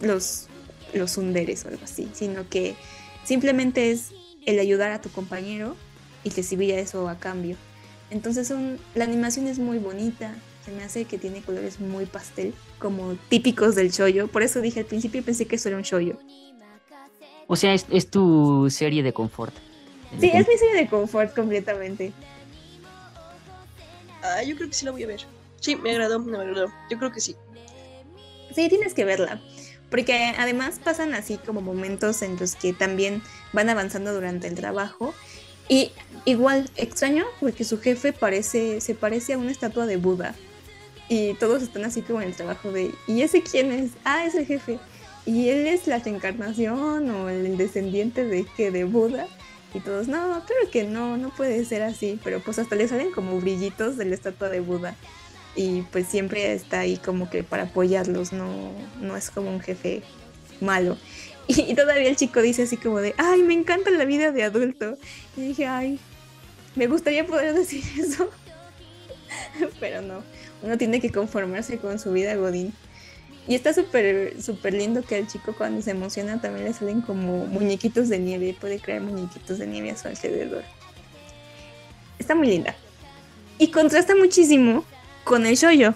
los, los underes o algo así, sino que simplemente es el ayudar a tu compañero y recibir eso a cambio. Entonces la animación es muy bonita, se me hace que tiene colores muy pastel, como típicos del shoyo. Por eso dije al principio pensé que eso era un shoyo. O sea, es, tu serie de confort. Sí, es mi serie de confort completamente. Ah, yo creo que sí la voy a ver. Sí, me agradó, me agradó. Yo creo que sí. Sí, tienes que verla. Porque además pasan así como momentos en los que también van avanzando durante el trabajo. Y igual, extraño, porque su jefe parece, se parece a una estatua de Buda. Y todos están así como en el trabajo de, ¿y ese quién es? Ah, es el jefe y él es la reencarnación o el descendiente de que de Buda y todos no creo que no no puede ser así pero pues hasta le salen como brillitos de la estatua de Buda. Y pues siempre está ahí como que para apoyarlos no no es como un jefe malo. Y, todavía el chico dice así como de ay me encanta la vida de adulto y dije ay me gustaría poder decir eso pero no uno tiene que conformarse con su vida godín y está súper súper lindo que al chico cuando se emociona también le salen como muñequitos de nieve, puede crear muñequitos de nieve a su alrededor. Está muy linda. Y contrasta muchísimo con el shoyo,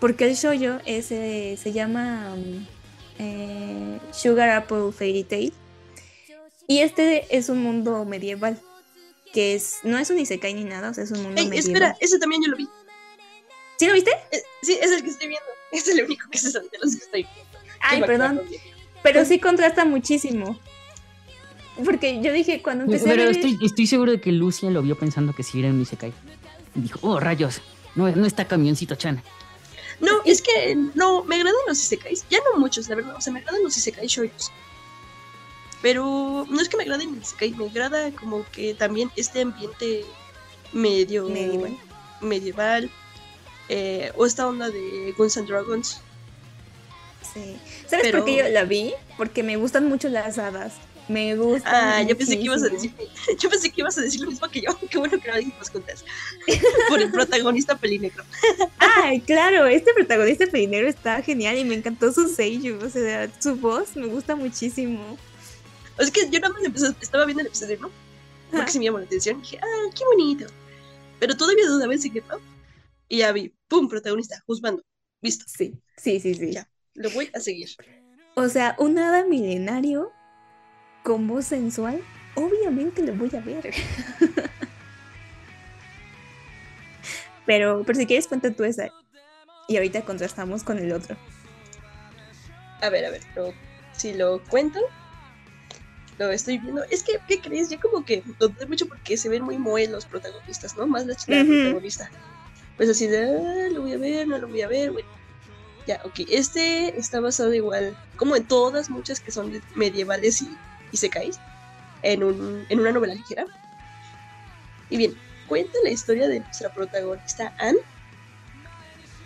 porque el shoyo es, eh, se llama um, eh, Sugar Apple Fairy Tale. Y este es un mundo medieval, que es no es un isekai ni nada, o sea, es un mundo medieval. Espera, ese también yo lo vi. ¿Sí lo viste? Eh, sí, es el que estoy viendo. Es el único que se de los que estoy viendo. Ay, perdón. Pero sí contrasta muchísimo. Porque yo dije cuando empecé Pero estoy, estoy seguro de que Lucia lo vio pensando que si era un Isekai. Y dijo, oh, rayos, no, no está camioncito Chana. No, es que no, me agradan los Isekais. Ya no muchos, la verdad. O sea, me agradan los Isekai shoyos. Pero no es que me agraden los Isekai, me agrada como que también este ambiente medio medieval, medieval eh, o esta onda de Guns and Dragons. Sí. ¿Sabes por qué yo la vi? Porque me gustan mucho las hadas. Me gustan. Ah, yo pensé que ibas a decir. Yo pensé que ibas a decir lo mismo que yo. Qué bueno que lo dijimos juntas. por el protagonista pelinegro. Ay, claro, este protagonista pelinegro está genial y me encantó su sello. O sea, su voz me gusta muchísimo. O sea, que yo nada más estaba viendo el episodio, ¿no? Porque se me llamó la atención. Y dije, ah, qué bonito. Pero todavía dudaba en secreto y ya vi, ¡pum! Protagonista, juzgando. Visto. Sí, sí, sí, sí. Ya, lo voy a seguir. O sea, un hada milenario con voz sensual, obviamente lo voy a ver. Pero, pero si quieres, cuenta tú esa. Y ahorita contrastamos con el otro. A ver, a ver, si lo cuentan, lo estoy viendo. Es que, ¿qué crees? Yo como que lo mucho porque se ven muy moe los protagonistas, ¿no? Más la chica protagonista. Pues así de, ah, lo voy a ver, no lo voy a ver, bueno. Ya, ok. Este está basado igual, como en todas, muchas que son medievales y, y se caen, en, un, en una novela ligera. Y bien, cuenta la historia de nuestra protagonista Anne,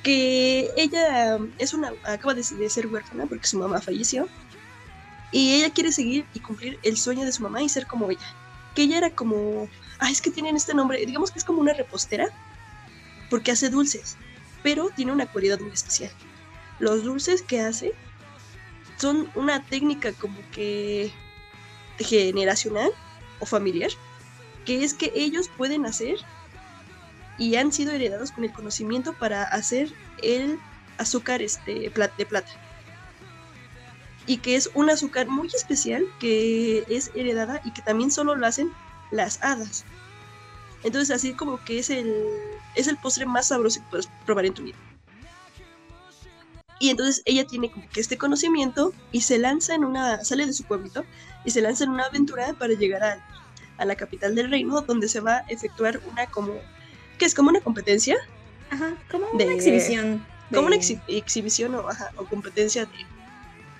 que ella es una acaba de, ser huérfana porque su mamá falleció y ella quiere seguir y cumplir el sueño de su mamá y ser como ella. Que ella era como, ah, es que tienen este nombre, digamos que es como una repostera porque hace dulces, pero tiene una cualidad muy especial. Los dulces que hace son una técnica como que generacional o familiar, que es que ellos pueden hacer y han sido heredados con el conocimiento para hacer el azúcar este, de plata. Y que es un azúcar muy especial que es heredada y que también solo lo hacen las hadas. Entonces así como que es el, es el postre más sabroso que puedes probar en tu vida. Y entonces ella tiene como que este conocimiento y se lanza en una, sale de su pueblito y se lanza en una aventura para llegar a, a la capital del reino donde se va a efectuar una como que es como una competencia. Ajá, como una exhibición. Como una exhibición o, o competencia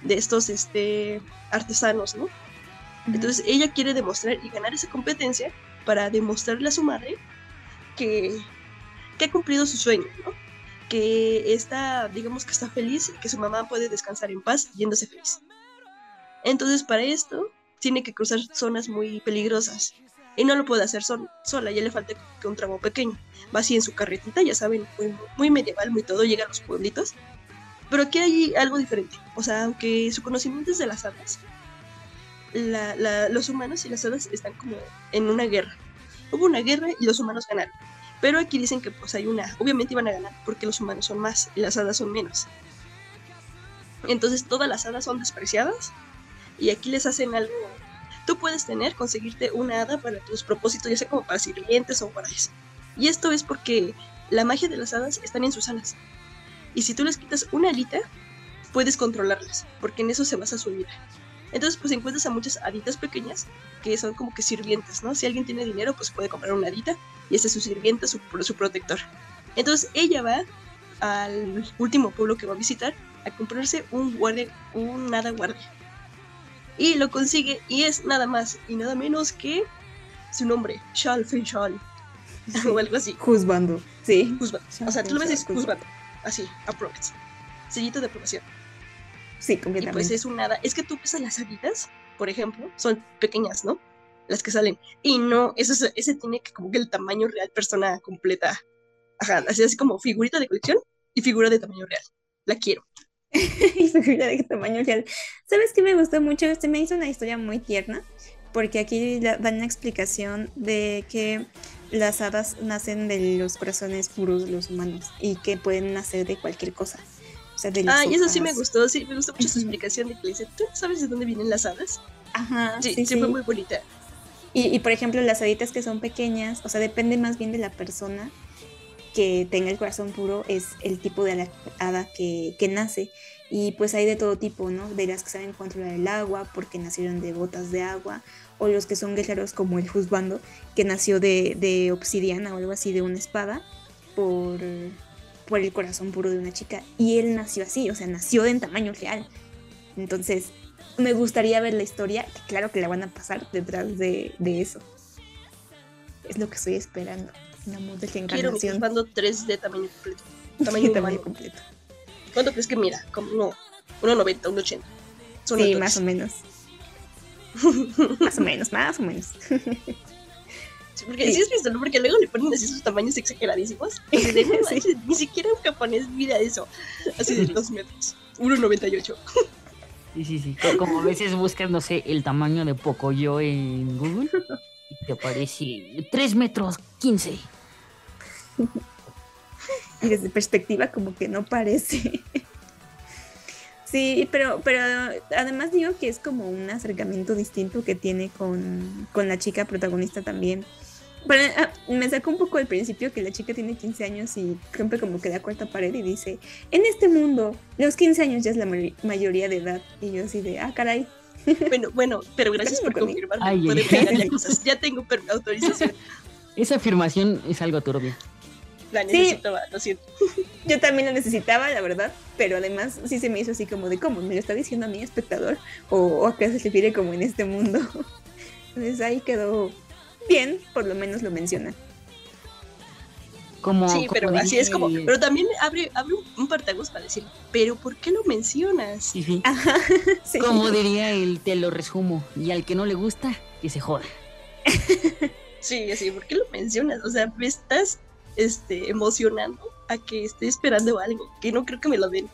de, estos este, artesanos, ¿no? Entonces ella quiere demostrar y ganar esa competencia para demostrarle a su madre que, ha cumplido su sueño, ¿no? Que está, digamos que está feliz que su mamá puede descansar en paz yéndose feliz. Entonces para esto tiene que cruzar zonas muy peligrosas y no lo puede hacer sola, ya le falta un tramo pequeño. Va así en su carretita, ya saben, muy, medieval, muy todo, llega a los pueblitos. Pero aquí hay algo diferente. O sea, aunque su conocimiento es de las hadas, los humanos y las hadas están como en una guerra. Hubo una guerra y los humanos ganaron. Pero aquí dicen que pues hay una, obviamente iban a ganar porque los humanos son más y las hadas son menos. Entonces todas las hadas son despreciadas y aquí les hacen algo tú puedes tener, conseguirte una hada para tus propósitos, ya sea como para sirvientes o para eso. Y esto es porque la magia de las hadas están en sus alas. Y si tú les quitas una alita, puedes controlarlas, porque en eso se basa su vida. Entonces, pues encuentras a muchas haditas pequeñas que son como que sirvientes, ¿no? Si alguien tiene dinero, pues puede comprar una hadita y ese es su sirviente, su, su protector. Entonces, ella va al último pueblo que va a visitar a comprarse un guardia, un hada guardia y lo consigue y es nada más y nada menos que su nombre, Shal Finchal o algo así. Juzbando, sí. O sea, tú lo ves juzbando, así, aprobates. Sellito de aprobación. Sí, completamente. Y pues es un nada. Es que tú ves a las haditas, por ejemplo, son pequeñas, ¿no? Las que salen. Y no, eso, ese tiene que como que el tamaño real, persona completa. Ajá, así, así como figurita de colección y figura de tamaño real. La quiero. y figura de tamaño real. ¿Sabes qué me gustó mucho? Este me hizo una historia muy tierna, porque aquí dan una explicación de que las hadas nacen de los corazones puros de los humanos y que pueden nacer de cualquier cosa. O sea, de ah, y eso sí me gustó, sí, me gustó mucho su explicación de que le dice, ¿tú sabes de dónde vienen las hadas? Ajá, sí, sí, fue muy bonita. Y, y, por ejemplo, las haditas que son pequeñas, o sea, depende más bien de la persona que tenga el corazón puro es el tipo de hada que, que, nace. Y pues hay de todo tipo, ¿no? De las que saben controlar el agua porque nacieron de gotas de agua, o los que son guerreros como el Juzbando, que nació de, de obsidiana o algo así, de una espada, por, por el corazón puro de una chica. Y él nació así, o sea, nació en tamaño real. Entonces, me gustaría ver la historia, que claro que la van a pasar detrás de, de eso. Es lo que estoy esperando. Quiero mi Juzbando 3 de tamaño completo. Tamaño, tamaño completo. ¿Cuánto crees que mira? Como uno, 1,90, 1,80. Sí, más o menos. más o menos, más o menos. Sí, porque sí. visto, ¿no? Porque luego le ponen así sus tamaños exageradísimos. Ni siquiera un japonés mira eso. Así de 2 metros. 1,98. Sí, sí, sí. Como a veces buscas, no sé, el tamaño de Pocoyo en Google y te aparece 3 metros 15. y desde perspectiva como que no parece. Sí, pero, pero además digo que es como un acercamiento distinto que tiene con, la chica protagonista también. Pero ah, me sacó un poco el principio que la chica tiene 15 años y rompe como que la cuarta pared y dice, en este mundo, los 15 años ya es la mayoría de edad. Y yo así de, ah, caray. Bueno, bueno, pero gracias por confirmar. Ya tengo autorización. Esa afirmación es algo turbio. La necesitaba, lo siento. Yo también la necesitaba, la verdad, pero además sí se me hizo así como de cómo me lo está diciendo a mi espectador o, o acá se refiere como en este mundo. Entonces ahí quedó bien, por lo menos lo menciona. Como, sí, pero así es como, pero también abre, abre un partagos para decir, pero ¿por qué lo mencionas? Sí, Como diría el te lo resumo, y al que no le gusta, que se joda. sí, así, ¿por qué lo mencionas? O sea, me estás este, emocionando a que esté esperando algo, que no creo que me lo den.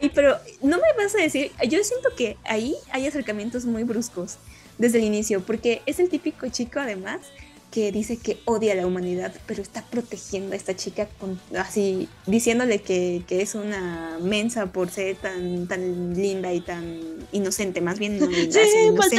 Y pero no me vas a decir, yo siento que ahí hay acercamientos muy bruscos desde el inicio, porque es el típico chico además que dice que odia a la humanidad, pero está protegiendo a esta chica con, así diciéndole que, es una mensa por ser tan, tan linda y tan inocente, más bien no linda, sí, pues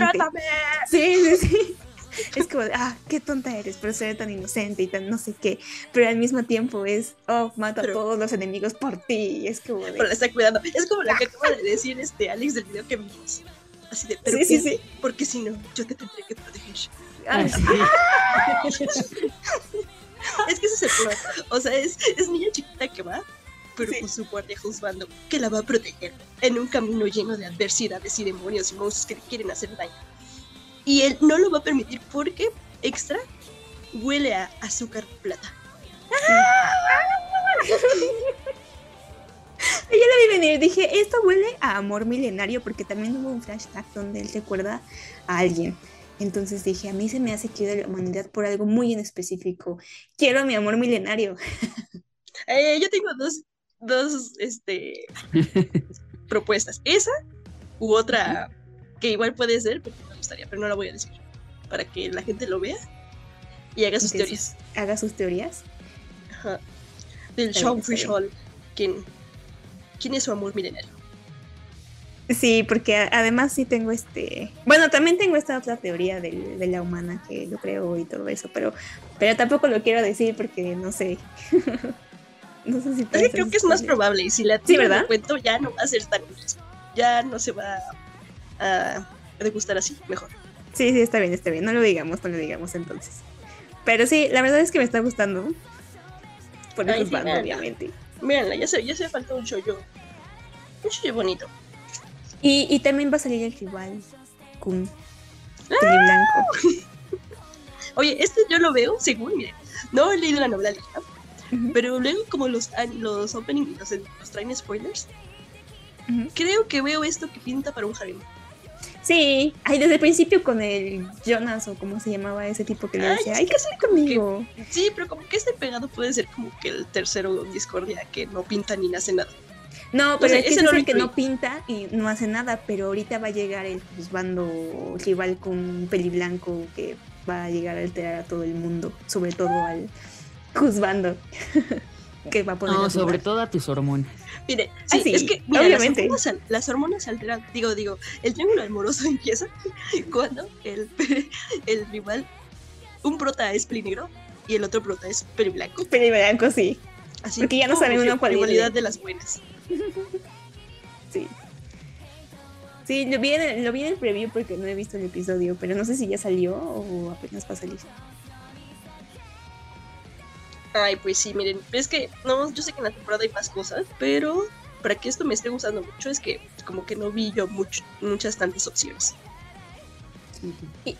Sí, sí, sí. Es como, ah, qué tonta eres por ser tan inocente y tan no sé qué. Pero al mismo tiempo es, oh, mata a todos los enemigos por ti. Es como Pero la está cuidando. Es como la que acaba de decir este Alex del video que vimos. Así de, pero sí, sí, sí. Porque si no, yo te tendré que proteger. Ah, es que ese es el problema. O sea, es, es niña chiquita que va, pero con su guardia juzgando que la va a proteger en un camino lleno de adversidades y demonios y monstruos que le quieren hacer daño. Y él no lo va a permitir porque, extra, huele a azúcar plata. Yo la vi venir, dije, esto huele a amor milenario porque también hubo un flashback donde él recuerda a alguien. Entonces dije, a mí se me hace que de la humanidad por algo muy en específico. Quiero mi amor milenario. Eh, yo tengo dos, dos este, propuestas. Esa u otra que igual puede ser, pero gustaría, pero no la voy a decir. Para que la gente lo vea y haga sus teorías. Haga sus teorías. Ajá. Del Showfish Hall. ¿Quién, ¿Quién es su amor milenario? Sí, porque además sí tengo este. Bueno, también tengo esta otra teoría de, la humana que lo creo y todo eso, pero, pero tampoco lo quiero decir porque no sé. no sé si. creo que es más probable y si la sí, ¿verdad? cuento ya no va a ser tan. Ya no se va a, degustar así, mejor. Sí, sí, está bien, está bien. No lo digamos, no lo digamos entonces. Pero sí, la verdad es que me está gustando. Por eso sí, obviamente. Mírenla, ya se, ya se falta un show Un show bonito. Y, también va a salir el rival con ¡Ah! Blanco. Oye, este yo lo veo, según, miren, no he leído la novela pero luego como los, los openings, los, los traen spoilers, creo que veo esto que pinta para un harem. Sí, ay, desde el principio con el Jonas o como se llamaba ese tipo que le decía, hay que hacer conmigo. sí, pero como que este pegado puede ser como que el tercero Discordia que no pinta ni nace nada. No, pero es, es el que no pinta y no hace nada, pero ahorita va a llegar el juzgando rival con peli blanco que va a llegar a alterar a todo el mundo, sobre todo al juzgando. que va a poner no, sobre todo a tus hormonas. Mire, sí, ah, es que obviamente. Las, hormonas, alteran, digo, digo, el triángulo amoroso empieza cuando el, el rival, un prota es peli negro y el otro prota es peli blanco. Peli blanco, sí. Así Porque ya no saben una cualidad de las buenas. sí. Sí, lo vi, en el, lo vi en el preview porque no he visto el episodio, pero no sé si ya salió o apenas va a salir. Ay, pues sí, miren, es que no, yo sé que en la temporada hay más cosas, pero para que esto me esté gustando mucho es que como que no vi yo muchas tantas opciones.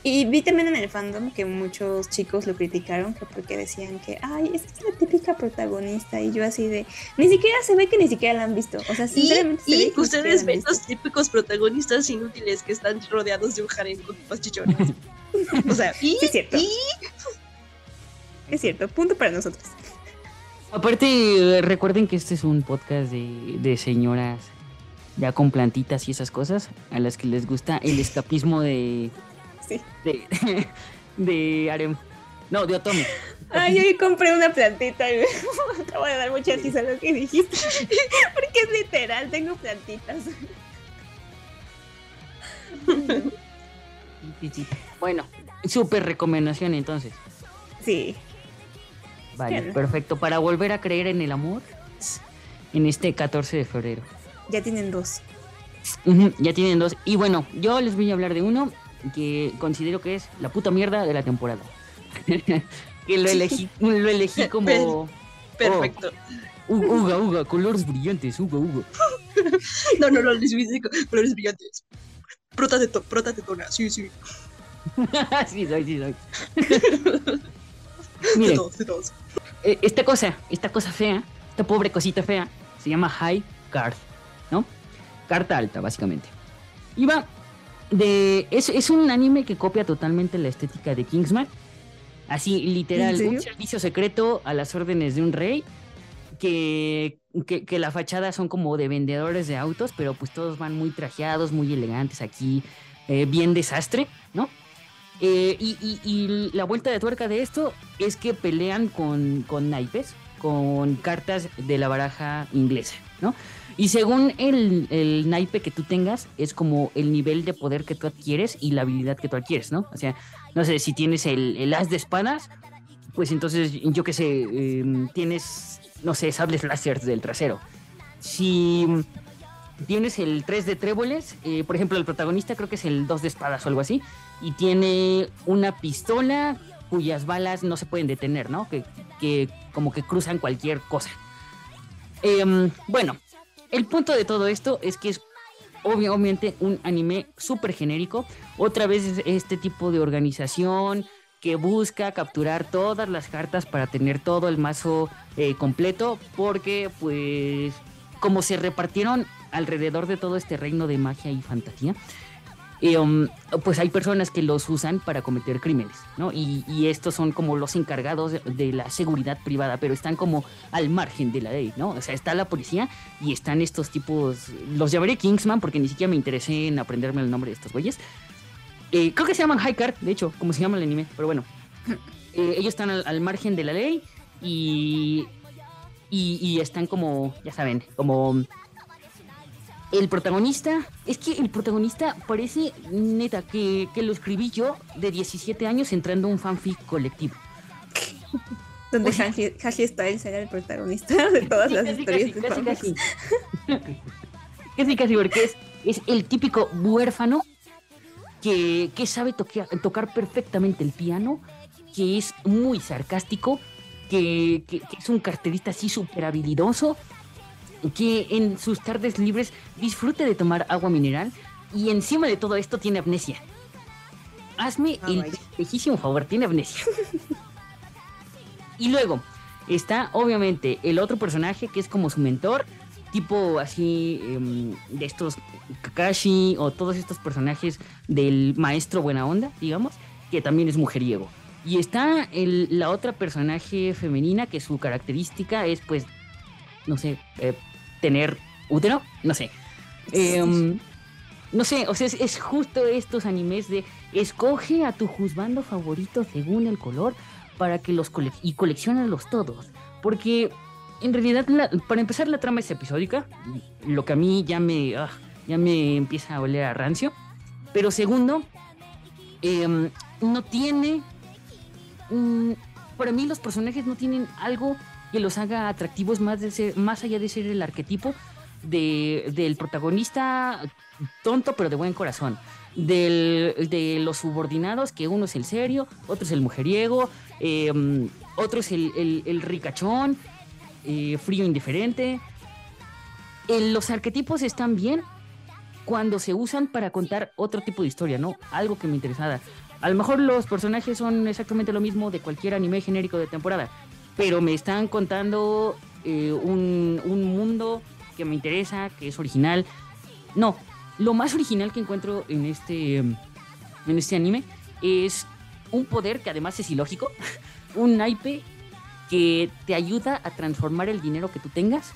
Y, vi también en el fandom que muchos chicos lo criticaron que porque decían que, ay, es que es la típica protagonista. Y yo así de, ni siquiera se ve que ni siquiera la han visto. O sea, sinceramente. Y, ustedes ven los típicos protagonistas inútiles que están rodeados de un harem con chichones. o sea, y, es cierto. Es cierto, punto para nosotros. Aparte, recuerden que este es un podcast de, de señoras ya con plantitas y esas cosas, a las que les gusta el escapismo de, Sí. De, de Arem. No, de Otome. Ay, yo compré una plantita y me acabo de dar mucha risa lo que dijiste. Porque es literal, tengo plantitas. Bueno, súper recomendación entonces. Sí. Vale, perfecto. Para volver a creer en el amor en este 14 de febrero. Ya tienen dos. Ya tienen dos. Y bueno, yo les voy a hablar de uno que considero que es la puta mierda de la temporada. que lo elegí, lo elegí como Perfecto. "U- Uga, uga, colores brillantes, uga, uga. No, no, no, les digo colores brillantes. Prota de, to de tona, sí, sí. sí, soy, sí, soy. De Miren, todos, de todos. eh, esta cosa, esta cosa fea, esta pobre cosita fea, se llama High Card, ¿no? Carta alta, básicamente. Y va de. Es, es un anime que copia totalmente la estética de Kingsman. Así, literal, un servicio secreto a las órdenes de un rey. Que, que, que la fachada son como de vendedores de autos, pero pues todos van muy trajeados, muy elegantes aquí, eh, bien desastre, ¿no? Eh, y, y- y la vuelta de tuerca de esto es que pelean con, con naipes, con cartas de la baraja inglesa, ¿no? Y según el, el naipe que tú tengas, es como el nivel de poder que tú adquieres y la habilidad que tú adquieres, ¿no? O sea, no sé, si tienes el, el as de espadas, pues entonces, yo qué sé, em, tienes, no sé, sables láser del trasero. Si tienes el 3 de tréboles, eh, por ejemplo, el protagonista creo que es el 2 de espadas o algo así, y tiene una pistola cuyas balas no se pueden detener, ¿no? Que, que como que cruzan cualquier cosa. Em, bueno, el punto de todo esto es que es obvi- obviamente un anime súper genérico. Otra vez es este tipo de organización que busca capturar todas las cartas para tener todo el mazo eh, completo, porque pues como se repartieron alrededor de todo este reino de magia y fantasía, eh, um, pues hay personas que los usan para cometer crímenes, ¿no? Y, y estos son como los encargados de, la seguridad privada, pero están como al margen de la ley, ¿no? O sea, está la policía y están estos tipos, los llamaré Kingsman porque ni siquiera me interesé en aprenderme el nombre de estos güeyes. Eh, creo que se llaman High Card, de hecho, como se llama el anime, pero bueno. Eh, ellos están al, al margen de la ley y, y, y están como, ya saben, como el protagonista, es que el protagonista parece neta que, que lo escribí yo de 17 años entrando a un fanfic colectivo. Donde O sea- Haji, Haji Styles era el protagonista de todas las Casi, historias casi, de casi, casi. Casi, casi, porque es, es el típico huérfano que, que sabe toquea- tocar perfectamente el piano, que es muy sarcástico, que, que- que es un carterista así súper habilidoso, que en sus tardes libres disfrute de tomar agua mineral y encima de todo esto tiene amnesia. Hazme Ah, el vaya. lejísimo favor, tiene amnesia. y luego está obviamente el otro personaje que es como su mentor, tipo así em, de estos Kakashi o todos estos personajes del maestro buena onda, digamos, que también es mujeriego. Y está el- la otra personaje femenina que su característica es pues, no sé, eh, tener útero, no sé. Em, no sé, o sea, es, justo estos animes de escoge a tu juzgando favorito según el color para que los cole y coleccionalos todos. Porque en realidad, para empezar, la trama es episódica, lo que a mí ya me, ah, ya me empieza a oler a rancio. Pero segundo, em, no tiene. mm, para mí, los personajes no tienen algo que los haga atractivos más, de ser, más allá de ser el arquetipo de, del protagonista tonto pero de buen corazón. Del, de los subordinados, que uno es el serio, otro es el mujeriego, em, otro es el, el- ricachón, eh, frío indiferente. Eh, los arquetipos están bien cuando se usan para contar otro tipo de historia, ¿no? Algo que me interesara. A lo mejor los personajes son exactamente lo mismo de cualquier anime genérico de temporada, pero me están contando eh, un, un mundo que me interesa, que es original. No, lo más original que encuentro en este, en este anime es un poder que además es ilógico, un naipe que te ayuda a transformar el dinero que tú tengas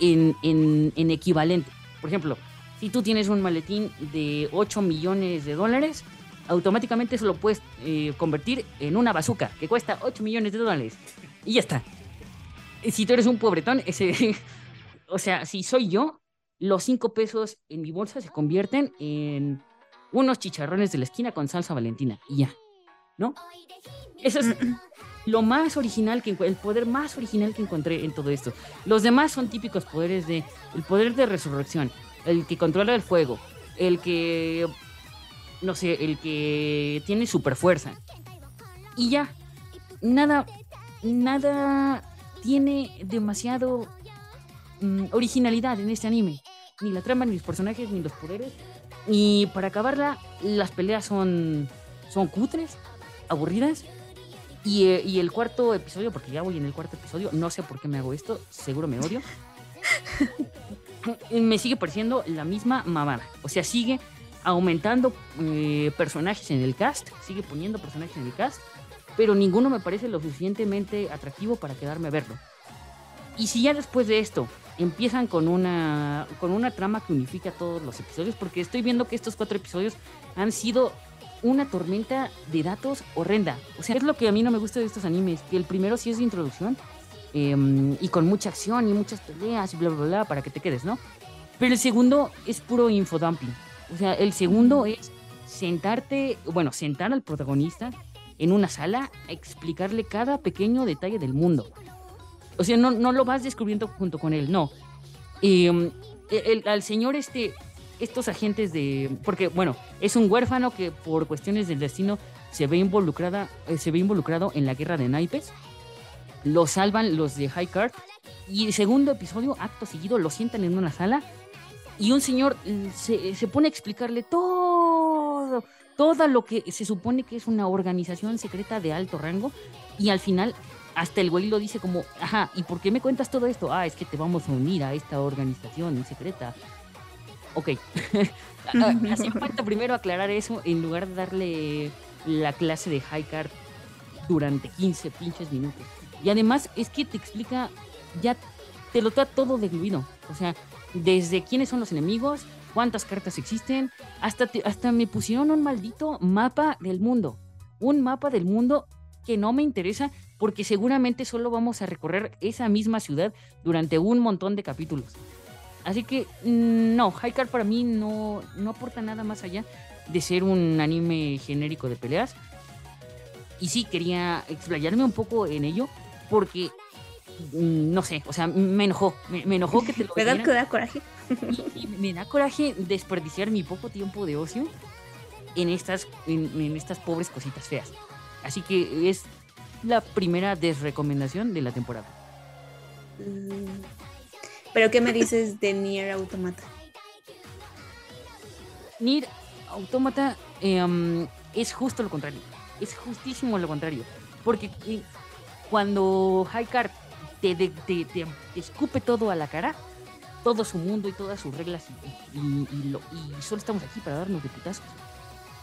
en, en- en equivalente. Por ejemplo, si tú tienes un maletín de 8 millones de dólares, automáticamente eso lo puedes eh, convertir en una bazooka que cuesta 8 millones de dólares. Y ya está. Si tú eres un pobretón, ese, o sea, si soy yo, los 5 pesos en mi bolsa se convierten en unos chicharrones de la esquina con salsa valentina. Y ya. ¿No? Eso es, lo más original, que el poder más original que encontré en todo esto. Los demás son típicos poderes de el poder de resurrección, el que controla el fuego, el que no sé, el que tiene super fuerza. Y ya, nada, nada tiene demasiado mm, originalidad en este anime. Ni la trama, ni los personajes, ni los poderes. Y para acabarla, las peleas son, son cutres, aburridas. Y, eh, el cuarto episodio, porque ya voy en el cuarto episodio, no sé por qué me hago esto, seguro me odio. me sigue pareciendo la misma mamada. O sea, sigue aumentando eh, personajes en el cast, sigue poniendo personajes en el cast, pero ninguno me parece lo suficientemente atractivo para quedarme a verlo. Y si ya después de esto empiezan con una, con una trama que unifica todos los episodios, porque estoy viendo que estos cuatro episodios han sido una tormenta de datos horrenda. O sea, es lo que a mí no me gusta de estos animes, que el primero sí es de introducción em, y con mucha acción y muchas peleas y bla, bla, bla, para que te quedes, ¿no? Pero el segundo es puro infodumping. O sea, el segundo es sentarte, bueno, sentar al protagonista en una sala a explicarle cada pequeño detalle del mundo. O sea, no, no lo vas descubriendo junto con él, no. Em, el, al señor este, estos agentes de... Porque, bueno, es un huérfano que por cuestiones del destino se ve, involucrada, eh, se ve involucrado en la guerra de naipes. Lo salvan los de High Card. Y el segundo episodio, acto seguido, lo sientan en una sala y un señor mm, se, se, pone a explicarle todo, todo lo que se supone que es una organización secreta de alto rango y al final hasta el güey lo dice como, ajá, ¿y por qué me cuentas todo esto? Ah, es que te vamos a unir a esta organización secreta. Ok, hacía falta primero aclarar eso en lugar de darle la clase de high card durante 15 pinches minutos. Y además es que te explica, ya te lo da todo diluido. O sea, desde quiénes son los enemigos, cuántas cartas existen, hasta, hasta me pusieron un maldito mapa del mundo. Un mapa del mundo que no me interesa porque seguramente solo vamos a recorrer esa misma ciudad durante un montón de capítulos. Así que mm, no, Card para mí no, no aporta nada más allá de ser un anime genérico de peleas. Y sí, quería explayarme un poco en ello porque no sé, o sea, me enojó, me, enojó que te lo ¿Me da, coraje? me da coraje desperdiciar mi poco tiempo de ocio en estas, en, estas pobres cositas feas. Así que es la primera desrecomendación de la temporada. Mm, ¿Pero qué me dices de Nier Automata? Nier Automata em, es justo lo contrario. Es justísimo lo contrario. Porque eh, cuando Card te, escupe todo a la cara, todo su mundo y todas sus reglas y, solo estamos aquí para darnos de putazos.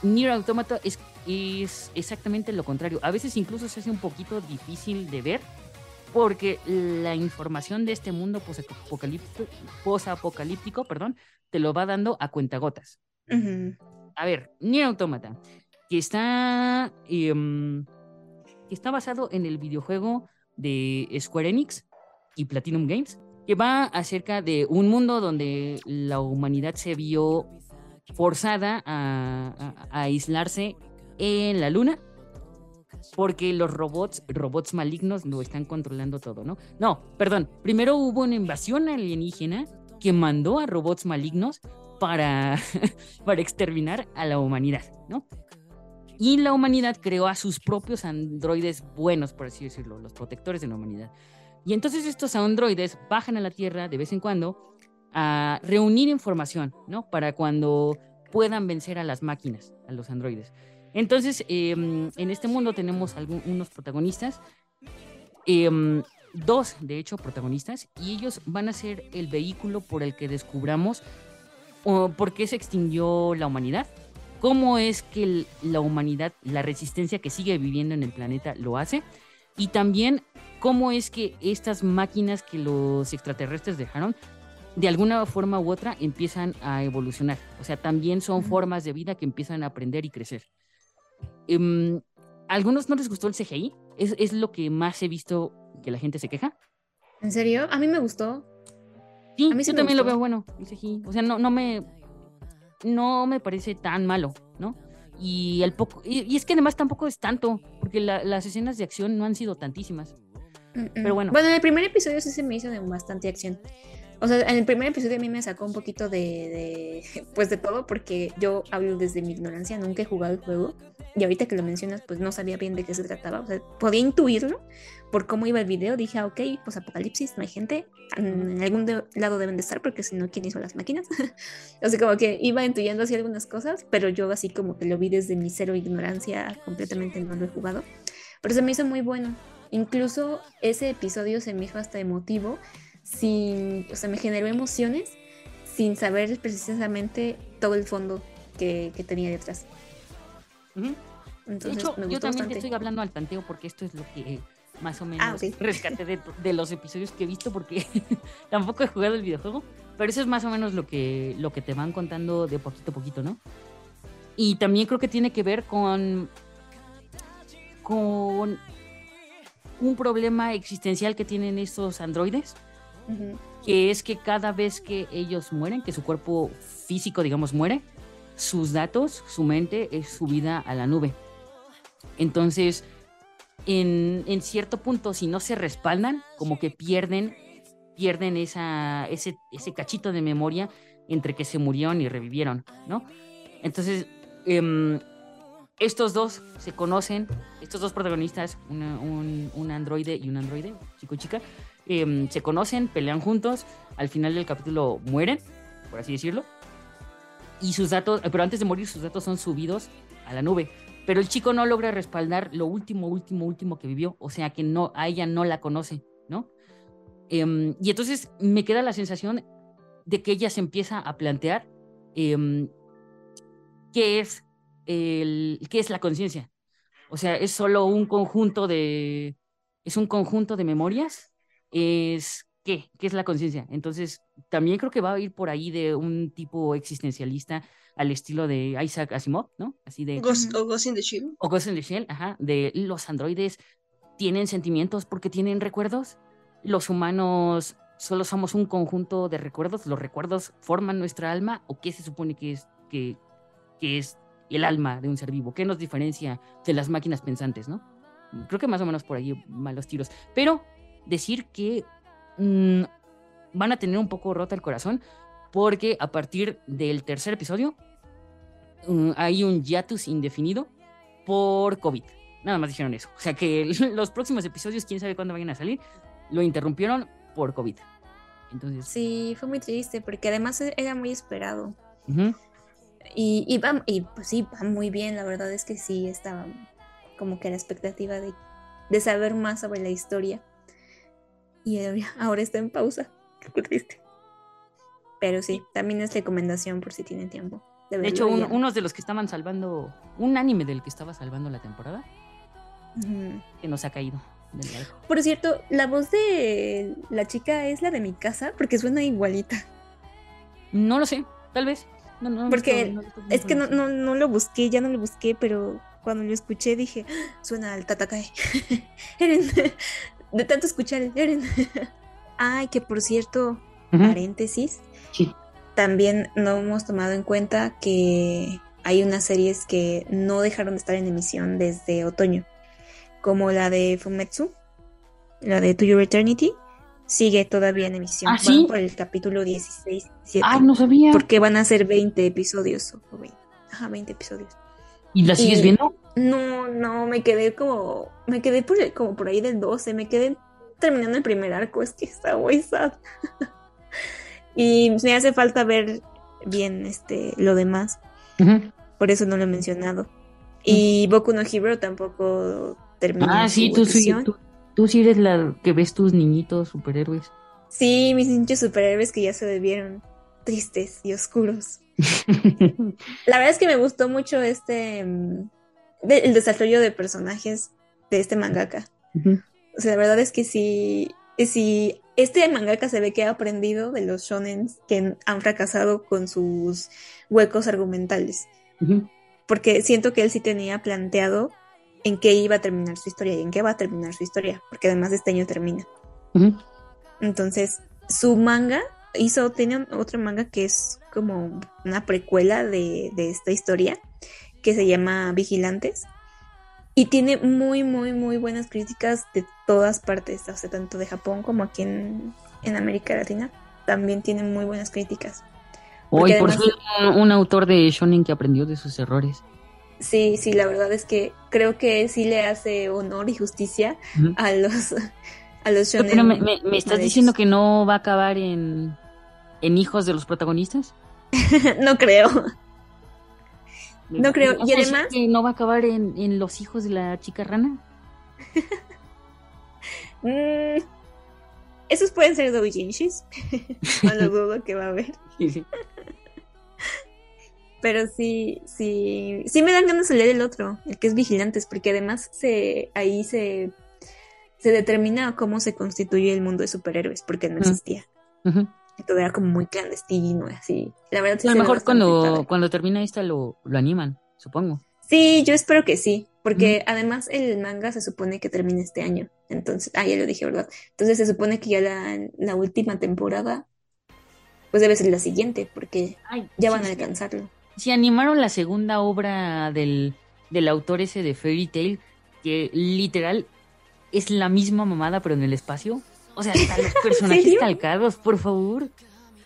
Nier Automata es, es exactamente lo contrario. A veces incluso se hace un poquito difícil de ver porque la información de este mundo posapocalíptico, posapocalíptico perdón, te lo va dando a cuentagotas. A ver, Nier Automata, que está, em, que está basado en el videojuego de Square Enix y Platinum Games, que va acerca de un mundo donde la humanidad se vio forzada a, aislarse en la luna porque los robots, robots malignos lo están controlando todo, ¿no? No, perdón, primero hubo una invasión alienígena que mandó a robots malignos para, para exterminar a la humanidad, ¿no? Y la humanidad creó a sus propios androides buenos, por así decirlo, los protectores de la humanidad. Y entonces estos androides bajan a la Tierra de vez en cuando a reunir información, ¿no? Para cuando puedan vencer a las máquinas, a los androides. Entonces, em, en este mundo tenemos algunos protagonistas, em, dos, de hecho, protagonistas, y ellos van a ser el vehículo por el que descubramos por qué se extinguió la humanidad cómo es que la humanidad, la resistencia que sigue viviendo en el planeta lo hace y también cómo es que estas máquinas que los extraterrestres dejaron de alguna forma u otra empiezan a evolucionar. O sea, también son formas de vida que empiezan a aprender y crecer. Em, ¿A algunos no les gustó el CGI? ¿Es, lo que más he visto que la gente se queja? ¿En serio? A mí me gustó. Sí, a mí sí yo también lo veo bueno, el CGI. O sea, no, no me no me parece tan malo, ¿no? Y, el poco, y, es que además tampoco es tanto, porque las escenas de acción no han sido tantísimas. Pero bueno. Bueno, en el primer episodio sí se me hizo de bastante acción. O sea, en el primer episodio a mí me sacó un poquito de, pues de todo, porque yo hablo desde mi ignorancia, nunca he jugado el juego. Y ahorita que lo mencionas, pues no sabía bien de qué se trataba. O sea, podía intuirlo por cómo iba el video. Dije, ah, ok, pues apocalipsis, no hay gente. En algún lado deben de estar, porque si no, ¿quién hizo las máquinas? sea, como que iba intuyendo así algunas cosas, pero yo así como que lo vi desde mi cero ignorancia, completamente no lo he jugado. Pero se me hizo muy bueno. Incluso ese episodio se me hizo hasta emotivo sin, o sea, me generó emociones sin saber precisamente todo el fondo que, tenía detrás. Entonces, yo también te estoy hablando al tanteo porque esto es lo que más o menos ah, rescate de, los episodios que he visto porque tampoco he jugado el videojuego, pero eso es más o menos lo que, lo que te van contando de poquito a poquito, ¿no? Y también creo que tiene que ver con, con un problema existencial que tienen estos androides que es que cada vez que ellos mueren, que su cuerpo físico, digamos, muere, sus datos, su mente es subida a la nube. Entonces, en, cierto punto, si no se respaldan, como que pierden, pierden esa, ese, cachito de memoria entre que se murieron y revivieron, ¿no? Entonces, em, estos dos se conocen, estos dos protagonistas, un, un androide y un androide, chico chica, Em, se conocen, pelean juntos, al final del capítulo mueren, por así decirlo, y sus datos, pero antes de morir sus datos son subidos a la nube. Pero el chico no logra respaldar lo último, último, último que vivió, o sea que no, a ella no la conoce, ¿no? Em, y entonces me queda la sensación de que ella se empieza a plantear em, qué es el, qué es la conciencia. O sea, es solo un conjunto de, es un conjunto de memorias es qué, qué es la conciencia. Entonces, también creo que va a ir por ahí de un tipo existencialista al estilo de Isaac Asimov, ¿no? Así de... Ghost, o Ghost in the Shell. O Ghost in the Shell, ajá, de los androides tienen sentimientos porque tienen recuerdos. Los humanos solo somos un conjunto de recuerdos. Los recuerdos forman nuestra alma o qué se supone que es, que, que es el alma de un ser vivo. ¿Qué nos diferencia de las máquinas pensantes, no? Creo que más o menos por ahí van los tiros. Pero decir que mm, van a tener un poco rota el corazón porque a partir del tercer episodio mm, hay un hiatus indefinido por COVID. Nada más dijeron eso. O sea que los próximos episodios, quién sabe cuándo vayan a salir, lo interrumpieron por COVID. Entonces... Sí, fue muy triste porque además e-, era muy esperado. y, y, y pues sí, va muy bien, la verdad es que sí, estaba como que la expectativa de, de saber más sobre la historia y ahora está en pausa. Qué triste. Pero sí, también es recomendación por si tienen tiempo. De, hecho, unos de los que estaban salvando, un anime del que estaba salvando la temporada, que nos ha caído. Por cierto, la voz de la chica es la de mi casa, porque suena igualita. No lo sé, tal vez. porque es que no, no, no, lo busqué, ya no lo busqué, pero cuando lo escuché dije, ah, suena al Tatakae. de tanto escuchar el Eren. Ay, que por cierto, paréntesis, también no hemos tomado en cuenta que hay unas series que no dejaron de estar en emisión desde otoño, como la de Fumetsu, la de To Your Eternity, sigue todavía en emisión. ¿Ah, ¿sí? por el capítulo 16. Ah, no sabía. Porque van a ser 20 episodios. Ajá, 20 episodios. ¿Y la sigues viendo? No, no, me quedé como, me quedé por, como por ahí del 12, me quedé terminando el primer arco, es que está muy sad. y me hace falta ver bien este lo demás. Por eso no lo he mencionado. Y Boku no Hero tampoco terminó. Ah, sí, tú sí, tú, tú sí eres la que ves tus niñitos superhéroes. Sí, mis niños superhéroes que ya se debieron tristes y oscuros. la verdad es que me gustó mucho este el desarrollo de personajes de este mangaka. O sea, la verdad es que si, si este mangaka se ve que ha aprendido de los shonen que han fracasado con sus huecos argumentales. Porque siento que él sí tenía planteado en qué iba a terminar su historia y en qué va a terminar su historia, porque además este año termina. Entonces, su manga hizo, tiene otro manga que es como una precuela de, de esta historia que se llama Vigilantes. Y tiene muy, muy, muy buenas críticas de todas partes, o sea, tanto de Japón como aquí en, en América Latina. También tiene muy buenas críticas. Hoy, por ser un, autor de Shonen que aprendió de sus errores. Sí, sí, la verdad es que creo que sí le hace honor y justicia a los a los shonen. Pero me, me, estás diciendo que no va a acabar en, en hijos de los protagonistas? no creo. No creo. Y además. Que ¿No va a acabar en, en los hijos de la chica rana? mm, esos pueden ser doujinshis. no lo dudo que va a haber. Pero sí, sí, sí me dan ganas de leer el otro, el que es Vigilantes, porque además se, ahí se, se determina cómo se constituye el mundo de superhéroes, porque no existía. Todo era como muy clandestino, así. La verdad, a lo mejor cuando, cuando termina esta lo, lo animan, supongo. Sí, yo espero que sí, porque además el manga se supone que termina este año. Entonces, ah, ya lo dije, ¿verdad? Entonces se supone que ya la, la última temporada, pues debe ser la siguiente, porque ya van a alcanzarlo. Si animaron la segunda obra del, del autor ese de Fairy Tail, que literal es la misma mamada, pero en el espacio. O sea, están los personajes calcados, por favor.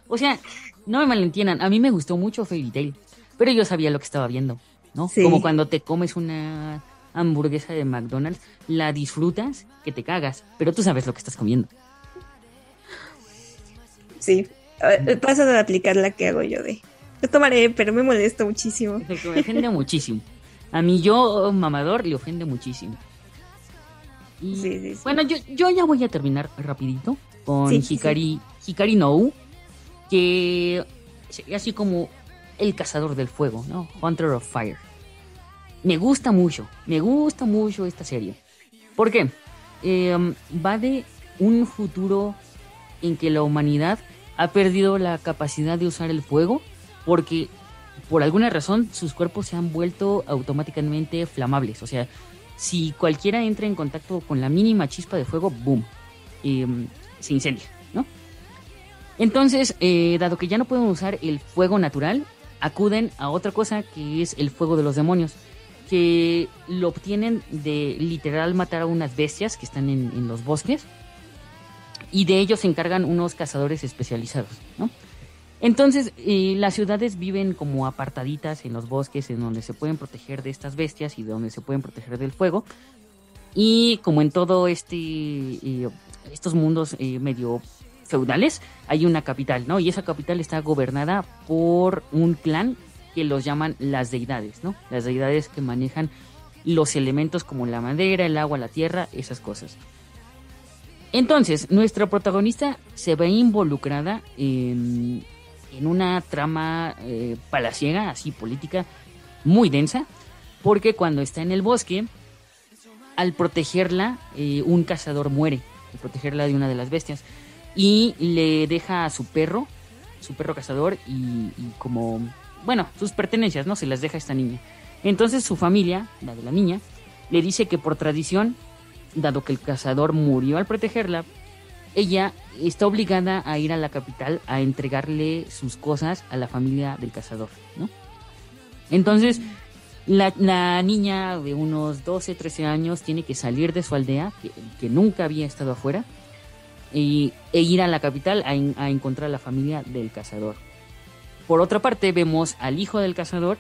O sea, no me malentiendan, a mí me gustó mucho Fairy Tail, pero yo sabía lo que estaba viendo, ¿no? Como cuando te comes una hamburguesa de McDonald's, la disfrutas que te cagas, pero tú sabes lo que estás comiendo. Sí, pasa de aplicar la que hago yo de. Yo tomaré, pero me molesta muchísimo. Me ofende muchísimo. A mí yo, mamador, le ofende muchísimo. Sí, sí, Bueno, yo, yo ya voy a terminar rapidito con Hikari, Hikari No, que así como el cazador del fuego, ¿no? Hunter of Fire me gusta mucho, me gusta mucho esta serie. ¿Por qué? Em, va de un futuro en que la humanidad ha perdido la capacidad de usar el fuego porque por alguna razón sus cuerpos se han vuelto automáticamente flamables. O sea, si cualquiera entra en contacto con la mínima chispa de fuego, ¡boom! Em, se incendia, ¿no? Entonces, eh, dado que ya no pueden usar el fuego natural, acuden a otra cosa que es el fuego de los demonios que lo obtienen de literal matar a unas bestias que están en, los bosques y de ellos se encargan unos cazadores especializados, ¿no? Entonces, eh, las ciudades viven como apartaditas en los bosques, en donde se pueden proteger de estas bestias y de donde se pueden proteger del fuego. Y como en todo este, eh, estos mundos eh, medio feudales, hay una capital, ¿no? Y esa capital está gobernada por un clan que los llaman las deidades, ¿no? Las deidades que manejan los elementos como la madera, el agua, la tierra, esas cosas. Entonces, nuestra protagonista se ve involucrada en, una trama eh, palaciega, así política, muy densa, porque cuando está en el bosque, al protegerla, eh, un cazador muere, al protegerla de una de las bestias, y le deja a su perro, su perro cazador, y como bueno, sus pertenencias, ¿no? Se las deja a esta niña. Entonces su familia, la de la niña, le dice que por tradición, dado que el cazador murió al protegerla, ella está obligada a ir a la capital a entregarle sus cosas a la familia del cazador, ¿no? Entonces, la, niña de unos 12, 13 años tiene que salir de su aldea, que, nunca había estado afuera, y, e ir a la capital a, encontrar a la familia del cazador. Por otra parte, vemos al hijo del cazador,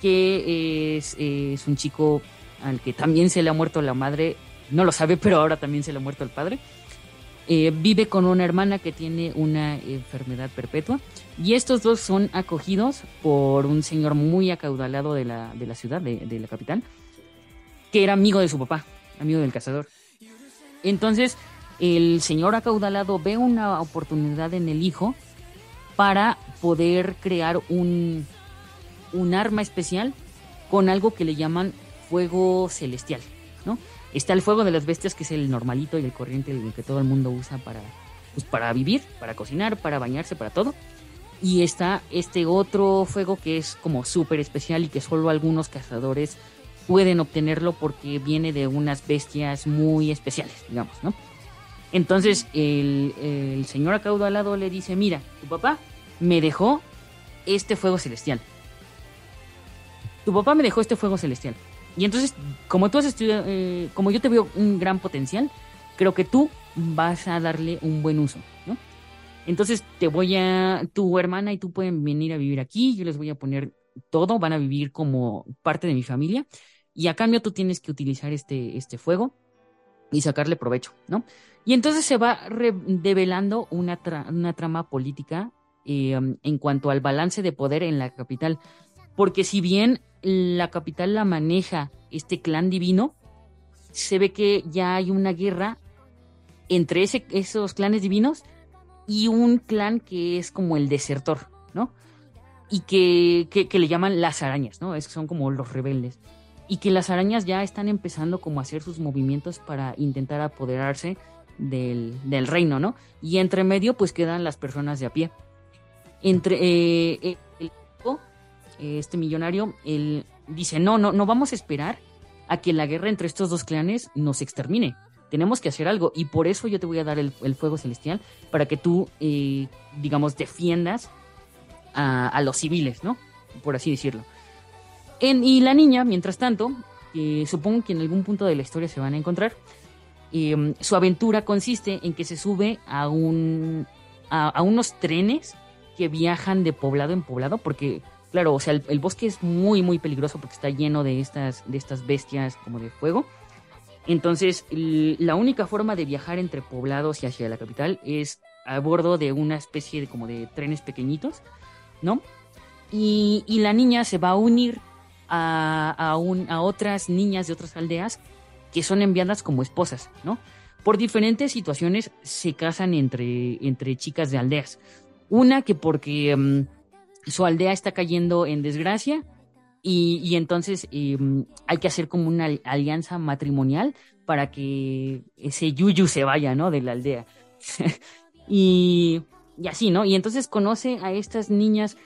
que es, un chico al que también se le ha muerto la madre, no lo sabe, pero ahora también se le ha muerto el padre. Eh, vive con una hermana que tiene una enfermedad perpetua y estos dos son acogidos por un señor muy acaudalado de la, de la ciudad, de, de, la capital, que era amigo de su papá, amigo del cazador. Entonces, el señor acaudalado ve una oportunidad en el hijo para poder crear un, un arma especial con algo que le llaman fuego celestial. Está el fuego de las bestias, que es el normalito y el corriente, el que todo el mundo usa para, pues, para vivir, para cocinar, para bañarse, para todo. Y está este otro fuego que es como súper especial y que solo algunos cazadores pueden obtenerlo porque viene de unas bestias muy especiales, digamos, ¿no? Entonces el, el señor acaudalado le dice, mira, tu papá me dejó este fuego celestial. tu papá me dejó este fuego celestial. Y entonces, como tú has estudiado, eh, como yo te veo un gran potencial, creo que tú vas a darle un buen uso, ¿no? Entonces te voy a, tu hermana y tú pueden venir a vivir aquí, yo les voy a poner todo, van a vivir como parte de mi familia y a cambio tú tienes que utilizar este, este fuego y sacarle provecho, ¿no? Y entonces se va develando una, una trama política eh, en cuanto al balance de poder en la capital, porque si bien la capital la maneja este clan divino, se ve que ya hay una guerra entre esos clanes divinos y un clan que es como el desertor, ¿no? Y que, que, le llaman las arañas, ¿no? Es, son como los rebeldes. Y que las arañas ya están empezando como a hacer sus movimientos para intentar apoderarse del, del reino, ¿no? Y entre medio pues quedan las personas de a pie. Entre eh, eh, este millonario, él dice, no, no, no vamos a esperar a que la guerra entre estos dos clanes nos extermine tenemos que hacer algo y por eso yo te voy a dar el, fuego celestial para que tú, eh, digamos, defiendas a, los civiles, ¿no? Por así decirlo. y la niña, mientras tanto, supongo que en algún punto de la historia se van a encontrar, em, su aventura consiste en que se sube a, un, a, unos trenes que viajan de poblado en poblado, porque, claro, o sea, el, bosque es muy, muy peligroso porque está lleno de estas, de estas bestias como de fuego. Entonces, la única forma de viajar entre poblados y hacia la capital es a bordo de una especie de como de trenes pequeñitos, ¿no? Y, la niña se va a unir a, a, otras niñas de otras aldeas que son enviadas como esposas, ¿no? Por diferentes situaciones se casan entre, entre chicas de aldeas. Una que porque mm, su aldea está cayendo en desgracia y, entonces em, hay que hacer como una alianza matrimonial para que ese yuyu se vaya, ¿no? De la aldea. y, y, así, ¿no? Y entonces conoce a estas niñas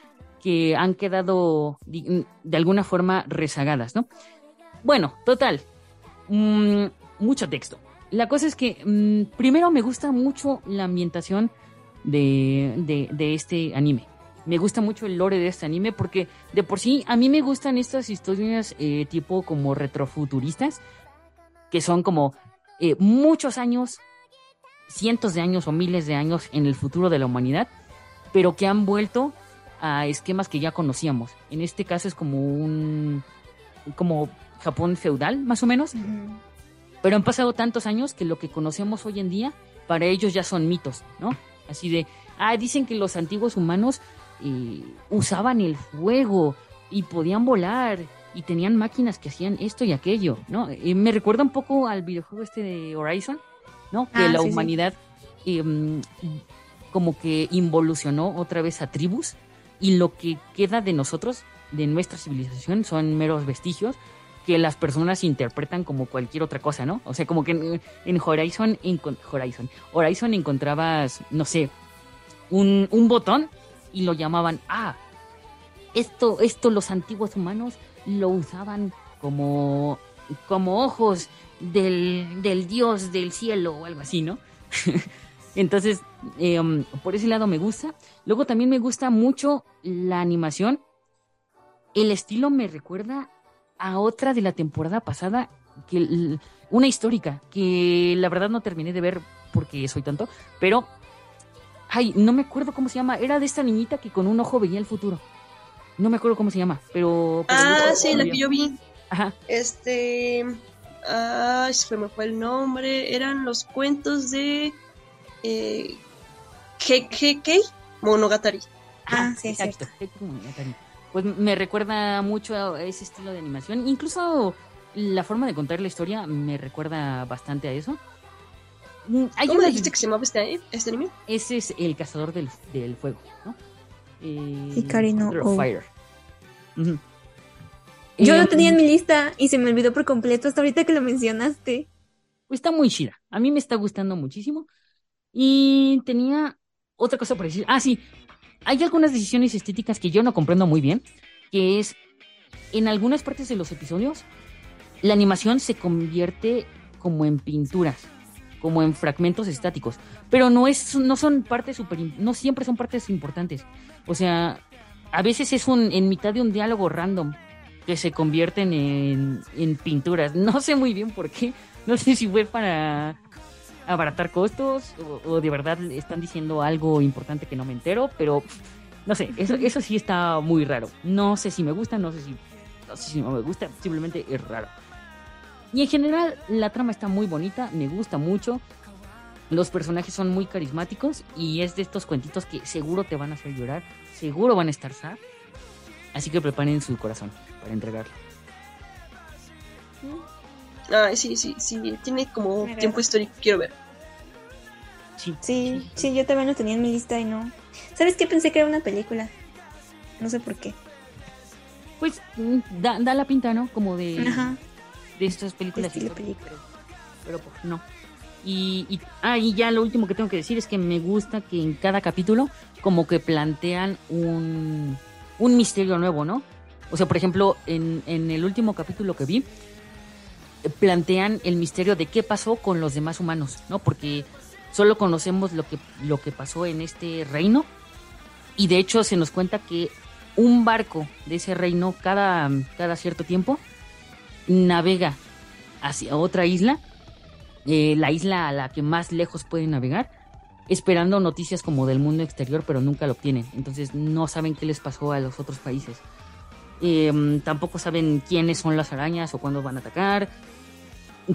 que han quedado de alguna forma rezagadas, ¿no? Bueno, total. Mm, mucho texto. La cosa es que mm, primero me gusta mucho la ambientación de, de, de este anime me gusta mucho el lore de este anime porque de por sí a mí me gustan estas historias eh, tipo como retrofuturistas, que son como eh, muchos años, cientos de años o miles de años en el futuro de la humanidad, pero que han vuelto a esquemas que ya conocíamos. En este caso es como un como Japón feudal, más o menos. Pero han pasado tantos años que lo que conocemos hoy en día para ellos ya son mitos, ¿no? Así de, ah, dicen que los antiguos humanos usaban el fuego y podían volar y tenían máquinas que hacían esto y aquello, ¿no? me recuerda un poco al videojuego este de Horizon, ¿no? Que ah, la humanidad em, como que involucionó otra vez a tribus y lo que queda de nosotros, de nuestra civilización, son meros vestigios que las personas interpretan como cualquier otra cosa, ¿no? O sea, como que en, Horizon, Horizon, Horizon encontrabas, no sé, un, un botón y lo llamaban, ah, esto, esto los antiguos humanos lo usaban como, como ojos del, del dios del cielo o algo así, ¿no? Entonces, em, por ese lado me gusta. Luego también me gusta mucho la animación. El estilo me recuerda a otra de la temporada pasada, que una histórica, que la verdad no terminé de ver porque soy tanto, pero Ay, no me acuerdo cómo se llama. Era de esta niñita que con un ojo veía el futuro. No me acuerdo cómo se llama, pero. ah, sí, la que yo vi. Ajá. Este. Ah, se me fue el nombre. Eran los cuentos de. Eh, Kei Monogatari. Ah, sí, exacto. Pues me recuerda mucho a ese estilo de animación. Incluso la forma de contar la historia me recuerda bastante a eso. Mm, hay ¿Cómo dijiste que se llamaba este, este, anime? Ese es el cazador del, del fuego, ¿no? Eh, no. Fire. Yo lo tenía en mi lista y se me olvidó por completo hasta ahorita que lo mencionaste. Está muy chida. A mí me está gustando muchísimo. Y tenía otra cosa por decir. Ah, sí. Hay algunas decisiones estéticas que yo no comprendo muy bien. Que es, en algunas partes de los episodios, la animación se convierte como en pinturas como en fragmentos estáticos, pero no es no son partes super no siempre son partes importantes. O sea, a veces es un en mitad de un diálogo random que se convierten en, en pinturas. No sé muy bien por qué. No sé si fue para abaratar costos o, de verdad están diciendo algo importante que no me entero, pero no sé, eso, eso sí está muy raro. No sé si me gusta, no sé si no sé si no me gusta, simplemente es raro. Y en general la trama está muy bonita, me gusta mucho. Los personajes son muy carismáticos y es de estos cuentitos que seguro te van a hacer llorar, seguro van a estar sad. Así que preparen su corazón para entregarlo. Ah, sí, sí, sí, tiene como tiempo histórico, quiero ver. Sí, sí, sí, yo también lo tenía en mi lista y no. ¿Sabes qué? Pensé que era una película. No sé por qué. Pues mm, da, da la pinta, ¿no? Como de, de estas películas. Pero, pero pues, no. Y, y, ah, y ya lo último que tengo que decir es que me gusta que en cada capítulo como que plantean un, un misterio nuevo, ¿no? O sea, por ejemplo, en, en el último capítulo que vi, plantean el misterio de qué pasó con los demás humanos, ¿no? Porque solo conocemos lo que, lo que pasó en este reino y de hecho se nos cuenta que un barco de ese reino cada, cada cierto tiempo navega hacia otra isla, eh, la isla a la que más lejos puede navegar, esperando noticias como del mundo exterior, pero nunca lo obtienen. Entonces no saben qué les pasó a los otros países. Em, tampoco saben quiénes son las arañas o cuándo van a atacar.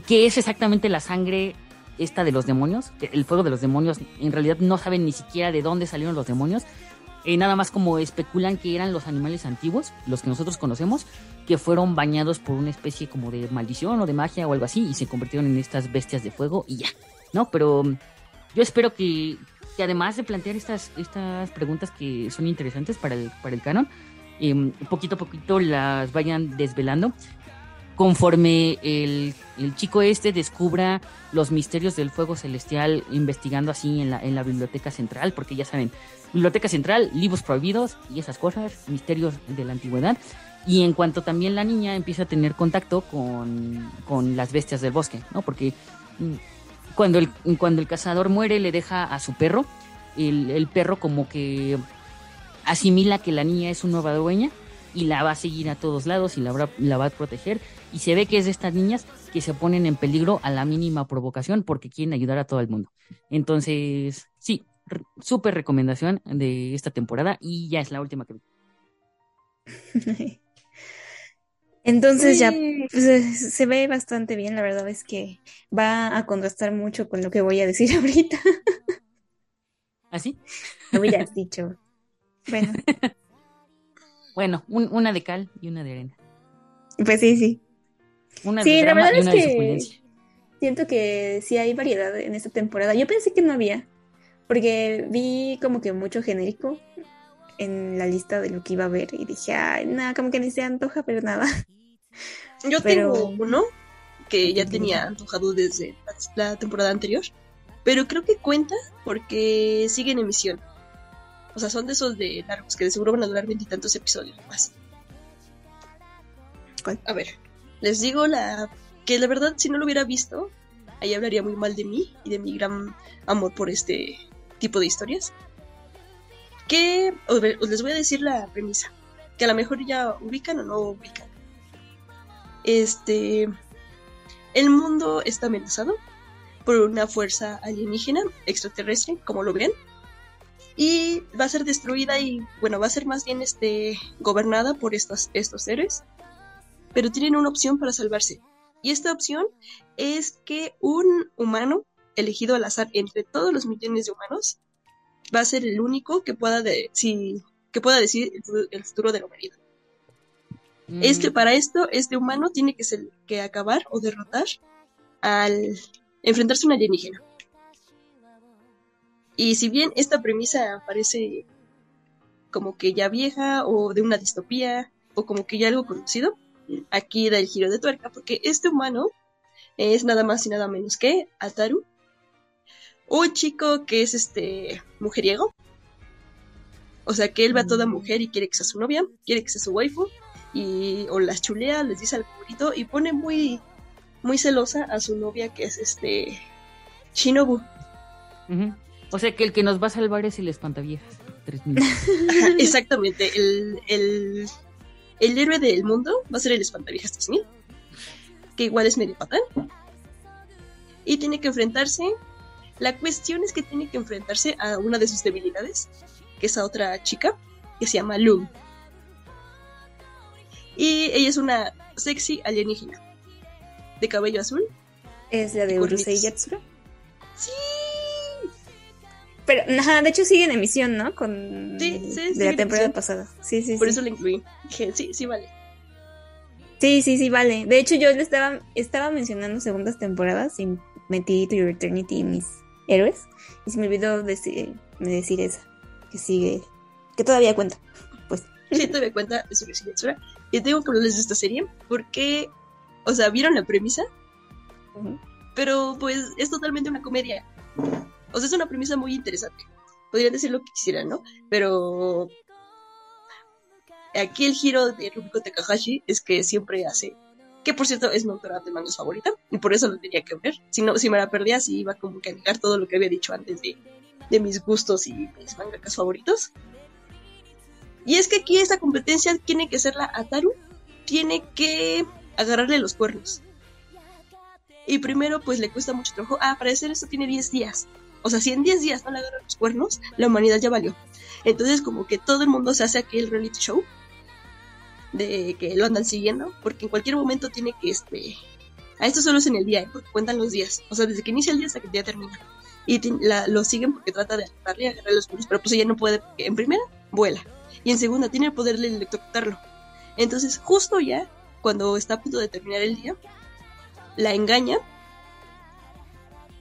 ¿Qué es exactamente la sangre esta de los demonios? El fuego de los demonios. En realidad no saben ni siquiera de dónde salieron los demonios. Eh, nada más como especulan que eran los animales antiguos, los que nosotros conocemos, que fueron bañados por una especie como de maldición o de magia o algo así y se convirtieron en estas bestias de fuego y ya, ¿no? Pero mm, yo espero que, además de plantear estas, estas preguntas que son interesantes para el, para el canon, eh, poquito a poquito las vayan desvelando conforme el, el, chico este descubra los misterios del fuego celestial investigando así en la, en la biblioteca central, porque ya saben, biblioteca central, libros prohibidos y esas cosas, misterios de la antigüedad. Y en cuanto también la niña empieza a tener contacto con, con las bestias del bosque, ¿no? Porque mm, cuando el, cuando el cazador muere le deja a su perro, el, el perro como que asimila que la niña es su nueva dueña y la va a seguir a todos lados y la va, la va a proteger. Y se ve que es de estas niñas que se ponen en peligro a la mínima provocación porque quieren ayudar a todo el mundo. Entonces, sí, súper recomendación de esta temporada y ya es la última que vi. Entonces ya pues, se ve bastante bien, la verdad es que va a contrastar mucho con lo que voy a decir ahorita. ¿Así? ¿Ah, Lo hubieras dicho. Bueno. Bueno, una de cal y una de arena. Pues sí, sí. Una sí, de la verdad es que siento que sí hay variedad en esta temporada. Yo pensé que no había, porque vi como que mucho genérico en la lista de lo que iba a ver y dije, ay, nada, como que ni se antoja, pero nada. Yo Pero- tengo uno que ya tenía antojado desde la temporada anterior, pero creo que cuenta porque sigue en emisión. O sea, son de esos de largos que de seguro van a durar veintitantos episodios más. ¿Cuál? A ver, les digo la que la verdad si no lo hubiera visto, ahí hablaría muy mal de mí y de mi gran amor por este tipo de historias. Que os les voy a decir la premisa, que a lo mejor ya ubican o no ubican. Este, el mundo está amenazado por una fuerza alienígena extraterrestre, como lo ven, y va a ser destruida y, bueno, va a ser más bien este, gobernada por estos, estos seres, pero tienen una opción para salvarse. Y esta opción es que un humano, elegido al azar entre todos los millones de humanos, va a ser el único que pueda, de, si, que pueda decir el, fu- el futuro de la humanidad. Es que Mm, para esto, este humano tiene que, ser, que acabar o derrotar al enfrentarse a un alienígena. Y si bien esta premisa parece como que ya vieja o de una distopía o como que ya algo conocido, aquí da el giro de tuerca porque este humano es nada más y nada menos que Ataru, un chico que es este mujeriego. O sea que él va a toda mujer y quiere que sea su novia, quiere que sea su waifu y o las chulea, les dice algo bonito y pone muy muy celosa a su novia que es este Shinobu. O sea que el que nos va a salvar es el espantaviejas. Tres exactamente, el, el, el héroe del mundo va a ser el espantaviejas 3000, que igual es medio patán. Y tiene que enfrentarse. La cuestión es que tiene que enfrentarse a una de sus debilidades, que es a otra chica, que se llama Loom. Y ella es una sexy alienígena, de cabello azul. ¿Es la de Urusei Yatsura? Sí, pero, ajá, de hecho sigue en emisión, ¿no? Con Sí, sí, de la temporada emisión. pasada. Sí, sí, por sí. eso la incluí. Dije, sí, sí, vale. Sí, sí, sí, vale. De hecho, yo le estaba, estaba mencionando segundas temporadas y metí To Your Eternity y mis héroes. Y se me olvidó decir, decir esa. Que sigue. Que todavía cuenta. Pues. Sí, doy cuenta de su residencia. Y tengo que hablarles de esta serie porque, o sea, vieron la premisa, pero pues es totalmente una comedia. O sea, es una premisa muy interesante. Podrían decir lo que quisieran, ¿no? Pero aquí el giro de Rumiko Takahashi es que siempre hace, que por cierto es mi autora de mangas favorita, y por eso lo tenía que ver. Si no, si me la perdía, sí iba como que a negar todo lo que había dicho antes de, de mis gustos y mis mangakas favoritos. Y es que aquí esta competencia tiene que ser la Ataru, tiene que agarrarle los cuernos. Y primero, pues le cuesta mucho trabajo. Ah, para hacer esto tiene 10 días. O sea, si en 10 días no le agarran los cuernos, la humanidad ya valió. Entonces, como que todo el mundo se hace aquí el reality show de que lo andan siguiendo, porque en cualquier momento tiene que, este. A esto solo es en el día, ¿eh? porque cuentan los días. O sea, desde que inicia el día hasta que el día termina. Y la- lo siguen porque trata de agarrarle y agarrarle los cuernos, pero pues ella no puede, porque en primera, vuela. Y en segunda, tiene el poder de electrocutarlo. Entonces, justo ya, cuando está a punto de terminar el día, la engaña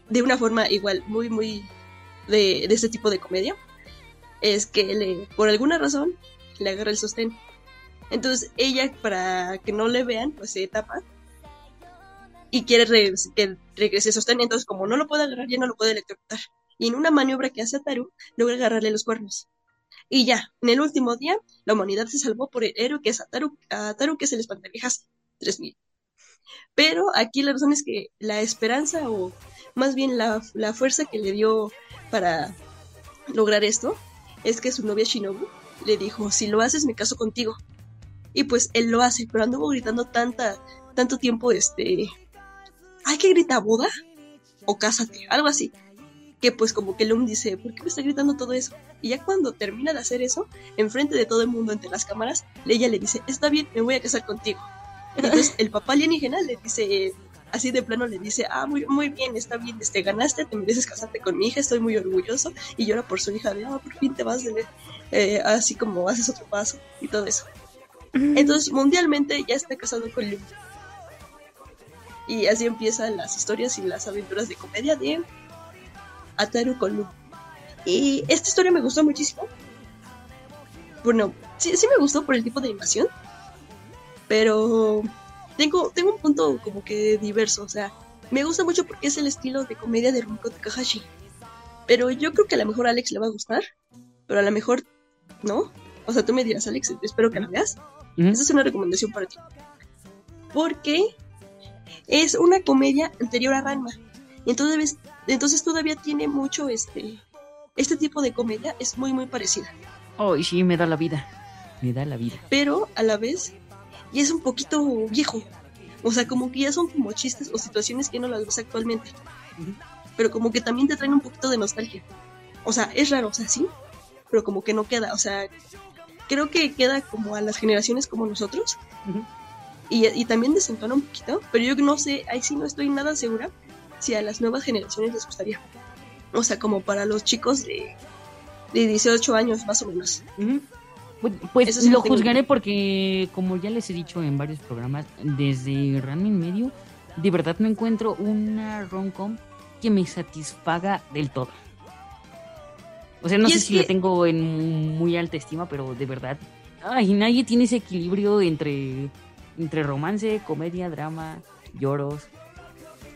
de una forma igual muy, muy de, de este tipo de comedia. Es que le, por alguna razón le agarra el sostén. Entonces ella, para que no le vean, pues se tapa y quiere re- que regrese sostén. Entonces, como no lo puede agarrar, ya no lo puede electrocutar. Y en una maniobra que hace Ataru, logra agarrarle los cuernos. Y ya, en el último día, la humanidad se salvó por el héroe que es Ataru, Ataru que es el espantaviejas 3000. Pero aquí la razón es que la esperanza o más bien la, la fuerza que le dio para lograr esto es que su novia Shinobu le dijo, si lo haces me caso contigo. Y pues él lo hace, pero anduvo gritando tanta, tanto tiempo, este, ay, que grita boda o cásate, algo así. Que pues como que Lum dice, ¿por qué me está gritando todo eso? Y ya cuando termina de hacer eso, enfrente de todo el mundo, entre las cámaras, ella le dice, está bien, me voy a casar contigo. Entonces el papá alienígena le dice, así de plano le dice, ah, muy, muy bien, está bien, este, ganaste, te mereces casarte con mi hija, estoy muy orgulloso. Y llora por su hija de, ah, por fin te vas de, eh, así como haces otro paso y todo eso. Entonces mundialmente ya está casado con Lum. Y así empiezan las historias y las aventuras de comedia de Ataru con Lum. Y esta historia me gustó muchísimo. Bueno, sí, sí me gustó por el tipo de animación. Pero tengo, tengo un punto como que diverso. O sea, me gusta mucho porque es el estilo de comedia de Rumiko Takahashi. Pero yo creo que a lo mejor a Alex le va a gustar. Pero a lo mejor no. O sea, tú me dirás, Alex, espero que la veas. Esa es una recomendación para ti. Porque es una comedia anterior a Ranma. Entonces, entonces todavía tiene mucho este. Este tipo de comedia es muy, muy parecida. Ay, sí, me da la vida. Me da la vida. Pero a la vez, ya es un poquito viejo. O sea, como que ya son como chistes o situaciones que no las ves actualmente. Pero como que también te traen un poquito de nostalgia. O sea, es raro, o sea, sí. Pero como que no queda. O sea, creo que queda como a las generaciones como nosotros. Y, y también desentona un poquito, pero yo no sé, ahí sí no estoy nada segura si a las nuevas generaciones les gustaría. O sea, como para los chicos de, de 18 años más o menos. Ujú. Pues, pues sí lo juzgaré porque, como ya les he dicho en varios programas, desde Ranma en medio, de verdad no encuentro una rom-com que me satisfaga del todo. O sea, no Y sé si la que- tengo en muy alta estima, pero de verdad, ay, nadie tiene ese equilibrio entre, entre romance, comedia, drama, lloros.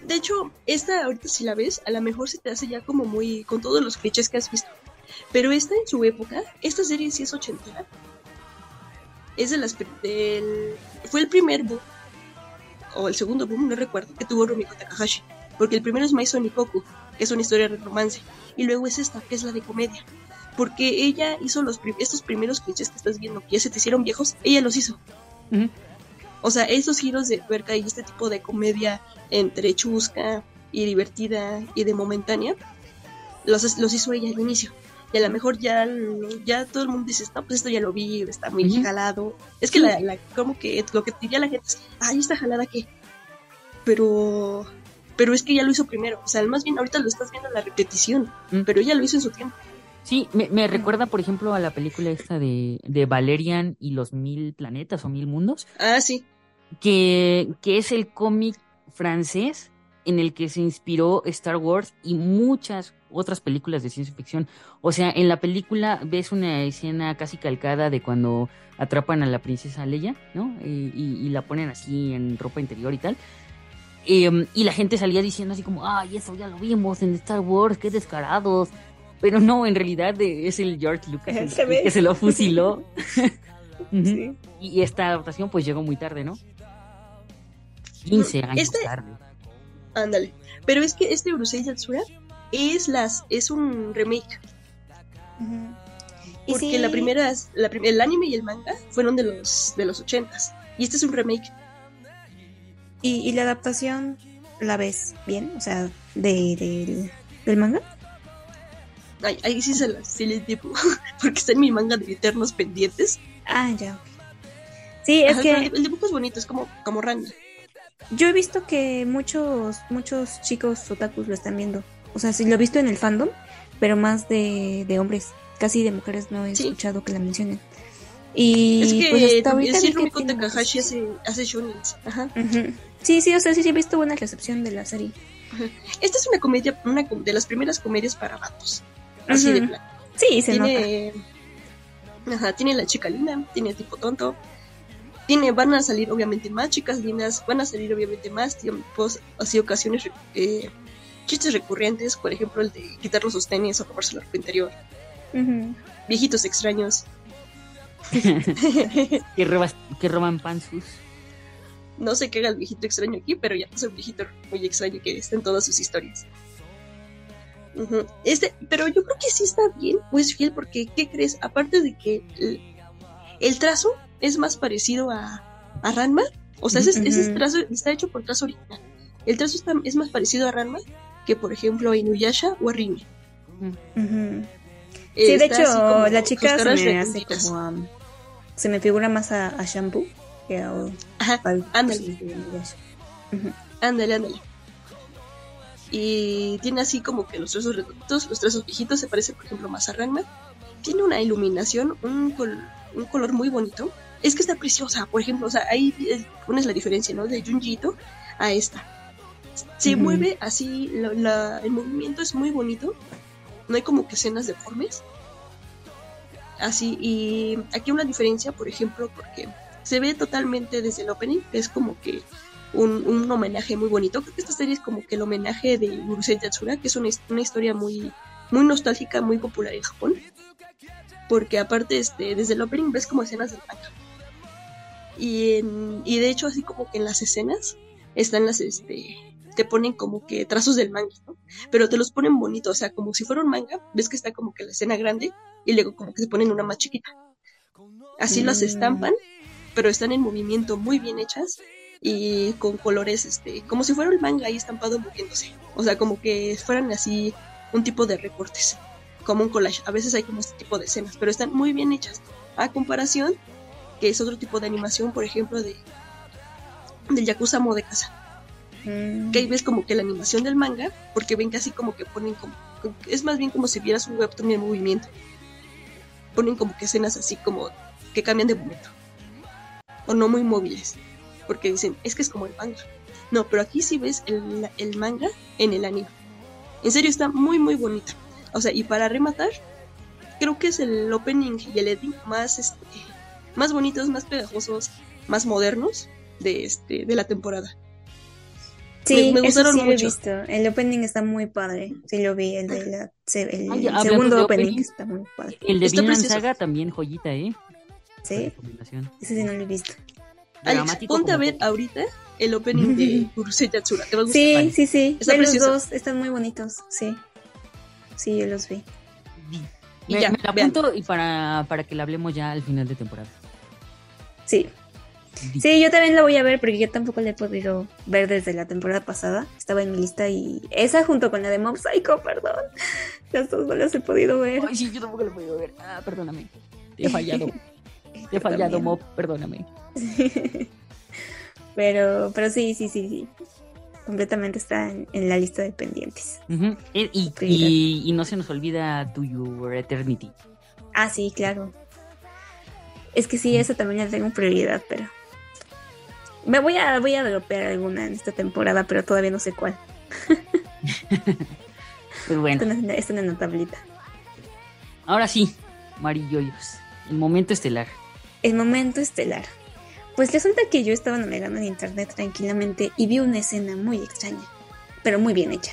De hecho, esta ahorita si la ves, a lo mejor se te hace ya como muy con todos los clichés que has visto. Pero esta en su época, esta serie sí es ochentera. Es de las del fue el primer boom o el segundo boom, no recuerdo, que tuvo Rumiko Takahashi, porque el primero es Maison Nikoku, que es una historia de romance, y luego es esta, que es la de comedia. Porque ella hizo los prim- estos primeros clichés que estás viendo, que ya se te hicieron viejos, ella los hizo. Ujú. O sea, esos giros de tuerca y este tipo de comedia entre chusca y divertida y de momentánea, los, los hizo ella al inicio. Y a lo mejor ya, ya todo el mundo dice, no, pues esto ya lo vi, está muy Ujú. jalado. Es que la, la- como que lo que diría la gente es, ay, está jalada qué. Pero, pero es que ya lo hizo primero. O sea, más bien ahorita lo estás viendo en la repetición, Mm. pero ella lo hizo en su tiempo. Sí, me, me recuerda, por ejemplo, a la película esta de, de Valerian y los mil planetas o mil mundos, Ah, sí. que, que es el cómic francés en el que se inspiró Star Wars y muchas otras películas de ciencia ficción. O sea, en la película ves una escena casi calcada de cuando atrapan a la princesa Leia, ¿no? Y, y- y la ponen así en ropa interior y tal. Em, y la gente salía diciendo así como, ay, eso ya lo vimos en Star Wars, qué descarados. Pero no, en realidad es el George Lucas el, Se que se lo fusiló. Sí. y, y esta adaptación pues llegó muy tarde, ¿no? 15 años Este- tarde. Ándale. Pero es que este Urusei Yatsura es las es un remake. Porque sí, la primera, la prim- el anime y el manga fueron de los de los ochentas. Y este es un remake. Y, y la adaptación la ves bien, o sea, de, del- del manga. Ay, ahí sí se las sí les debo, porque está en mi manga de eternos pendientes. Ah, ya. ok. Sí, es Ajá, que el dibujo es bonito, es como, como Ranma. yo he visto que muchos muchos chicos otakus lo están viendo. O sea, sí lo he visto en el fandom, pero más de, de hombres. Casi de mujeres no he Sí. escuchado que la mencionen. Y es que pues hasta ahorita que Rumiko Takahashi hace, hace shonens. Ajá. Sí, sí, o sea, sí, sí he visto buena recepción de la serie. Esta es una comedia, una com- de las primeras comedias para vatos. Así de Ujú. plano. Sí, se nota. tiene, ajá, tiene la chica linda, tiene el tipo tonto. Tiene, van a salir obviamente más chicas lindas, van a salir obviamente más tiempos, así ocasiones, eh, chistes recurrentes, por ejemplo el de quitar los sostenes o robarse la ropa interior, viejitos extraños. que, robas- que roban pansus. No sé qué haga el viejito extraño aquí, pero ya es un viejito muy extraño que está en todas sus historias. Este, pero yo creo que sí está bien, pues fiel, porque ¿qué crees? Aparte de que el, el trazo es más parecido a, a Ranma, o sea, ese, trazo está hecho por trazo original. El trazo está- es más parecido a Ranma que, por ejemplo, a Inuyasha o a Rimi. Ujú. Sí, de hecho, como la chica se caras me hace redonditas. como. um, se me figura más a, a Shampoo que a. Ajá, al- ándale. Ándale, ándale. Y tiene así como que los trazos redonditos, los trazos viejitos, se parece por ejemplo más a Ranma. Tiene una iluminación, un, col- un color muy bonito. Es que está preciosa, por ejemplo, o sea, ahí eh, pones la diferencia, ¿no? De Junjito a esta. Se mueve así, la- la- el movimiento es muy bonito. No hay como que escenas deformes. Así, y aquí una diferencia, por ejemplo, porque se ve totalmente desde el opening, que es como que un, un homenaje muy bonito. Creo que esta serie es como que el homenaje de Urusei Yatsura, que es una, una historia muy, muy nostálgica, muy popular en Japón. Porque aparte, este, desde el opening ves como escenas del manga. Y, en- y de hecho, así como que en las escenas están las, este, te ponen como que trazos del manga, ¿no? Pero te los ponen bonitos, o sea, como si fuera un manga, ves que está como que la escena grande y luego como que se ponen una más chiquita. Así las Mm. estampan, pero están en movimiento muy bien hechas y con colores, este, como si fuera el manga ahí estampado moviéndose. O sea, como que fueran así un tipo de recortes, como un collage. A veces hay como este tipo de escenas, pero están muy bien hechas. A comparación, que es otro tipo de animación, por ejemplo, de del Yakuza Mo de casa. Mm. Que ahí ves como que la animación del manga, porque ven casi como que ponen como. Es más bien como si vieras un webtoon en movimiento. Ponen como que escenas así como que cambian de momento. O no muy móviles. Porque dicen, es que es como el manga. No, pero aquí sí ves el, el manga en el anime. En serio, está muy, muy bonita. O sea, y para rematar, creo que es el opening y el ending más, este, más bonitos, más pegajosos, más modernos de, este, de la temporada. Sí, me- me eso gustaron sí lo he mucho. visto. El opening está muy padre. Sí lo vi, el de la el Ay, segundo de opening opening. está muy padre. El de Vinland. Saga también joyita, ¿eh? Sí, Recomendación. ese sí no lo he visto. Alex, ponte a ver ahorita el opening de Urusei Yatsura. Te va a gustar. Sí, vale. sí, sí. Está los dos, están muy bonitos. Sí. Sí, yo los vi. Y Me, ya, me la apunto y para, para que la hablemos ya al final de temporada. Sí. Sí, yo también la voy a ver porque yo tampoco la he podido ver desde la temporada pasada. Estaba en mi lista y esa junto con la de Mob Psycho, perdón. Las dos no las he podido ver. Ay, sí, yo tampoco la he podido ver. Ah, perdóname. Te he fallado. He fallado, Mob, perdóname. pero, pero sí, sí, sí, sí. Completamente está en, la lista de pendientes. y, y, y, no se nos olvida To Your Eternity. Ah, sí, claro. Es que sí, esa también la tengo prioridad, pero me voy a, voy a dropear alguna en esta temporada, pero todavía no sé cuál. pues bueno. Está en la tablita. Ahora sí, Marilloyos. El momento estelar. El momento estelar. Pues resulta que yo estaba navegando en internet tranquilamente y vi una escena muy extraña, pero muy bien hecha.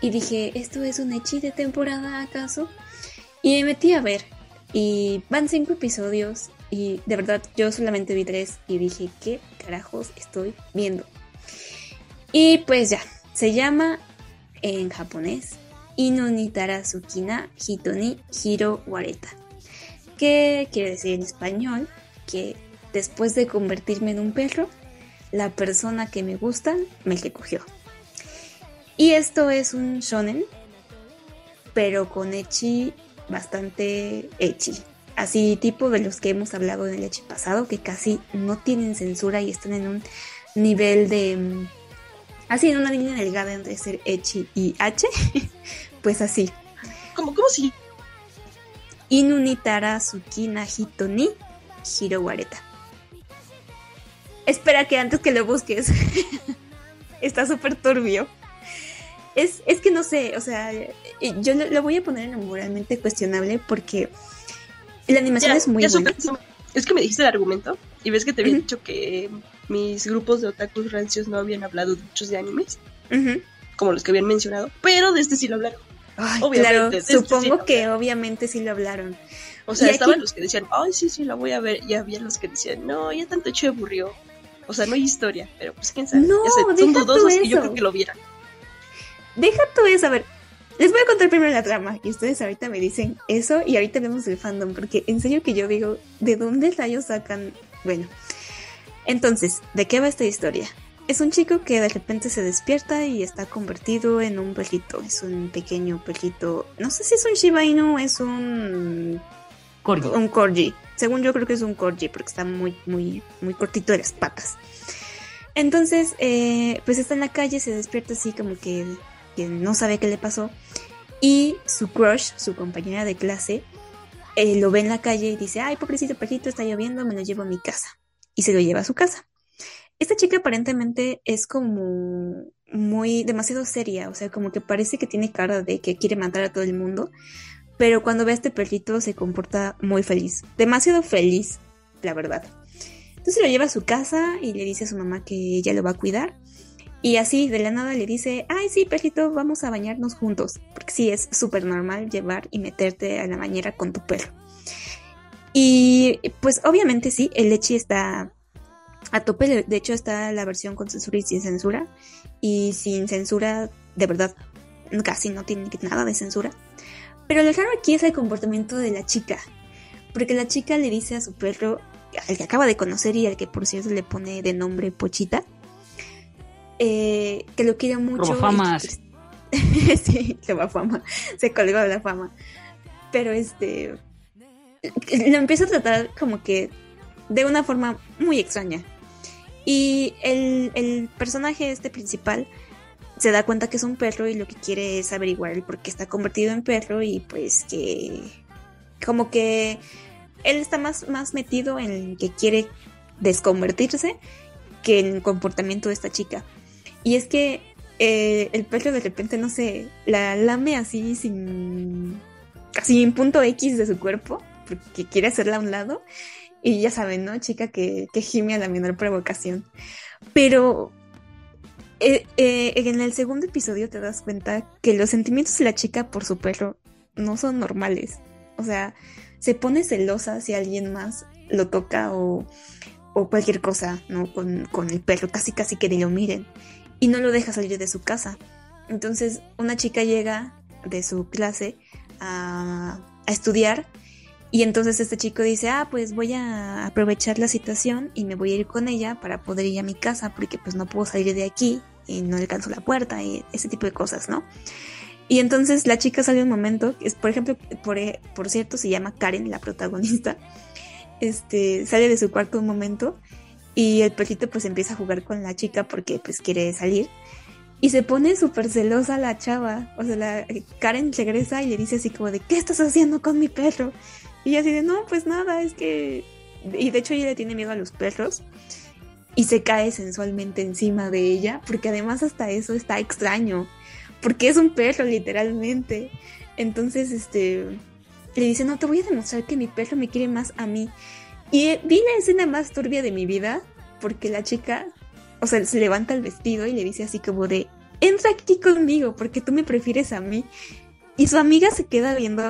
Y dije, ¿esto es un hechi de temporada acaso? Y me metí a ver. Y van cinco episodios y de verdad, yo solamente vi tres y dije, ¿qué carajos estoy viendo? Y pues ya, se llama en japonés Inonitara Tsukina Hitoni Hiro Wareta. ¿Qué quiere decir en español? Que después de convertirme en un perro, la persona que me gusta me recogió. Y esto es un shonen, pero con echi bastante echi así tipo de los que hemos hablado en el hecho pasado, que casi no tienen censura y están en un nivel de... Mm, así, en una línea delgada entre ser Echi y H, pues así. ¿Cómo, cómo si? Inunitara Tsukina Hitoni Hirowareta. Espera que antes que lo busques. Está súper turbio. Es, es, que no sé, o sea, yo lo, voy a poner en moralmente cuestionable porque la animación es muy buena. es que me dijiste el argumento y ves que te había dicho que mis grupos de otakus rancios no habían hablado muchos de animes, como los que habían mencionado, pero de este sí lo hablaron. Claro, este supongo que obviamente sí lo hablaron. O sea, estaban los que decían, ay, sí, sí, la voy a ver, y había los que decían, no, ya tanto hecho aburrió. O sea, no hay historia, pero pues quién sabe. No, son dudosos y yo creo que lo vieran. Deja tú eso, a ver, les voy a contar primero la trama y ustedes ahorita me dicen eso y ahorita vemos el fandom porque en serio que yo digo, ¿de dónde rayos sacan? Bueno, entonces, ¿de qué va esta historia? Es un chico que de repente se despierta y está convertido en un perrito. Es un pequeño perrito. No sé si es un Shiba Inu, es un. Corgi. Un Corgi. Según yo creo que es un Corgi porque está muy, muy, muy cortito de las patas. Entonces, eh, pues está en la calle, se despierta así como que no sabe qué le pasó. Y su crush, su compañera de clase, eh, lo ve en la calle y dice, ay, pobrecito perrito, está lloviendo, me lo llevo a mi casa. Y se lo lleva a su casa. Esta chica aparentemente es como muy demasiado seria, o sea, como que parece que tiene cara de que quiere matar a todo el mundo, pero cuando ve a este perrito se comporta muy feliz, demasiado feliz, la verdad. Entonces lo lleva a su casa y le dice a su mamá que ella lo va a cuidar y así de la nada le dice, ay sí, perrito, vamos a bañarnos juntos. Porque sí, es súper normal llevar y meterte a la bañera con tu perro. Y pues obviamente sí, el leche está a tope. De hecho está la versión con censura y sin censura. Y sin censura, de verdad, casi no tiene nada de censura. Pero lo raro aquí es el comportamiento de la chica. Porque la chica le dice a su perro, al que acaba de conocer y al que por cierto le pone de nombre Pochita, eh, que lo quiere mucho. fama sí, se va fama. Se colgó de la fama. Pero este. Lo empieza a tratar como que de una forma muy extraña. Y el, el personaje este principal se da cuenta que es un perro y lo que quiere es averiguar el por qué está convertido en perro y pues que como que él está más, más metido en que quiere desconvertirse que en el comportamiento de esta chica. Y es que eh, el perro de repente, no sé, la lame así sin. casi en punto X de su cuerpo, porque quiere hacerla a un lado. Y ya saben, ¿no? Chica que, que gime a la menor provocación. Pero eh, eh, en el segundo episodio te das cuenta que los sentimientos de la chica por su perro no son normales. O sea, se pone celosa si alguien más lo toca o, o cualquier cosa, ¿no? Con, con, el perro, casi casi que ni lo miren y no lo deja salir de su casa. Entonces una chica llega de su clase a, estudiar Y entonces este chico dice, ah, pues voy a aprovechar la situación y me voy a ir con ella para poder ir a mi casa porque pues no puedo salir de aquí y no alcanzo la puerta y ese tipo de cosas, ¿no? Y entonces la chica sale un momento, es, por ejemplo, por, eh, por cierto, se llama Karen, la protagonista, este, sale de su cuarto un momento y el perrito pues empieza a jugar con la chica porque pues quiere salir. Y se pone súper celosa la chava. O sea, la, Karen regresa y le dice así como de, ¿qué estás haciendo con mi perro? Y así de, no, pues nada, es que... Y de hecho ella le tiene miedo a los perros. Y se cae sensualmente encima de ella, porque además hasta eso está extraño. Porque es un perro, literalmente. Entonces, este... Le dice, no, te voy a demostrar que mi perro me quiere más a mí. Y vi la escena más turbia de mi vida, porque la chica, o sea, se levanta el vestido y le dice así como de, entra aquí conmigo, porque tú me prefieres a mí. Y su amiga se queda viendo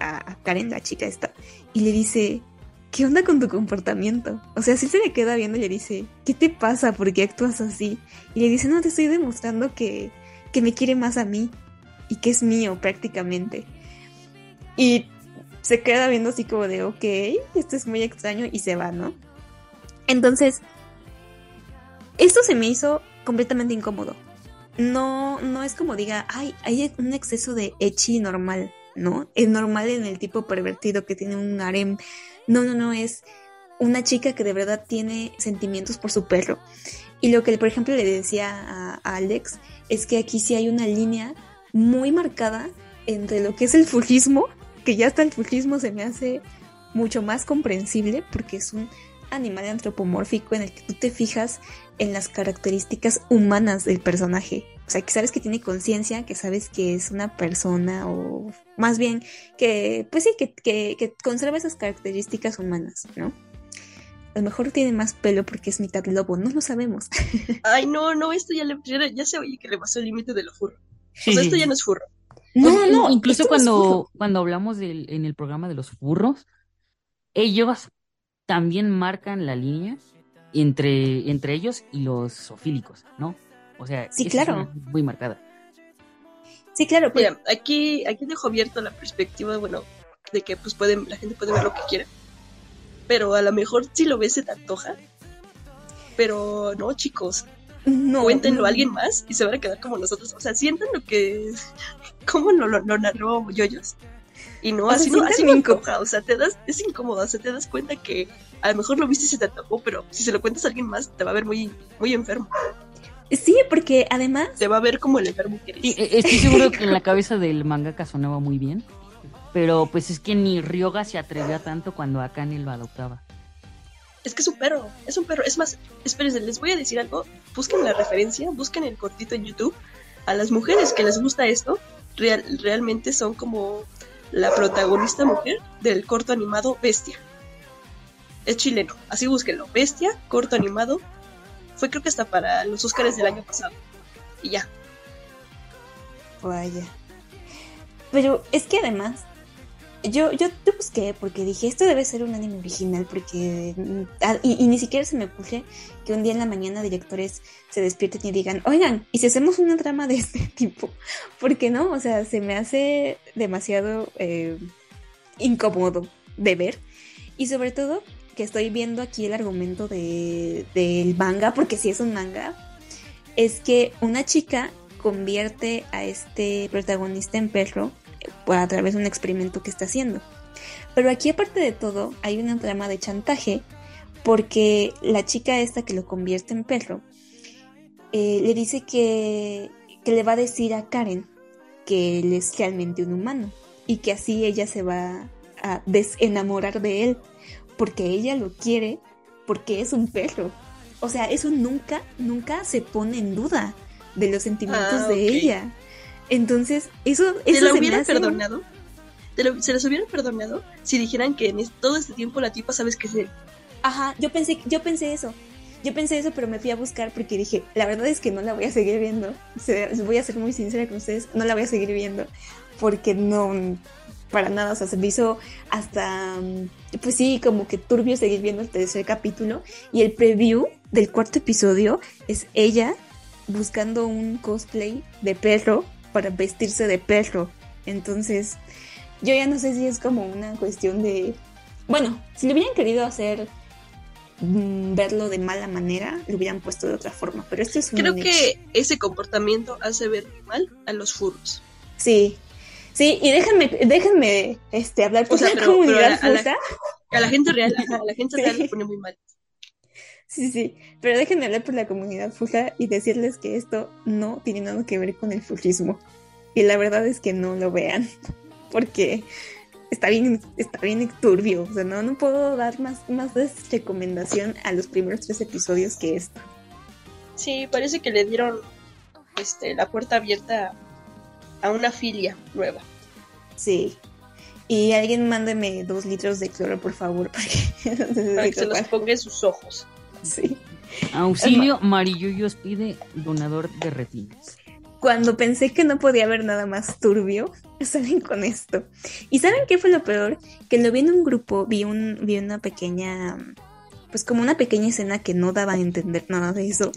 a, Karen, la chica esta, y le dice, ¿qué onda con tu comportamiento? O sea, sí se le queda viendo y le dice, ¿qué te pasa? ¿Por qué actúas así? Y le dice, no, te estoy demostrando que, que me quiere más a mí y que es mío prácticamente. Y se queda viendo así como de, ok, esto es muy extraño y se va, ¿no? Entonces, esto se me hizo completamente incómodo. No, no es como diga, ay, hay un exceso de echi normal. ¿No? Es normal en el tipo pervertido que tiene un harem. No, no, no, es una chica que de verdad tiene sentimientos por su perro. Y lo que, por ejemplo, le decía a, Alex es que aquí sí hay una línea muy marcada entre lo que es el fujismo, que ya hasta el fujismo se me hace mucho más comprensible porque es un animal antropomórfico en el que tú te fijas en las características humanas del personaje. O sea, que sabes que tiene conciencia, que sabes que es una persona o más bien que, pues sí, que, que, conserva esas características humanas, ¿no? A lo mejor tiene más pelo porque es mitad lobo, no lo sabemos. Ay, no, no, esto ya, le, ya se oye que le pasó el límite de lo furro. O sea, esto ya no es furro. No, no, incluso cuando, cuando hablamos del, en el programa de los furros, ellos también marcan la línea entre, entre ellos y los zoofílicos, ¿no? O sea, sí, claro. muy marcada. Sí, claro. Pues... Mira, aquí, aquí dejo abierto la perspectiva, bueno, de que pues pueden, la gente puede ver lo que quiera. Pero a lo mejor si lo ves se te antoja. Pero no, chicos. No, cuéntenlo a alguien más y se van a quedar como nosotros. O sea, sientan lo que. ¿Cómo lo, lo, lo narró Yoyos? Y no, así, no, así no O sea, te das, es incómodo. O sea, te das cuenta que a lo mejor lo viste y se te antojó, pero si se lo cuentas a alguien más, te va a ver muy, muy enfermo. Sí, porque además. Se va a ver como el enfermo que eres. E, estoy seguro que en la cabeza del mangaka sonaba muy bien. Pero pues es que ni Ryoga se atrevía tanto cuando Akane lo adoptaba. Es que es un perro, es un perro. Es más, espérense, les voy a decir algo. Busquen la referencia, busquen el cortito en YouTube. A las mujeres que les gusta esto, real, realmente son como la protagonista mujer del corto animado Bestia. Es chileno, así búsquenlo. Bestia, corto animado, fue creo que hasta para los Oscars del año pasado. Y ya. Vaya. Pero es que además, yo, yo te busqué porque dije, esto debe ser un anime original, porque. Ah, y, ni siquiera se me ocurre que un día en la mañana directores se despierten y digan, oigan, ¿y si hacemos una trama de este tipo? Porque no, o sea, se me hace demasiado eh, incómodo de ver. Y sobre todo que estoy viendo aquí el argumento de, del manga, porque si es un manga, es que una chica convierte a este protagonista en perro eh, a través de un experimento que está haciendo. Pero aquí aparte de todo hay una trama de chantaje porque la chica esta que lo convierte en perro eh, le dice que, que le va a decir a Karen que él es realmente un humano y que así ella se va a desenamorar de él porque ella lo quiere, porque es un perro. O sea, eso nunca, nunca se pone en duda de los sentimientos ah, de ella. Entonces, eso, eso ¿Se lo hubieran perdonado? ¿Se los hubieran perdonado si dijeran que en todo este tiempo la tipa sabes que es él? Ajá, yo pensé, yo pensé eso. Yo pensé eso, pero me fui a buscar porque dije, la verdad es que no la voy a seguir viendo. voy a ser muy sincera con ustedes, no la voy a seguir viendo porque no, para nada, o sea, se me hizo hasta, mm, pues sí, como que turbio seguir viendo el tercer capítulo y el preview del cuarto episodio es ella buscando un cosplay de perro para vestirse de perro. Entonces, yo ya no sé si es como una cuestión de... Bueno, si lo hubieran querido hacer mm, verlo de mala manera, lo hubieran puesto de otra forma, pero esto es un Creo que ese comportamiento hace ver mal a los furros. Sí, sí, y déjenme, déjenme este, hablar por la comunidad a, la, a, la, gente real, a la gente real le pone muy mal. Sí, sí, pero déjenme hablar por la comunidad fuja y decirles que esto no tiene nada que ver con el fujismo. Y la verdad es que no lo vean, porque está bien, está bien turbio. O sea, no, no puedo dar más, más recomendación a los primeros tres episodios que esto. Sí, parece que le dieron este, la puerta abierta a una filia nueva. Sí. Y alguien mándeme dos litros de cloro, por favor, porque para que se los ponga en sus ojos. Sí. Auxilio, Marilluyos pide donador de retinas. Cuando pensé que no podía haber nada más turbio, salen con esto. ¿Y saben qué fue lo peor? Que lo vi en un grupo, vi, un, vi una pequeña, pues como una pequeña escena que no daba a entender nada de eso.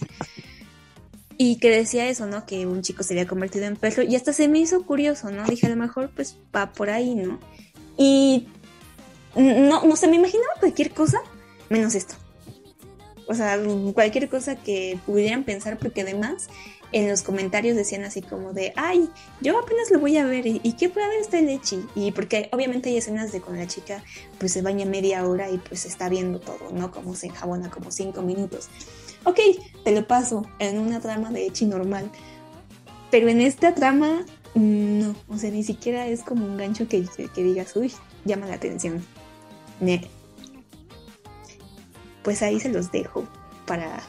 Y que decía eso, ¿no? Que un chico se había convertido en perro. Y hasta se me hizo curioso, ¿no? Dije, a lo mejor pues va por ahí, ¿no? Y no, no sé, me imaginaba cualquier cosa menos esto. O sea, cualquier cosa que pudieran pensar, porque además en los comentarios decían así como de, ay, yo apenas lo voy a ver, ¿y, qué puede haber este leche? Y porque obviamente hay escenas de con la chica, pues se baña media hora y pues está viendo todo, ¿no? Como se enjabona como cinco minutos. Ok, te lo paso en una trama de Echi normal. Pero en esta trama, no, o sea, ni siquiera es como un gancho que, que digas, uy, llama la atención pues ahí se los dejo para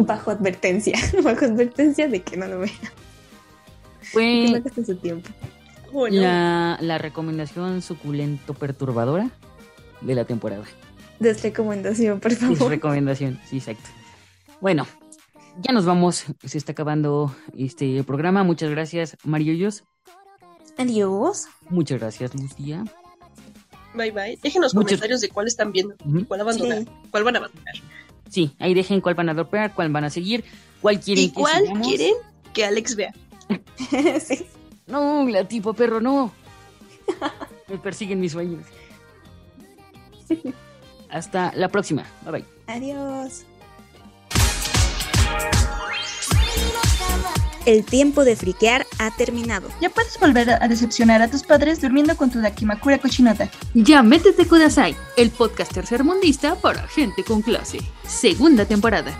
bajo advertencia, bajo advertencia de que no lo vean. Fue que su tiempo. la, la recomendación suculento perturbadora de la temporada. Desrecomendación, por favor. Desrecomendación, sí, exacto. Bueno, ya nos vamos. Se está acabando este programa. Muchas gracias, Mariollos. Adiós. Muchas gracias, Lucía. Bye bye. Dejen los comentarios de cuál están viendo, cuál abandonar, cuál van a abandonar. Sí, ahí dejen cuál van a adoptar, cuál van a seguir, cuál quieren ¿Y cuál quieren que Alex vea. sí. No, la tipo perro, no. Me persiguen mis sueños. Hasta la próxima. Bye bye. Adiós. El tiempo de friquear ha terminado. Ya puedes volver a decepcionar a tus padres durmiendo con tu Dakimakura cochinota. Ya métete Kudasai, el podcast tercermundista para gente con clase. Segunda temporada.